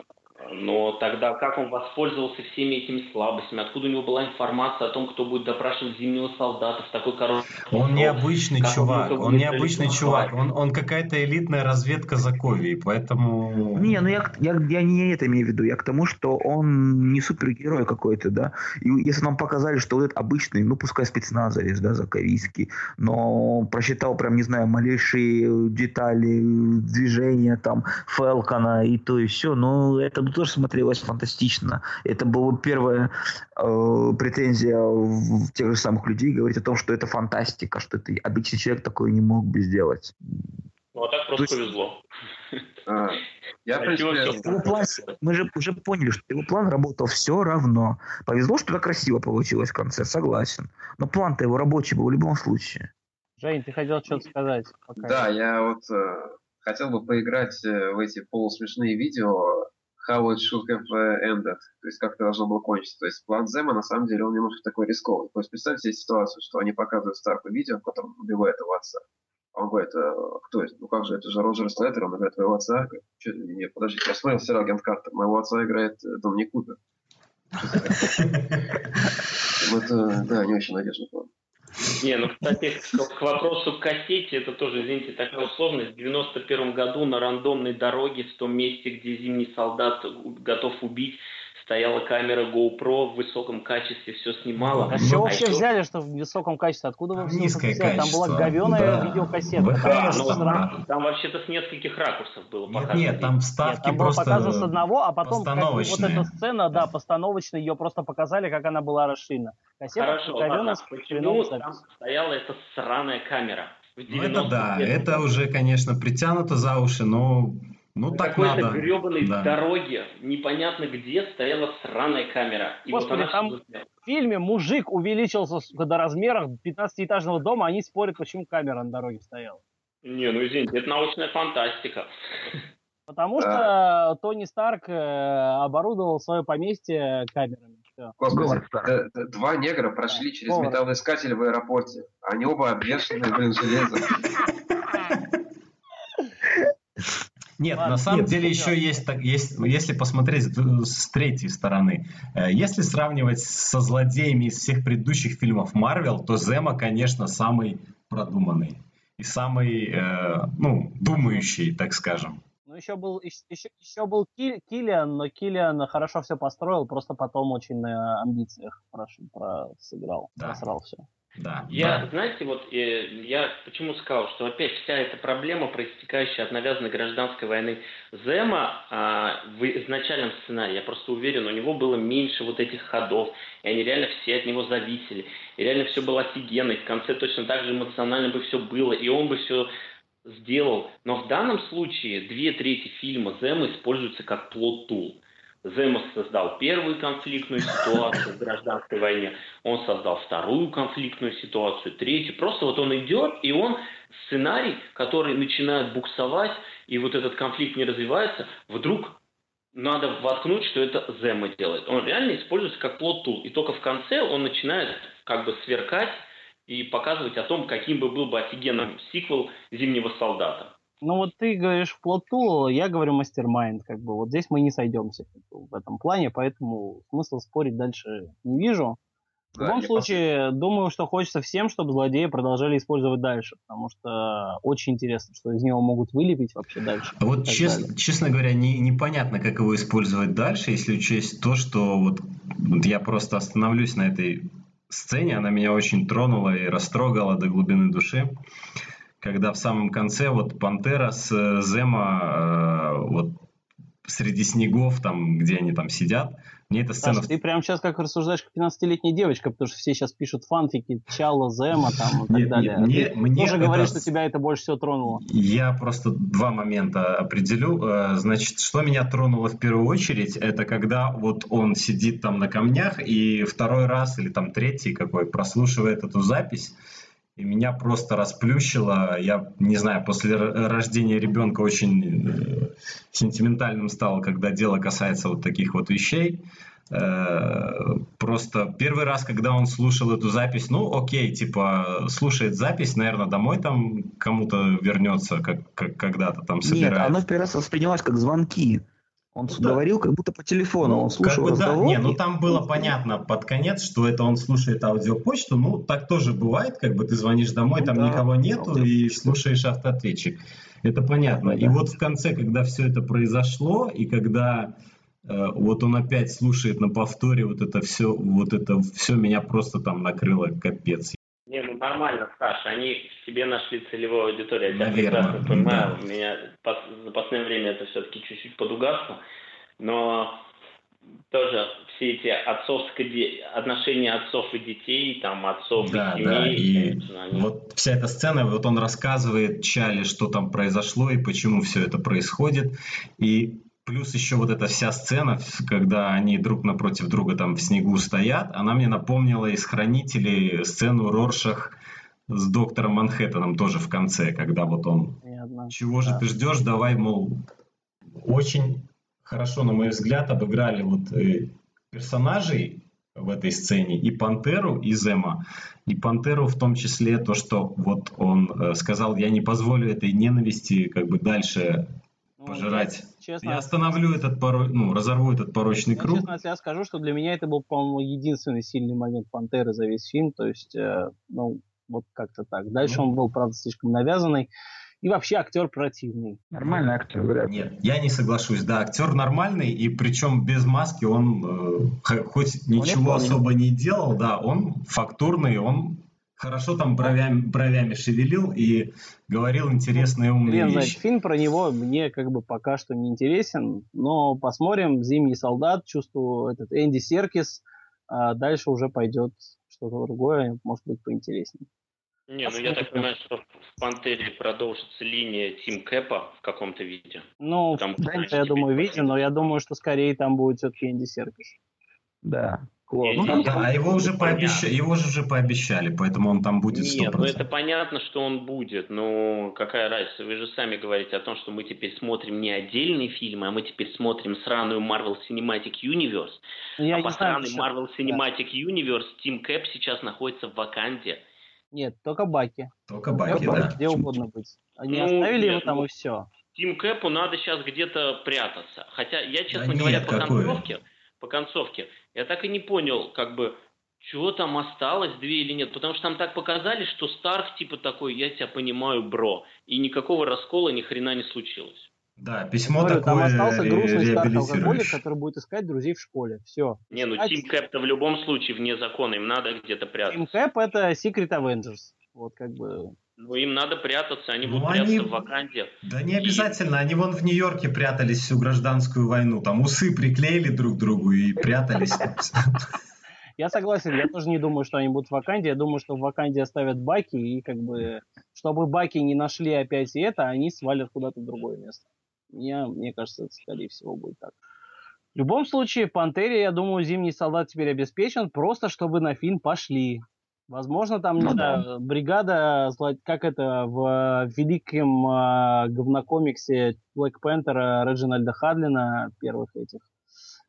Но тогда как он воспользовался всеми этими слабостями? Откуда у него была информация о том, кто будет допрашивать зимнего солдата в такой короткий
Он необычный чувак, он необычный чувак, он, он какая-то элитная разведка Заковии, поэтому...
Не, ну я, я, я не это имею в виду, я к тому, что он не супергерой какой-то, да, и если нам показали, что вот этот обычный, ну пускай спецназовец, да, заковийский, но просчитал прям, не знаю, малейшие детали движения там Фелкона и то и все, но это тоже смотрелось фантастично. Это была первая э, претензия в тех же самых людей говорить о том, что это фантастика, что это обычный человек такое не мог бы сделать.
Ну, а так просто есть... повезло. А,
я, его план, мы же уже поняли, что его план работал все равно. Повезло, что так красиво получилось в конце, согласен. Но план-то его рабочий был в любом случае.
Жень, ты хотел что-то сказать?
Пока. Да, я вот э, хотел бы поиграть э, в эти полусмешные видео how it should have ended, то есть как это должно было кончиться. То есть план Зема, на самом деле, он немножко такой рисковый. То есть представьте себе ситуацию, что они показывают Старку видео, в котором убивает его отца. А он говорит, «А кто это? Ну как же, это же Роджер Слеттер, он играет твоего отца. Что, нет, подождите, я смотрел сериал Агент Картер, моего отца играет э, Доминик Купер. Это, да, не очень надежный план.
Не, ну, кстати, к вопросу кассете, это тоже, извините, такая условность. В 91 году на рандомной дороге, в том месте, где зимний солдат готов убить стояла камера GoPro в высоком качестве, все снимала.
А с чего вообще взяли, что в высоком качестве? Откуда вы все
взяли?
Там была говеная да. видеокассета.
Да, ну, там, там вообще-то с нескольких ракурсов было
показано. Нет, нет, там вставки нет, там
просто показано с одного, а потом как, вот эта сцена, да, постановочная, ее просто показали, как она была расширена.
Кассета Хорошо, говеная, почему там стояла эта сраная камера?
Ну это да, это уже, конечно, притянуто за уши, но ну, на так
какой-то
надо.
гребаной да. дороге, непонятно где, стояла сраная камера.
И Господи, вот там в фильме мужик увеличился до размеров 15-этажного дома, они спорят, почему камера на дороге стояла.
Не, ну извините, это научная фантастика.
Потому что Тони Старк э, оборудовал свое поместье камерами.
Господи, два негра прошли через металлоискатель в аэропорте. Они оба обвешаны, блин, железом.
Нет, Ладно, на самом нет, деле еще есть, так, есть, если посмотреть с третьей стороны, э, если сравнивать со злодеями из всех предыдущих фильмов Марвел, то Зема, конечно, самый продуманный и самый, э, ну, думающий, так скажем.
Ну, еще был, еще, еще был Киллиан, но Киллиан хорошо все построил, просто потом очень на амбициях прошу, про, сыграл, да. просрал все.
Да, я, да. знаете, вот э, я почему сказал, что опять вся эта проблема, проистекающая от навязанной гражданской войны Зема а, в изначальном сценарии, я просто уверен, у него было меньше вот этих ходов, и они реально все от него зависели, и реально все было офигенно, и в конце точно так же эмоционально бы все было, и он бы все сделал. Но в данном случае две трети фильма Зема используются как плот-тул. Земос создал первую конфликтную ситуацию в гражданской войне, он создал вторую конфликтную ситуацию, третью. Просто вот он идет, и он сценарий, который начинает буксовать, и вот этот конфликт не развивается, вдруг надо воткнуть, что это Земо делает. Он реально используется как plot tool. И только в конце он начинает как бы сверкать и показывать о том, каким бы был бы офигенным сиквел «Зимнего солдата».
Ну вот ты говоришь plot tool, я говорю mastermind, как бы вот здесь мы не сойдемся в этом плане, поэтому смысла спорить дальше не вижу. В любом случае, пос... думаю, что хочется всем, чтобы злодеи продолжали использовать дальше, потому что очень интересно, что из него могут вылепить вообще дальше.
А вот чест, честно говоря, не, непонятно, как его использовать дальше, если учесть то, что вот, вот я просто остановлюсь на этой сцене, она меня очень тронула и растрогала до глубины души, когда в самом конце вот Пантера с э, Зема э, вот среди снегов, там, где они там сидят, мне эта сцена... Саша,
ты прямо сейчас как рассуждаешь как 15-летняя девочка, потому что все сейчас пишут фанфики Чала, Зема там и так нет, далее. Нет, а мне, мне тоже это... говоришь, что тебя это больше всего тронуло.
Я просто два момента определю. Э, значит, что меня тронуло в первую очередь, это когда вот он сидит там на камнях и второй раз или там третий какой прослушивает эту запись, и меня просто расплющило. Я, не знаю, после рождения ребенка очень э, сентиментальным стал, когда дело касается вот таких вот вещей. Э, просто первый раз, когда он слушал эту запись, ну, окей, типа, слушает запись, наверное, домой там кому-то вернется, как, как когда-то там собирается.
Нет, оно первый раз воспринималось как звонки. Он ну, говорил как будто по телефону, ну, он слушал как бы, разговор.
Да, не, ну там было понятно под конец, что это он слушает аудиопочту. Ну, так тоже бывает, как бы ты звонишь домой, там да, никого нету и слушаешь автоответчик. Это понятно. Да. И вот в конце, когда все это произошло, и когда э, вот он опять слушает на повторе вот это все, вот это все меня просто там накрыло капец.
Не, ну нормально, Саша, они в себе нашли целевую аудиторию. Я прекрасно понимаю, да. у меня за последнее время это все-таки чуть-чуть подугасло, но тоже все эти отцовские отношения отцов и детей, там отцов да, и семей. Да,
и они... вот вся эта сцена, вот он рассказывает Чали, что там произошло и почему все это происходит, и Плюс еще вот эта вся сцена, когда они друг напротив друга там в снегу стоят, она мне напомнила из «Хранителей» сцену Роршах с доктором Манхэттеном тоже в конце, когда вот он «Чего же да. ты ждешь? Давай, мол...» Очень хорошо, на мой взгляд, обыграли вот э, персонажей в этой сцене, и Пантеру, и Зема. И Пантеру в том числе то, что вот он э, сказал, я не позволю этой ненависти как бы дальше ну, пожирать. Честно, я остановлю этот поро... ну, разорву этот порочный круг.
Честно, если я скажу, что для меня это был, по-моему, единственный сильный момент Пантеры за весь фильм. То есть, э, ну, вот как-то так. Дальше ну. он был, правда, слишком навязанный. И вообще актер противный.
Нормальный актер, вряд
Нет, я не соглашусь. Да, актер нормальный, и причем без маски он э, хоть ничего особо не делал, да, он фактурный, он хорошо там бровями, бровями шевелил и говорил интересные умные Блин, вещи.
фильм про него мне как бы пока что не интересен, но посмотрим «Зимний солдат», чувствую этот Энди Серкис, а дальше уже пойдет что-то другое, может быть, поинтереснее.
Не, ну я так понимаю, что в «Пантере» продолжится линия Тим Кэпа в каком-то виде.
Ну, Там, в я думаю, виде, но я думаю, что скорее там будет все-таки Энди Серкис.
Да.
Ну, да, а его уже, пообещали, его же уже пообещали, поэтому он там будет 100%. Нет,
ну это понятно, что он будет, но какая разница? Вы же сами говорите о том, что мы теперь смотрим не отдельные фильмы, а мы теперь смотрим сраную Marvel Cinematic Universe. Я а по сраной Marvel Cinematic да. Universe Тим Кэп сейчас находится в Ваканде.
Нет, только Баки.
Только Баки, да.
Где угодно быть. Они ну, оставили нет, его там ну, и все.
Тим Кэпу надо сейчас где-то прятаться. Хотя я, честно да говоря, нет, по какое? концовке по концовке. Я так и не понял, как бы, чего там осталось, две или нет. Потому что там так показали, что Старк типа такой, я тебя понимаю, бро. И никакого раскола ни хрена не случилось.
Да, письмо Говорю, такое
Там остался грустный старый алкоголик, который будет искать друзей в школе. Все.
Не, ну Тим Кэп-то в любом случае вне закона, им надо где-то прятаться. Тим
Кэп это Secret Avengers. Вот как бы
ну, им надо прятаться, они ну, будут они... прятаться в Ваканде.
Да не обязательно, и... они вон в Нью-Йорке прятались всю гражданскую войну, там усы приклеили друг к другу и прятались.
Я согласен, я тоже не думаю, что они будут в Ваканде, я думаю, что в Ваканде оставят Баки, и как бы, чтобы Баки не нашли опять это, они свалят куда-то в другое место. Мне, мне кажется, это, скорее всего, будет так. В любом случае, Пантере, я думаю, Зимний солдат теперь обеспечен, просто чтобы на фильм пошли. Возможно, там, не ну, знаю, да. бригада, как это в великом э, говнокомиксе Блэк Пантера Реджинальда Хадлина, первых этих,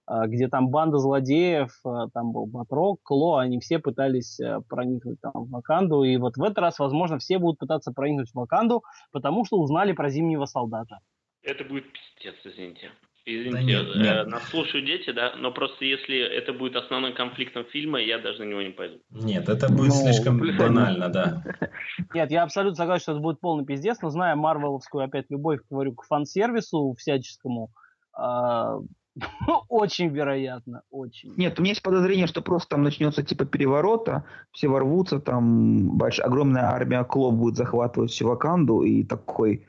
а, где там банда злодеев, а, там был Батрок, Кло, они все пытались э, проникнуть там в Ваканду, и вот в этот раз, возможно, все будут пытаться проникнуть в Ваканду, потому что узнали про Зимнего Солдата.
Это будет пиздец, извините. Извините, да нет, э, нет. нас слушают дети, да, но просто если это будет основным конфликтом фильма, я даже на него не пойду.
Нет, это будет ну, слишком банально, да.
Нет, я абсолютно согласен, что это будет полный пиздец, но зная марвеловскую опять любовь, говорю, к фан-сервису всяческому, э, очень вероятно, очень.
Нет, у меня есть подозрение, что просто там начнется типа переворота, все ворвутся, там большая, огромная армия Кло будет захватывать всю Ваканду, и такой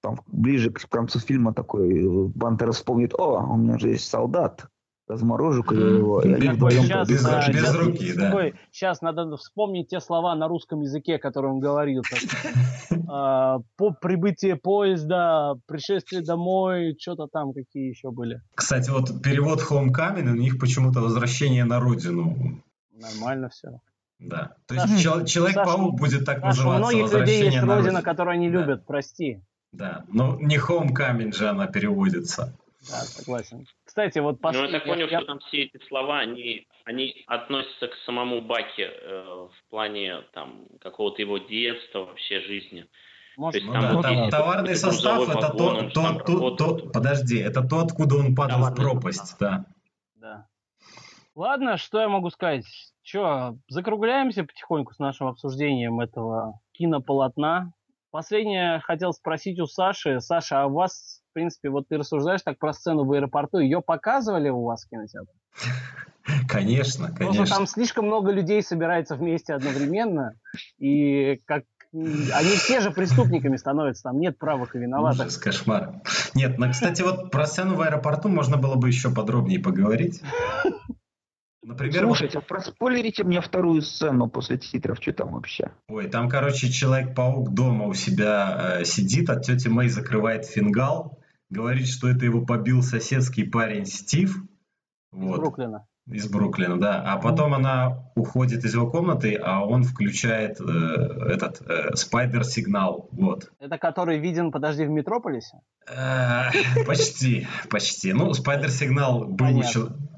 там ближе к концу фильма такой Бантер вспомнит, о, у меня же есть солдат, разморожу-ка я его.
И они вдвоем сейчас, без, а, без сейчас, руки, да. Такой, сейчас надо вспомнить те слова на русском языке, которые он говорил. а, по прибытии поезда, пришествие домой, что-то там какие еще были.
Кстати, вот перевод Homecoming, у них почему-то возвращение на родину.
Нормально все.
Да. То есть Саша, Человек-паук будет так Саша, называться.
У многих людей есть родина, которую они да. любят, прости.
Да, но не Homecoming же она переводится.
Да, согласен. Кстати, вот
последний... Ну, я так понял, я... что там все эти слова, они, они относятся к самому Баке э, в плане там какого-то его детства, вообще жизни.
Может, То есть, ну, там, да, там товарный состав это то, то, то, то, подожди, это то, откуда он падал товарный в пропасть, состав. да.
Да. Ладно, что я могу сказать? Че, закругляемся потихоньку с нашим обсуждением этого кинополотна. Последнее хотел спросить у Саши. Саша, а у вас, в принципе, вот ты рассуждаешь так про сцену в аэропорту, ее показывали у вас в кинотеатре?
Конечно, конечно. Потому
что там слишком много людей собирается вместе одновременно, и как они все же преступниками становятся, там нет правых и виноватых. Ужас,
кошмар. Нет, ну, кстати, вот про сцену в аэропорту можно было бы еще подробнее поговорить.
Например, Слушайте, вот... проспойлерите мне вторую сцену после титров, что там вообще?
Ой, там, короче, Человек-паук дома у себя э, сидит, от тети Мэй закрывает фингал, говорит, что это его побил соседский парень Стив.
Вот. Из Бруклина
из Бруклина, да. А потом она уходит из его комнаты, а он включает э, этот э, спайдер-сигнал. Вот.
Это который виден, подожди, в Метрополисе?
Э, почти, почти. Ну, спайдер-сигнал был.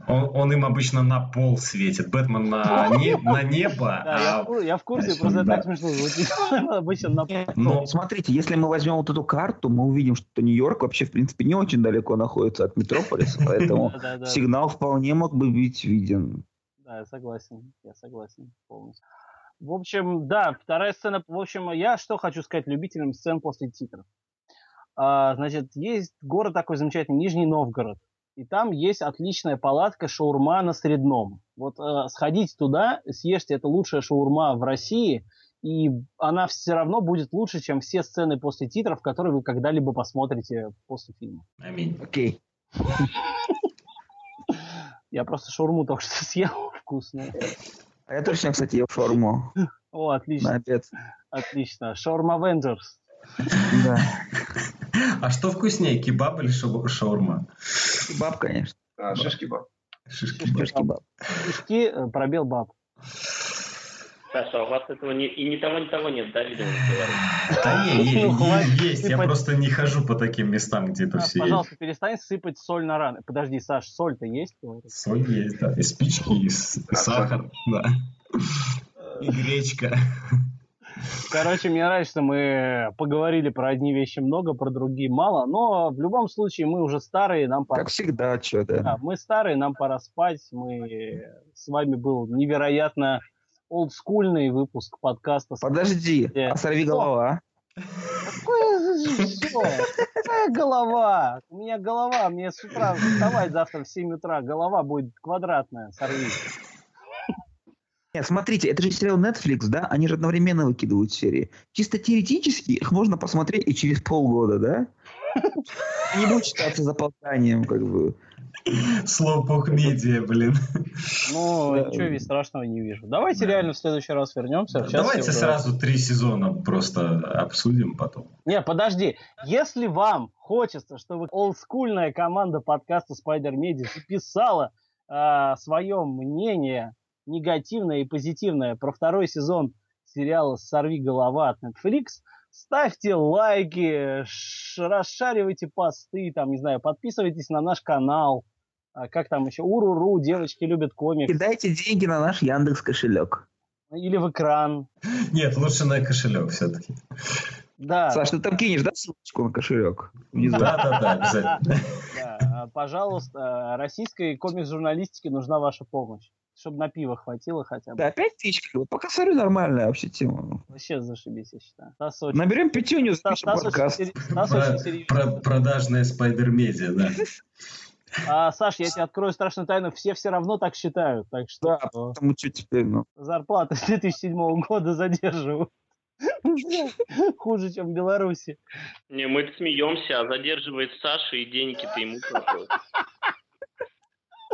Он, он им обычно на пол светит. Бэтмен на, не, на небо.
Да, а, я, в курсе, просто так смешно звучит.
Обычно на пол. Но смотрите, если мы возьмем вот эту карту, мы увидим, что Нью-Йорк вообще, в принципе, не очень далеко находится от Метрополиса, поэтому сигнал вполне мог бы быть быть виден.
Да, я согласен, я согласен полностью. В общем, да, вторая сцена. В общем, я что хочу сказать любителям сцен после титров. А, значит, есть город такой замечательный, Нижний Новгород. И там есть отличная палатка шаурма на Средном. Вот э, сходите туда, съешьте, это лучшая шаурма в России, и она все равно будет лучше, чем все сцены после титров, которые вы когда-либо посмотрите после фильма.
Аминь.
Окей.
Я просто шаурму только что съел, вкусную.
А я точно, кстати, ел шаурму.
О, отлично. На обед. Отлично. Шаурма Avengers.
Да. А что вкуснее, кебаб или шаурма?
Кебаб, конечно.
А, шиш-кебаб.
Шиш-кебаб. Шишки, э, пробел баб.
Саша, у вас этого не, и ни того, ни того нет, да, видимо,
Да не, ну, есть, я просто не хожу по таким местам, где это все
Пожалуйста, перестань сыпать соль на раны. Подожди, Саш, соль-то есть?
Соль есть, да, и спички, и сахар, да, и гречка.
Короче, мне нравится, что мы поговорили про одни вещи много, про другие мало, но в любом случае мы уже старые, нам
пора... Как всегда, что да. да.
Мы старые, нам пора спать, мы... С вами был невероятно олдскульный выпуск подкаста.
Подожди, где... а сорви голова.
Все? Какая голова? У меня голова, мне с утра вставать завтра в 7 утра, голова будет квадратная, сорви.
Нет, смотрите, это же сериал Netflix, да? Они же одновременно выкидывают серии. Чисто теоретически их можно посмотреть и через полгода, да? Не будет считаться запозданием, как бы.
Слоупок медиа, блин.
Ну, ничего страшного не вижу. Давайте да. реально в следующий раз вернемся.
Да, давайте сразу три сезона просто обсудим потом.
Не, подожди. Если вам хочется, чтобы олдскульная команда подкаста Spider Media записала э, свое мнение негативное и позитивное про второй сезон сериала «Сорви голова» от Netflix – ставьте лайки, расшаривайте посты, там, не знаю, подписывайтесь на наш канал. А как там еще? Уруру, девочки любят комикс.
Кидайте деньги на наш Яндекс кошелек.
Или в экран.
Нет, лучше на кошелек все-таки.
Да.
Саш, ты там кинешь, да, ссылочку на кошелек?
Да, да, да, обязательно.
Да, а, Пожалуйста, российской комикс-журналистике нужна ваша помощь. Чтобы на пиво хватило хотя бы.
Да, опять птичка. Вот пока смотрю, нормальная вообще тема.
Вообще зашибись, я считаю. Стас очень-
Наберем пятюню, запишем
Стас
подкаст.
Стас очень
про- Продажная спайдер-медиа, да.
А, Саш, я тебе открою страшную тайну. Все все равно так считают. Так что
Да, потому что теперь, ну.
зарплаты с 2007 года задерживают. Хуже, чем в Беларуси.
Не, мы смеемся, а задерживает Саша, и деньги-то ему капают.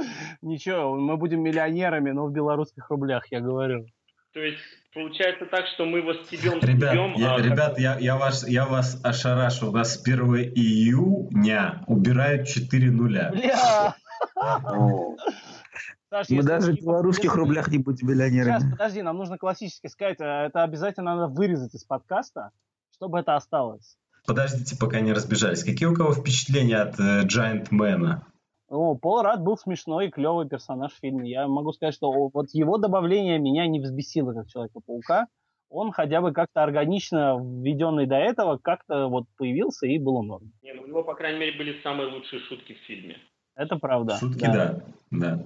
Ничего, мы будем миллионерами, но в белорусских рублях, я говорю.
То есть получается так, что мы его стебем,
Ребят,
стебем,
я,
а
ребят я, я, вас, я вас ошарашу. У нас с 1 июня убирают 4 нуля.
Бля! Саш,
Мы даже в белорусских рублях не будем
Сейчас,
миллионерами.
подожди, нам нужно классически сказать, а это обязательно надо вырезать из подкаста, чтобы это осталось.
Подождите, пока не разбежались. Какие у кого впечатления от э, Giant Man?
О, Пол Рад был смешной и клевый персонаж в фильме. Я могу сказать, что вот его добавление меня не взбесило как Человека-паука. Он хотя бы как-то органично введенный до этого, как-то вот появился и было норм.
Не, ну, у него, по крайней мере, были самые лучшие шутки в фильме.
Это правда.
Шутки, да. да.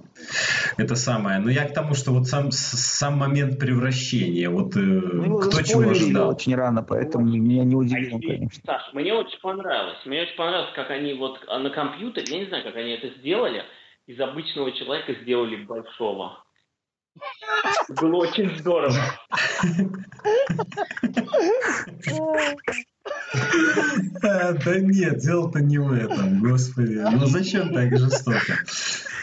Это самое. Но я к тому, что вот сам, сам момент превращения, вот э,
его
кто чего ожидал.
очень рано, поэтому меня не
А
удивило,
и,
конечно.
Саш, мне очень понравилось. Мне очень понравилось, как они вот а, на компьютере, я не знаю, как они это сделали, из обычного человека сделали большого. Было очень здорово.
Да нет, дело-то не в этом, господи. Ну зачем так жестоко?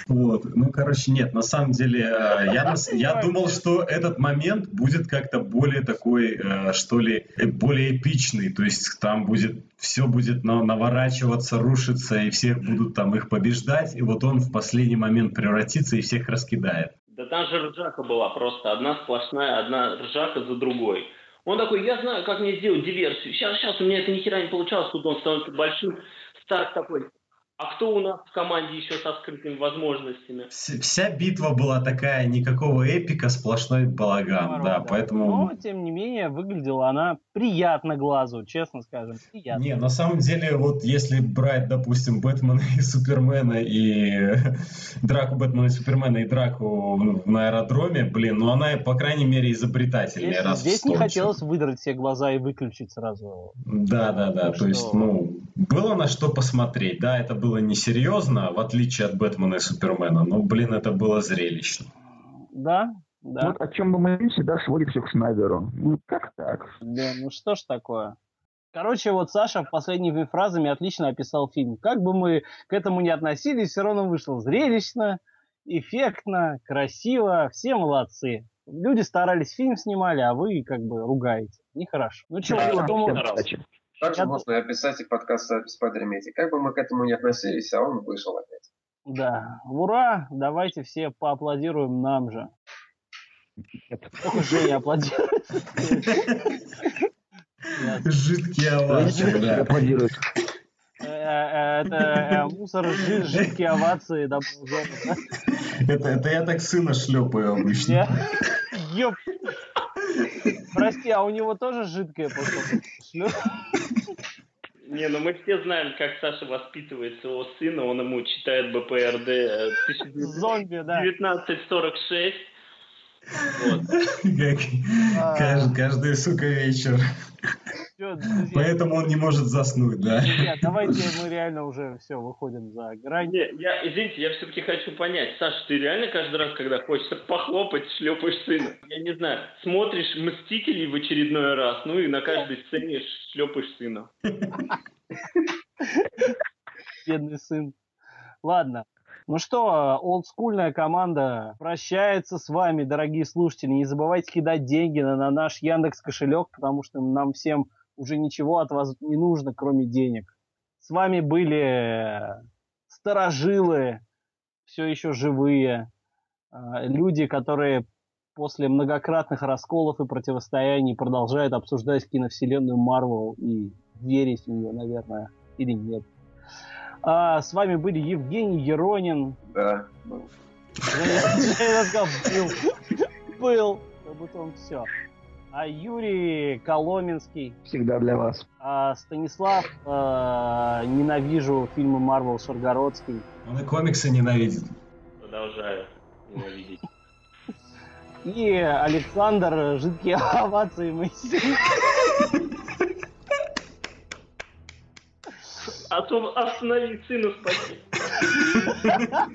Вот, ну, короче, нет, на самом деле, э, я, я думал, что этот момент будет как-то более такой, э, что ли, э, более эпичный, то есть там будет, все будет на- наворачиваться, рушиться, и всех будут там их побеждать, и вот он в последний момент превратится и всех раскидает.
Да там же ржака была просто одна сплошная, одна ржака за другой. Он такой, я знаю, как мне сделать диверсию. Сейчас, сейчас, у меня это ни хера не получалось. Тут он становится большим. Старк такой, а кто у нас в команде еще со скрытыми возможностями?
Вс- Вся битва была такая, никакого эпика, сплошной балаган,
Наоборот,
да, поэтому...
Но, тем не менее, выглядела она приятно глазу, честно скажем. Приятно.
Не, на самом деле, вот если брать, допустим, Бэтмена и Супермена и драку Бэтмена и Супермена и драку в- на аэродроме, блин, ну она, по крайней мере, изобретательная
Здесь,
раз в
здесь не хотелось выдрать все глаза и выключить сразу.
Да, да, да,
Так
то есть,
что-
ну, было на что посмотреть, да, это было несерьезно, в отличие от Бэтмена и Супермена, но, блин, это было зрелищно.
Да, да.
Вот о чем бы мы всегда сводит все к Снайдеру. Ну, как так?
Да, ну что ж такое. Короче, вот Саша последними фразами отлично описал фильм. Как бы мы к этому не относились, все равно вышло зрелищно, эффектно, красиво. Все молодцы. Люди старались, фильм снимали, а вы как бы ругаете. Нехорошо. Ну я
да,
думал,
да.
Кстати.
Так же
Я-
можно описать и подкаст о Спайдермете. Как бы мы к этому не относились, а он вышел опять.
да, ура, давайте все поаплодируем нам же. Только Женя аплодирует. Ясно.
Жидкие овации.
Э, э, Это э, мусор, жи- жидкие овации. да, Женя, да?
Это, я так сына шлепаю обычно.
Ёп. Прости, а у него тоже жидкое после?
Не, ну мы все знаем, как Саша воспитывает своего сына. Он ему читает БПРД э,
Зомби, да.
1946. Вот.
Как
А.
кажд- каждый, сука, вечер.
Всё, друзья,
Поэтому он не может заснуть, да.
друзья, давайте мы реально уже все выходим за грань.
Не, я, извините, я все-таки хочу понять. Саша, ты реально каждый раз, когда хочется похлопать, шлепаешь сына? Я не знаю, смотришь «Мстителей» в очередной раз, ну и на каждой сцене шлепаешь сына.
Бедный сын. Ладно. Ну что, олдскульная команда прощается с вами, дорогие слушатели. Не забывайте кидать деньги на, на наш Яндекс кошелек, потому что нам всем уже ничего от вас не нужно, кроме денег. С вами были старожилы, все еще живые, э, люди, которые после многократных расколов и противостояний продолжают обсуждать киновселенную Марвел и верить в нее, наверное, или нет. А, с вами были Евгений Еронин.
Да, был.
Я сказал, был. Был. Как будто он все. А Юрий Коломенский.
Всегда для вас.
А Станислав, э, ненавижу фильмы Марвел Шаргородский.
Он и комиксы ненавидит.
Продолжаю ненавидеть.
И Александр, жидкие овации Моисей.
А то останови сына спаси.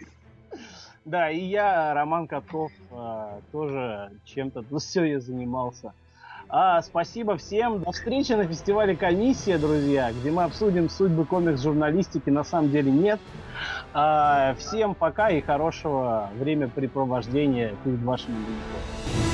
Да, и я, Роман Катков, э, тоже чем-то ну, все я занимался. А, спасибо всем. До встречи на фестивале «Комиссия», друзья, где мы обсудим судьбы комикс-журналистики. На самом деле нет. А, всем пока и хорошего времяпрепровождения перед вашим монитором.